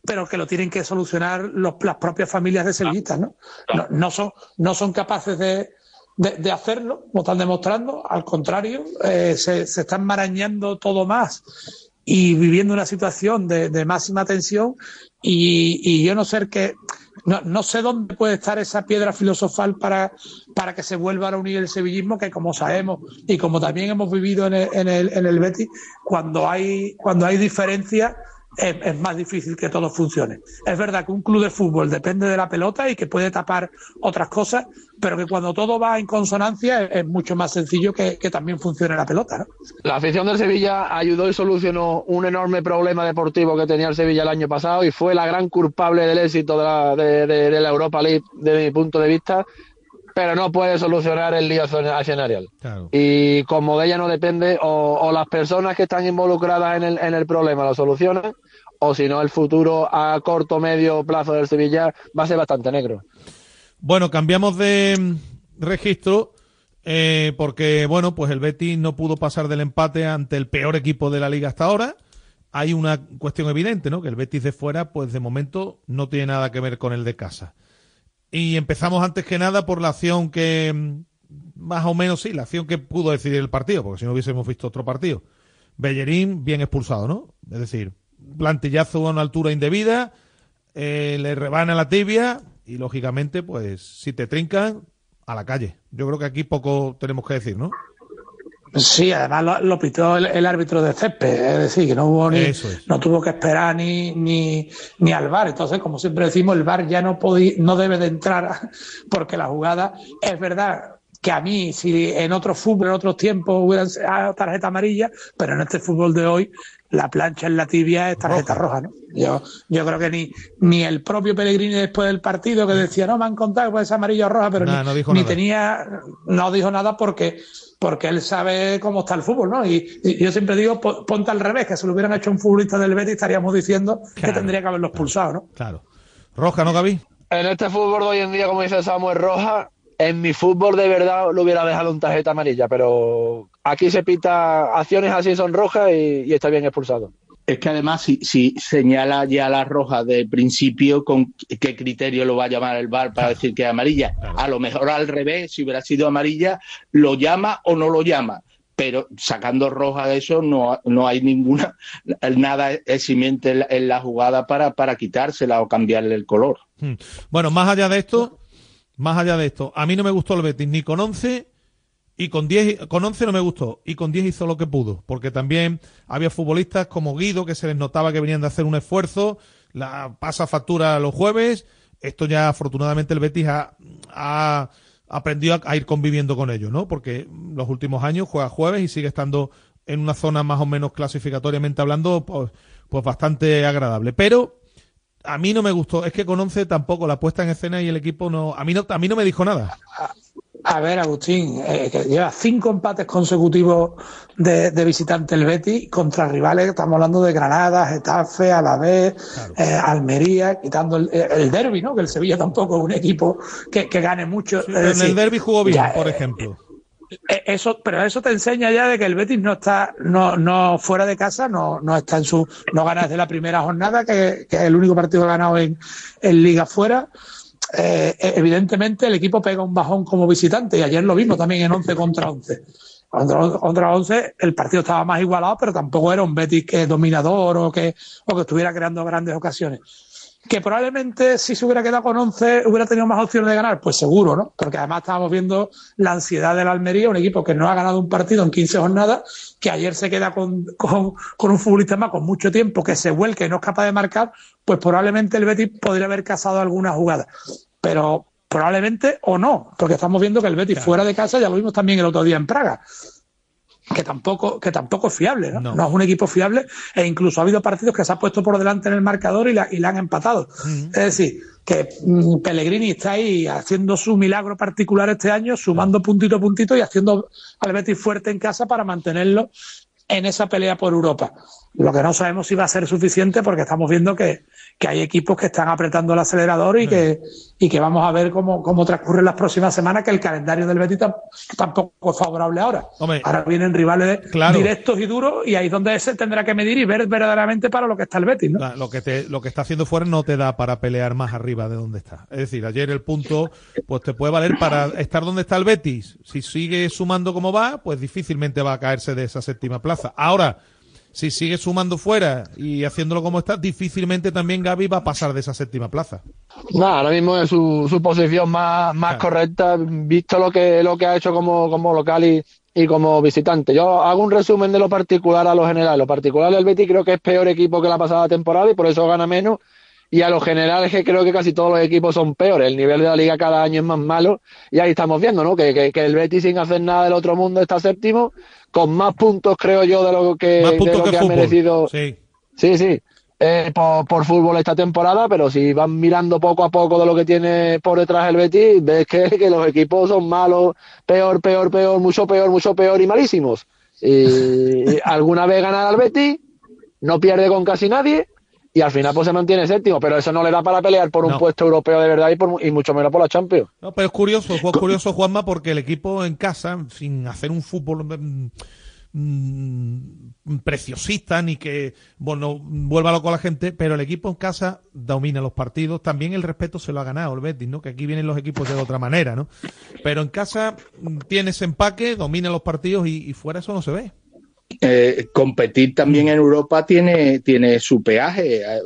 pero que lo tienen que solucionar los, las propias familias de sevillistas, ¿no? No, no son, no son capaces de, de, hacerlo, como están demostrando, al contrario, eh, se, se están marañando todo más y viviendo una situación de, de máxima tensión y, y yo no sé que no, no sé dónde puede estar esa piedra filosofal para, para que se vuelva a unir el sevillismo que como sabemos y como también hemos vivido en el, en el, en el Betis cuando hay cuando hay diferencias es, más difícil que todo funcione. Es verdad que un club de fútbol depende de la pelota y que puede tapar otras cosas, pero que cuando todo va en consonancia es, mucho más sencillo que, también funcione la pelota. La afición del Sevilla ayudó y solucionó un enorme problema deportivo que tenía el Sevilla el año pasado y fue la gran culpable del éxito de la, de la Europa League desde mi punto de vista, pero no puede solucionar el lío accionarial. Y como de ella no depende, o, o las personas que están involucradas en el, en el problema lo solucionan, o si no, el futuro a corto medio plazo del Sevilla va a ser bastante negro. Bueno, cambiamos de registro eh, porque, bueno, pues el Betis no pudo pasar del empate ante el peor equipo de la liga hasta ahora. Hay una cuestión evidente, ¿no? Que el Betis de fuera, pues de momento no tiene nada que ver con el de casa. Y empezamos antes que nada por la acción que, mm, más o menos sí, la acción que pudo decidir el partido, porque si no hubiésemos visto otro partido. Bellerín bien expulsado, ¿no? Es decir, plantillazo a una altura indebida, eh, le rebana la tibia y lógicamente, pues si te trincan, a la calle. Yo creo que aquí poco tenemos que decir, ¿no? Sí, además lo, lo pitó el, el árbitro de césped, es decir, que no hubo ni, es. no tuvo que esperar ni, ni, ni al VAR. Entonces, como siempre decimos, el VAR ya no podí, no debe de entrar [laughs] porque la jugada es verdad que a mí, si en otro fútbol, en otros tiempos hubieran sido tarjeta amarilla, pero en este fútbol de hoy, la plancha en la tibia es tarjeta roja, ¿no? Yo, yo creo que ni, ni el propio Pellegrini después del partido que decía, no me han contado que ser amarilla o roja, pero Nah, ni, no dijo ni nada. tenía, no dijo nada porque, porque él sabe cómo está el fútbol, ¿no? Y, y yo siempre digo, po- ponte al revés, que si lo hubieran hecho un futbolista del Betis estaríamos diciendo que tendría que haberlo expulsado, ¿no? Claro. Roja, ¿no, Gaby? En este fútbol de hoy en día, como dice Samuel Roja, en mi fútbol de verdad lo hubiera dejado en tarjeta amarilla, pero aquí se pita acciones así son rojas y, y está bien expulsado. Es que además, si, si señala ya la roja de principio, ¿con qué criterio lo va a llamar el VAR para decir que es amarilla? A lo mejor al revés, si hubiera sido amarilla, lo llama o no lo llama. Pero sacando roja de eso, no, no hay ninguna, nada eximiente en la, en la jugada para, para quitársela o cambiarle el color. Hmm. Bueno, más allá de esto, más allá de esto, a mí no me gustó el Betis ni con 11 y con 10, con 11 no me gustó y con 10 hizo lo que pudo, porque también había futbolistas como Guido que se les notaba que venían de hacer un esfuerzo, la pasa factura los jueves, esto ya afortunadamente el Betis ha, aprendido a, ir conviviendo con ello, ¿no? Porque los últimos años juega jueves y sigue estando en una zona más o menos clasificatoriamente hablando, pues, pues bastante agradable. Pero a mí no me gustó. Es que con 11 tampoco la puesta en escena y el equipo no. A mí no, a mí no me dijo nada. A ver, Agustín, eh, que lleva cinco empates consecutivos de, de visitante el Betis contra rivales, estamos hablando de Granada, Getafe, Alavés, eh, Almería, quitando el, el derby, ¿no? Que el Sevilla tampoco es un equipo que, que gane mucho. Pero en decir, el derby jugó bien, ya, por eh, ejemplo. eh, Eso, pero eso te enseña ya de que el Betis no está, no, no fuera de casa, no, no está en su, no gana desde la primera jornada, que, que es el único partido que ha ganado en, en Liga fuera. Eh, evidentemente el equipo pega un bajón como visitante y ayer lo vimos también en 11 contra 11. Contra, contra 11 el partido estaba más igualado, pero tampoco era un Betis que dominador o que, o que estuviera creando grandes ocasiones. Que probablemente si se hubiera quedado con 11 hubiera tenido más opciones de ganar, pues seguro, ¿no? Porque además estábamos viendo la ansiedad del Almería, un equipo que no ha ganado un partido en 15 jornadas, que ayer se queda con, con, con un futbolista más con mucho tiempo, que se vuelque y no es capaz de marcar, pues probablemente el Betis podría haber cazado alguna jugada. Pero probablemente o no, porque estamos viendo que el Betis fuera de casa, ya lo vimos también el otro día en Praga, que tampoco, que tampoco es fiable, ¿no? No. No, es un equipo fiable e incluso ha habido partidos que se ha puesto por delante en el marcador y la, y la han empatado. Es decir, que mm, Pellegrini está ahí haciendo su milagro particular este año, sumando puntito a puntito y haciendo al Betis fuerte en casa para mantenerlo en esa pelea por Europa. Lo que no sabemos si va a ser suficiente porque estamos viendo que, que hay equipos que están apretando el acelerador y que, y que vamos a ver cómo, cómo transcurren las próximas semanas, que el calendario del Betis tam- tampoco es favorable ahora. Hombre, ahora vienen rivales claro. directos y duros y ahí es donde se tendrá que medir y ver verdaderamente para lo que está el Betis, ¿no? Lo que te, lo que está haciendo fuera no te da para pelear más arriba de donde está. Es decir, ayer el punto pues te puede valer para estar donde está el Betis. Si sigue sumando como va, pues difícilmente va a caerse de esa séptima plaza. Ahora, si sigue sumando fuera y haciéndolo como está, difícilmente también Gaby va a pasar de esa séptima plaza. No, ahora mismo es su, su posición más, más correcta, visto lo que, lo que ha hecho como, como local y, y como visitante. Yo hago un resumen de lo particular a lo general. Lo particular del Betis creo que es peor equipo que la pasada temporada y por eso gana menos. Y a lo general es que creo que casi todos los equipos son peores. El nivel de la liga cada año es más malo. Y ahí estamos viendo, ¿no? Que, que, que el Betis sin hacer nada del otro mundo está séptimo, con más puntos, creo yo, de lo que, de lo que que ha merecido. Sí. Sí, sí. eh, por, por fútbol esta temporada, pero si van mirando poco a poco de lo que tiene por detrás el Betis, ves que, que los equipos son malos, peor, peor, peor, mucho peor, mucho peor y malísimos. Y alguna vez ganar al Betis, no pierde con casi nadie y al final pues se mantiene séptimo, pero eso no le da para pelear por un No. puesto europeo de verdad y, por, y mucho menos por la Champions. No, pero es curioso, es curioso, Juanma, porque el equipo en casa, sin hacer un fútbol mm, mm, preciosista ni que bueno vuelva loco a la gente, pero el equipo en casa domina los partidos. También el respeto se lo ha ganado el Betis, ¿no? Que aquí vienen los equipos de otra manera, ¿no? Pero en casa mm, tiene ese empaque, domina los partidos y, y fuera eso no se ve. Eh, competir también en Europa tiene, tiene su peaje. Eh,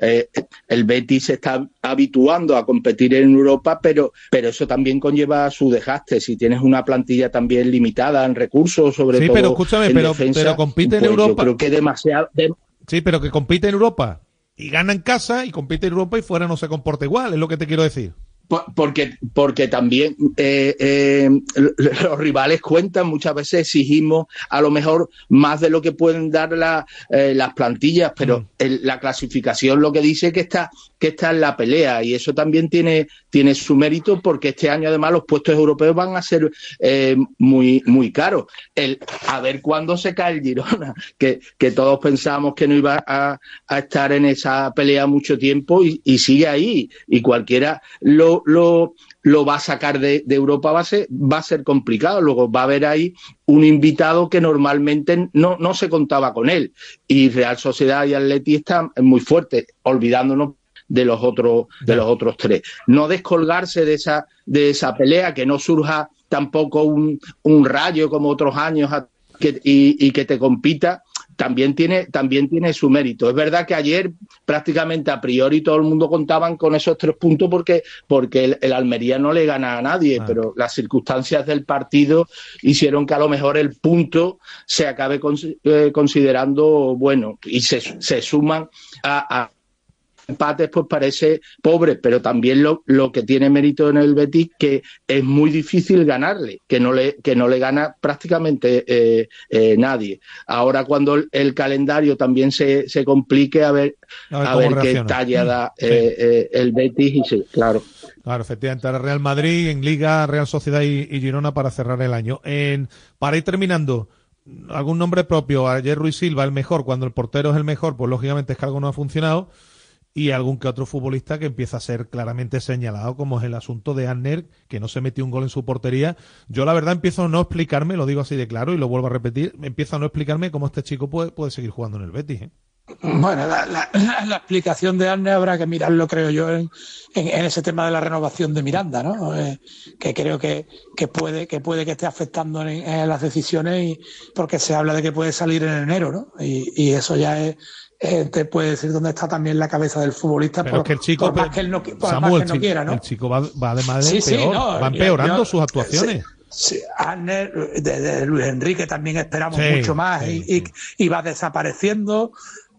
eh, el Betis se está habituando a competir en Europa, pero, pero eso también conlleva su desgaste. Si tienes una plantilla también limitada en recursos, sobre Sí, todo pero escúchame, en pero- defensa, pero compite en pues Europa. Yo creo que demasiado. de- Sí, pero que compite en Europa y gana en casa y compite en Europa y fuera no se comporta igual, es lo que te quiero decir. Por- Porque, porque también eh, eh, [laughs] los rivales cuentan, muchas veces exigimos a lo mejor más de lo que pueden dar la- eh, las plantillas, pero el- la clasificación lo que dice que está, que está en la pelea. Y eso también tiene, tiene su mérito porque este año además los puestos europeos van a ser eh, muy, muy caros. El, a ver cuándo se cae el Girona, [laughs] que, que todos pensábamos que no iba a, a estar en esa pelea mucho tiempo y, y sigue ahí. Y cualquiera lo, lo, lo va a sacar de, de Europa va a, ser, va a ser complicado. Luego va a haber ahí un invitado que normalmente no, no se contaba con él. Y Real Sociedad y Atleti están muy fuertes, olvidándonos de los otros de los otros tres. No descolgarse de esa de esa pelea, que no surja tampoco un, un rayo como otros años que- y, y que te compita. También tiene, también tiene su mérito. Es verdad que ayer prácticamente a priori todo el mundo contaban con esos tres puntos porque, porque el, el Almería no le gana a nadie, pero las circunstancias del partido hicieron que a lo mejor el punto se acabe eh, considerando bueno y se, se suman a, a empates pues parece pobre, pero también lo, lo que tiene mérito en el Betis que es muy difícil ganarle, que no le, que no le gana prácticamente eh, eh, nadie. Ahora cuando el, el calendario también se, se complique, a ver, A ver a cómo ver qué talla da Sí. eh, eh, el Betis y sí, claro. Claro, efectivamente, ahora Real Madrid en Liga, Real Sociedad y, y Girona para cerrar el año. En, para ir terminando, algún nombre propio, ayer Ruiz Silva el mejor, cuando el portero es el mejor, pues lógicamente es que algo no ha funcionado, y algún que otro futbolista que empieza a ser claramente señalado, como es el asunto de Anner, que no se metió un gol en su portería. Yo la verdad empiezo a no explicarme, lo digo así de claro y lo vuelvo a repetir, empiezo a no explicarme cómo este chico puede, puede seguir jugando en el Betis. ¿eh? Bueno, la, explicación de Arne habrá que mirarlo, creo yo, en, en- ese tema de la renovación de Miranda, ¿no? Eh, que creo que, que puede que puede que esté afectando en, en las decisiones y porque se habla de que puede salir en enero, ¿no? Y, y eso ya es eh, te puede decir dónde está también la cabeza del futbolista Pero por, es que el chico, por más que él no, por más que él no chico- quiera, ¿no? el chico va, va además de Sí, sí, peor, no, va empeorando yo- sus actuaciones. Sí, Arne, de, de Luis Enrique también esperamos Sí, mucho más sí, y, y- y va desapareciendo.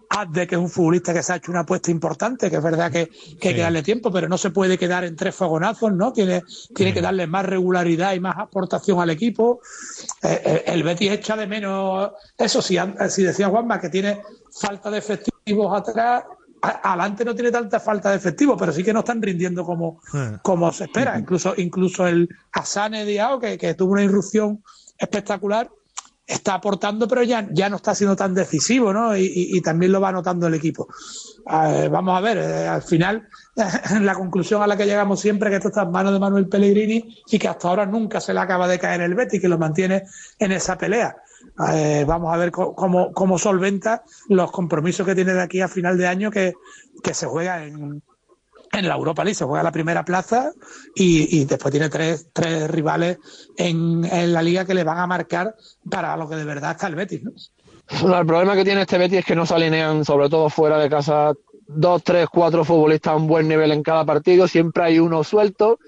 Azde, que es un futbolista que se ha hecho una apuesta importante, que es verdad que, que hay que darle tiempo, pero no se puede quedar en tres fogonazos, ¿no? Tiene, tiene que darle más regularidad y más aportación al equipo. Eh, eh, el Betis echa de menos, eso sí, si decía Juanma que tiene falta de efectivos atrás, adelante no tiene tanta falta de efectivos, pero sí que no están rindiendo como, como se espera. Incluso, incluso el Asane Diao, que, que tuvo una irrupción espectacular, está aportando, pero ya, ya no está siendo tan decisivo, ¿no? Y, y- también lo va notando el equipo. Vamos a ver, eh, al final, [laughs] la conclusión a la que llegamos siempre es que esto está en manos de Manuel Pellegrini y que hasta ahora nunca se le acaba de caer el Betis, que lo mantiene en esa pelea. Vamos a ver cómo, cómo solventa los compromisos que tiene de aquí a final de año que, que se juega en, en la Europa League, se juega la primera plaza y, después tiene tres, tres rivales en, en la liga que le van a marcar para lo que de verdad está el Betis, ¿no? El problema que tiene este Betis es que no se alinean, sobre todo fuera de casa, dos, tres, cuatro futbolistas a un buen nivel en cada partido. Siempre hay uno suelto,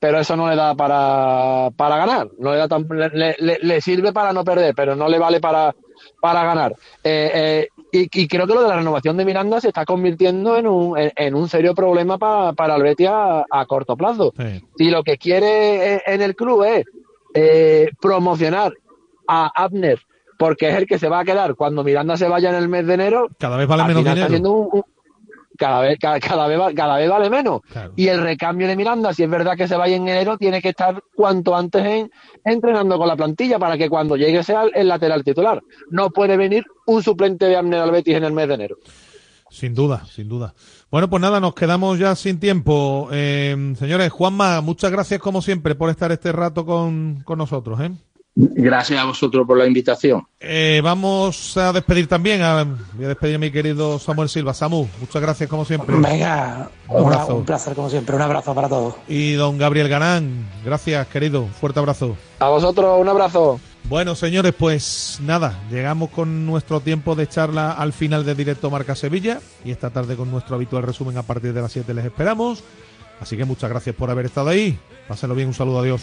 pero eso no le da para, para ganar. No le, da tan- le, le- le sirve para no perder, pero no le vale para, para ganar. Eh, eh, y, y creo que lo de la renovación de Miranda se está convirtiendo en un, en, en un serio problema pa- para el Betis a, a corto plazo. Si lo que quiere eh, en el club es eh, promocionar a Abner porque es el que se va a quedar cuando Miranda se vaya en el mes de enero. Cada vez vale al menos está dinero. siendo un- un- cada vez cada, cada vez cada vez vale menos. Y el recambio de Miranda, si es verdad que se vaya en enero, tiene que estar cuanto antes en, entrenando con la plantilla para que cuando llegue sea el, lateral titular. No puede venir un suplente de Abner al Betis en el mes de enero. Sin duda, sin duda. Bueno, pues nada, nos quedamos ya sin tiempo. Eh, señores, Juanma, muchas gracias como siempre por estar este rato con, con nosotros. ¿eh? Gracias a vosotros por la invitación. Eh, vamos a despedir también, a, voy a despedir a mi querido Samuel Silva. Samu, muchas gracias como siempre. Venga, Un una- abrazo. un placer como siempre, un abrazo para todos. Y don Gabriel Ganán, gracias querido, fuerte abrazo. A vosotros, un abrazo. Bueno, señores, pues nada, llegamos con nuestro tiempo de charla al final de directo Marca Sevilla y esta tarde con nuestro habitual resumen a partir de las 7 les esperamos. Así que muchas gracias por haber estado ahí. Pásenlo bien, un saludo, adiós.